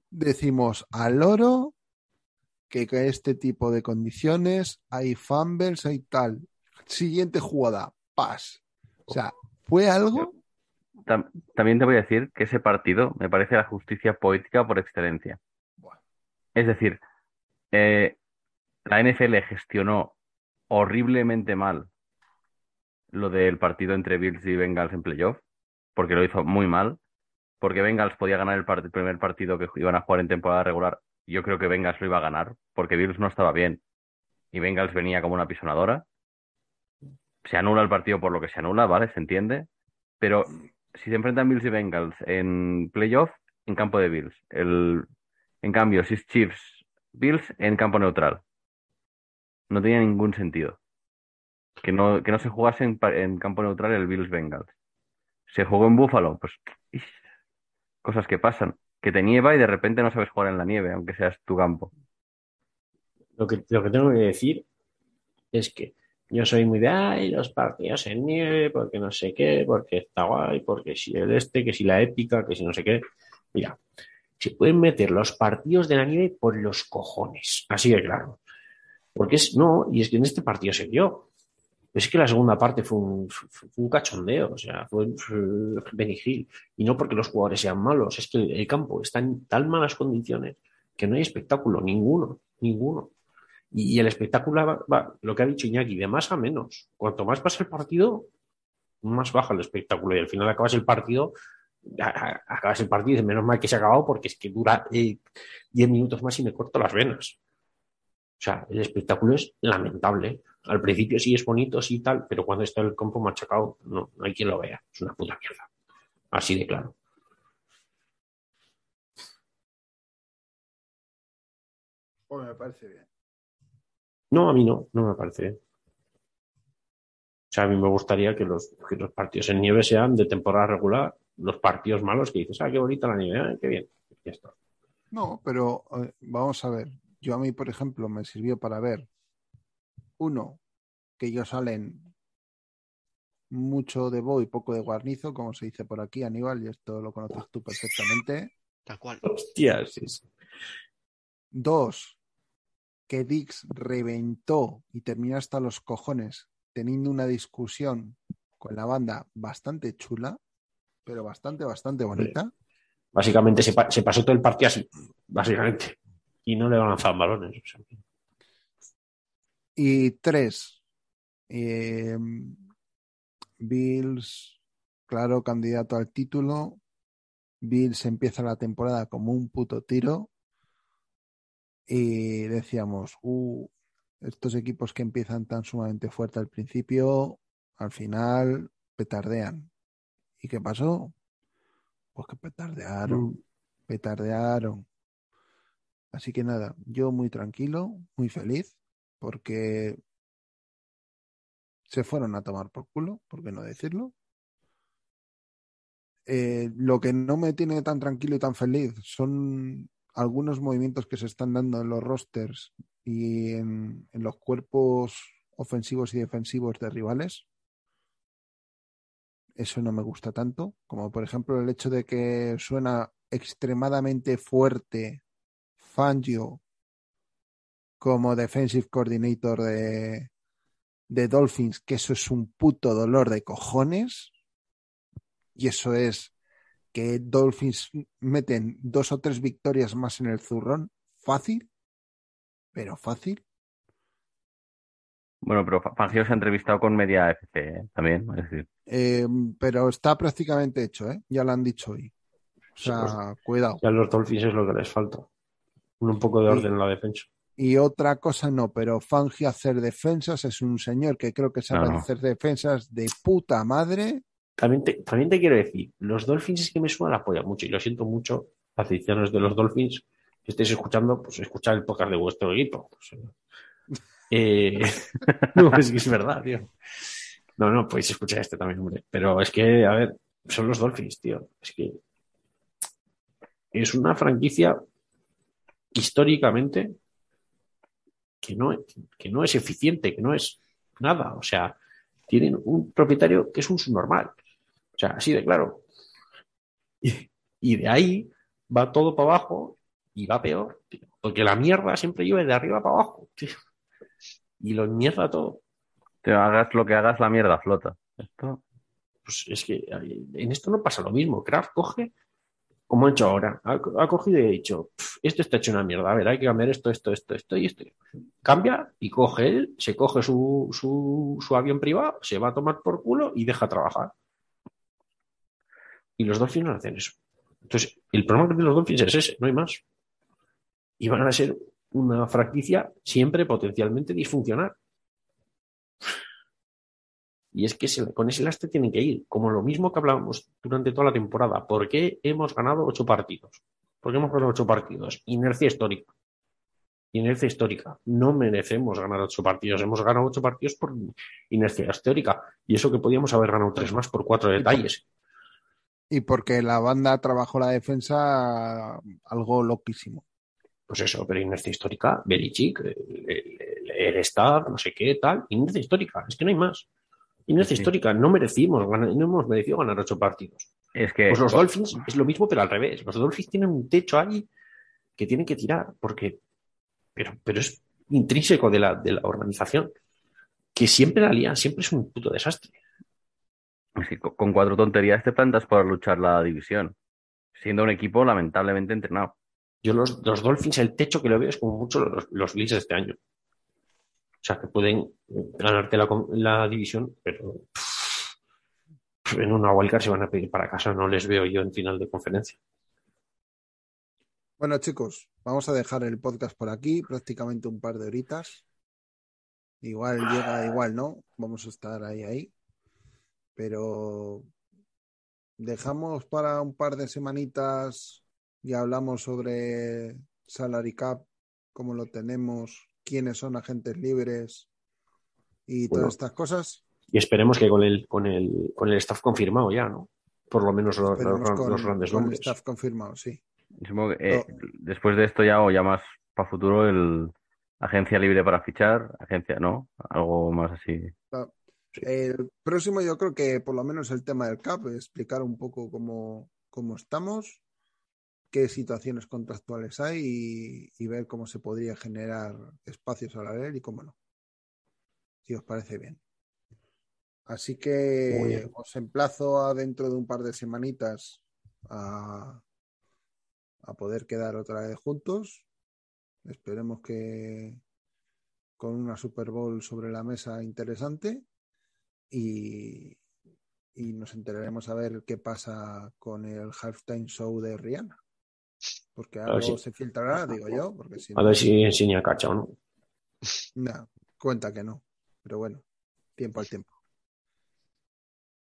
Decimos al oro que con este tipo de condiciones hay fumbles, hay tal. Siguiente jugada, pas. O sea, fue algo. Tam- también te voy a decir que ese partido me parece la justicia poética por excelencia. Es decir, eh, la NFL gestionó horriblemente mal lo del partido entre Bills y Bengals en playoff, porque lo hizo muy mal, porque Bengals podía ganar el, part- el primer partido que iban a jugar en temporada regular. Yo creo que Bengals lo iba a ganar, porque Bills no estaba bien y Bengals venía como una pisonadora. Se anula el partido por lo que se anula, ¿vale? Se entiende. Pero si se enfrentan Bills y Bengals en playoff, en campo de Bills. El, en cambio, si es Chiefs, Bills en campo neutral. No tenía ningún sentido. Que no, que no se jugase en, en campo neutral el Bills Bengals. Se jugó en Buffalo, pues cosas que pasan. Que te nieva y de repente no sabes jugar en la nieve, aunque seas tu campo. Lo que, lo que tengo que decir es que yo soy muy de, ay, los partidos en nieve, porque no sé qué, porque está guay, porque si el este, que si la épica, que si no sé qué. Mira, se pueden meter los partidos de la nieve por los cojones, así de claro. Porque es, no, y es que en este partido se vio. Es que la segunda parte fue un, cachondeo, o sea, fue, Hill. Y no porque los jugadores sean malos, es que el campo está en tan malas condiciones que no hay espectáculo, ninguno, ninguno. Y, el espectáculo va, lo que ha dicho Iñaki, de más a menos. Cuanto más pasa el partido, más baja el espectáculo. Y al final acabas el partido, acabas el partido y menos mal que se ha acabado porque es que dura eh, 10 minutos más y me corto las venas. O sea, el espectáculo es lamentable. Al principio sí es bonito, sí tal, pero cuando está el campo machacado, no, no hay quien lo vea. Es una puta mierda. Así de claro. Pues me parece bien. No, a mí no, no me parece. O sea, a mí me gustaría que los, que los partidos en nieve sean de temporada regular, los partidos malos que dices, ah, qué bonita la nieve, ah, qué bien. Ya está. No, pero eh, vamos a ver. Yo a mí, por ejemplo, me sirvió para ver, uno, que ellos salen mucho de Bo y poco de guarnizo, como se dice por aquí, Aníbal, y esto lo conoces tú perfectamente. Tal cual. Hostias, Dos, que Dix reventó y terminó hasta los cojones teniendo una discusión con la banda bastante chula, pero bastante, bastante bonita. básicamente se, pa- se pasó todo el partido así, básicamente. Y no le lanzaban balones. Y tres, eh, Bills, claro, candidato al título. Bills empieza la temporada como un puto tiro. Y decíamos, uh, estos equipos que empiezan tan sumamente fuerte al principio, al final petardean. ¿Y qué pasó? Pues que petardearon, petardearon. Así que nada, yo muy tranquilo, muy feliz, porque se fueron a tomar por culo, ¿por qué no decirlo? Eh, lo que no me tiene tan tranquilo y tan feliz son algunos movimientos que se están dando en los rosters y en, en los cuerpos ofensivos y defensivos de rivales. Eso no me gusta tanto, como por ejemplo el hecho de que suena extremadamente fuerte Fangio como defensive coordinator de, de Dolphins, que eso es un puto dolor de cojones. Y eso es que Dolphins meten dos o tres victorias más en el zurrón. Fácil, pero fácil. Bueno, pero Fa- Fangio se ha entrevistado con media FC ¿eh? también. Es decir, Eh, pero está prácticamente hecho, ¿eh? Ya lo han dicho hoy. O sea, cuidado. Ya los Dolphins es lo que les falta. Un, poco de Sí. orden en la defensa. Y otra cosa no, pero Fangio hacer defensas es un señor que creo que sabe No, no. hacer defensas de puta madre. También te, también te quiero decir, los Dolphins es que me suena la polla mucho y lo siento mucho, aficionados de los Dolphins, que estéis escuchando, pues escuchar el podcast de vuestro equipo. pues, eh, no, es que es verdad, tío. No, no, podéis escuchar este también, hombre. Pero es que, a ver, son los Dolphins, tío. Es que es una franquicia históricamente que no, que no es eficiente, que no es nada. O sea, tienen un propietario que es un subnormal. O sea, así de claro. Y, y de ahí va todo para abajo y va peor, tío. Porque la mierda siempre llueve de arriba para abajo, tío. Y lo mierda todo. te hagas lo que hagas, la mierda flota. Esto, Pues es que en esto no pasa lo mismo. Kraft coge, como ha hecho ahora, ha, ha cogido y ha dicho, "Pf, esto está hecho una mierda, a ver, hay que cambiar esto, esto, esto, esto y esto. Cambia y coge él, se coge su, su, su avión privado, se va a tomar por culo y deja trabajar. Y los Dolphins no hacen eso. Entonces, el problema tienen los Dolphins es ese, no hay más. Y van a ser una franquicia siempre potencialmente disfuncional. Y es que con ese lastre tienen que ir, como lo mismo que hablábamos durante toda la temporada. ¿Por qué hemos ganado ocho partidos? ¿Por qué hemos ganado ocho partidos? Inercia histórica. Inercia histórica. No merecemos ganar ocho partidos. Hemos ganado ocho partidos por inercia histórica. Y eso que podíamos haber ganado tres más por cuatro detalles. Y porque la banda trabajó la defensa algo loquísimo. Pues eso, pero inercia histórica, Belichick, el, el, staff, no sé qué, tal. Inercia histórica. Es que no hay más. Inercia Sí. histórica. No merecimos, no hemos merecido ganar ocho partidos. es que Pues los Dolphins es lo mismo, pero al revés. Los Dolphins tienen un techo ahí que tienen que tirar, porque, pero, pero es intrínseco de la, de la organización, que siempre la lían, siempre es un puto desastre. Es que con- cuatro tonterías te plantas por luchar la división, siendo un equipo lamentablemente entrenado. Yo los, los Dolphins, el techo que lo veo es como mucho los, los Bills este año. O sea, que pueden ganarte la, división, pero pff, en una wildcard se van a pedir para casa, no les veo yo en final de conferencia. Bueno, chicos, vamos a dejar el podcast por aquí, prácticamente un par de horitas. Igual llega, igual no, vamos a estar ahí, ahí. Pero dejamos para un par de semanitas y hablamos sobre salary cap, cómo lo tenemos, quiénes son agentes libres y Bueno. todas estas cosas. Y esperemos que con el, con el, con el staff confirmado ya, ¿no? Por lo menos los, los, con, los grandes con el nombres. staff confirmado, sí. Supongo que, eh, No. después de esto ya o ya más para futuro el agencia libre para fichar, agencia, ¿no? Algo más así. El próximo yo creo que por lo menos el tema del CAP, explicar un poco cómo, cómo estamos, qué situaciones contractuales hay y, y ver cómo se podría generar espacios a la vez y cómo no. Si os parece bien. Así que os emplazo a dentro de un par de semanitas a, a poder quedar otra vez juntos. Esperemos que con una Super Bowl sobre la mesa interesante y, y nos enteraremos a ver qué pasa con el halftime show de Rihanna. Porque algo si- se filtrará, digo yo, porque si A no, ver si enseña cacha o no. nah, cuenta que no. Pero bueno, tiempo al tiempo.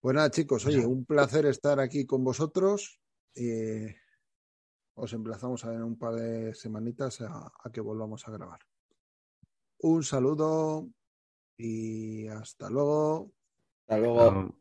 Pues nada, chicos, oye, un placer estar aquí con vosotros. Eh, os emplazamos a en un par de semanitas a, a que volvamos a grabar. Un saludo y hasta luego. Hasta luego. Um,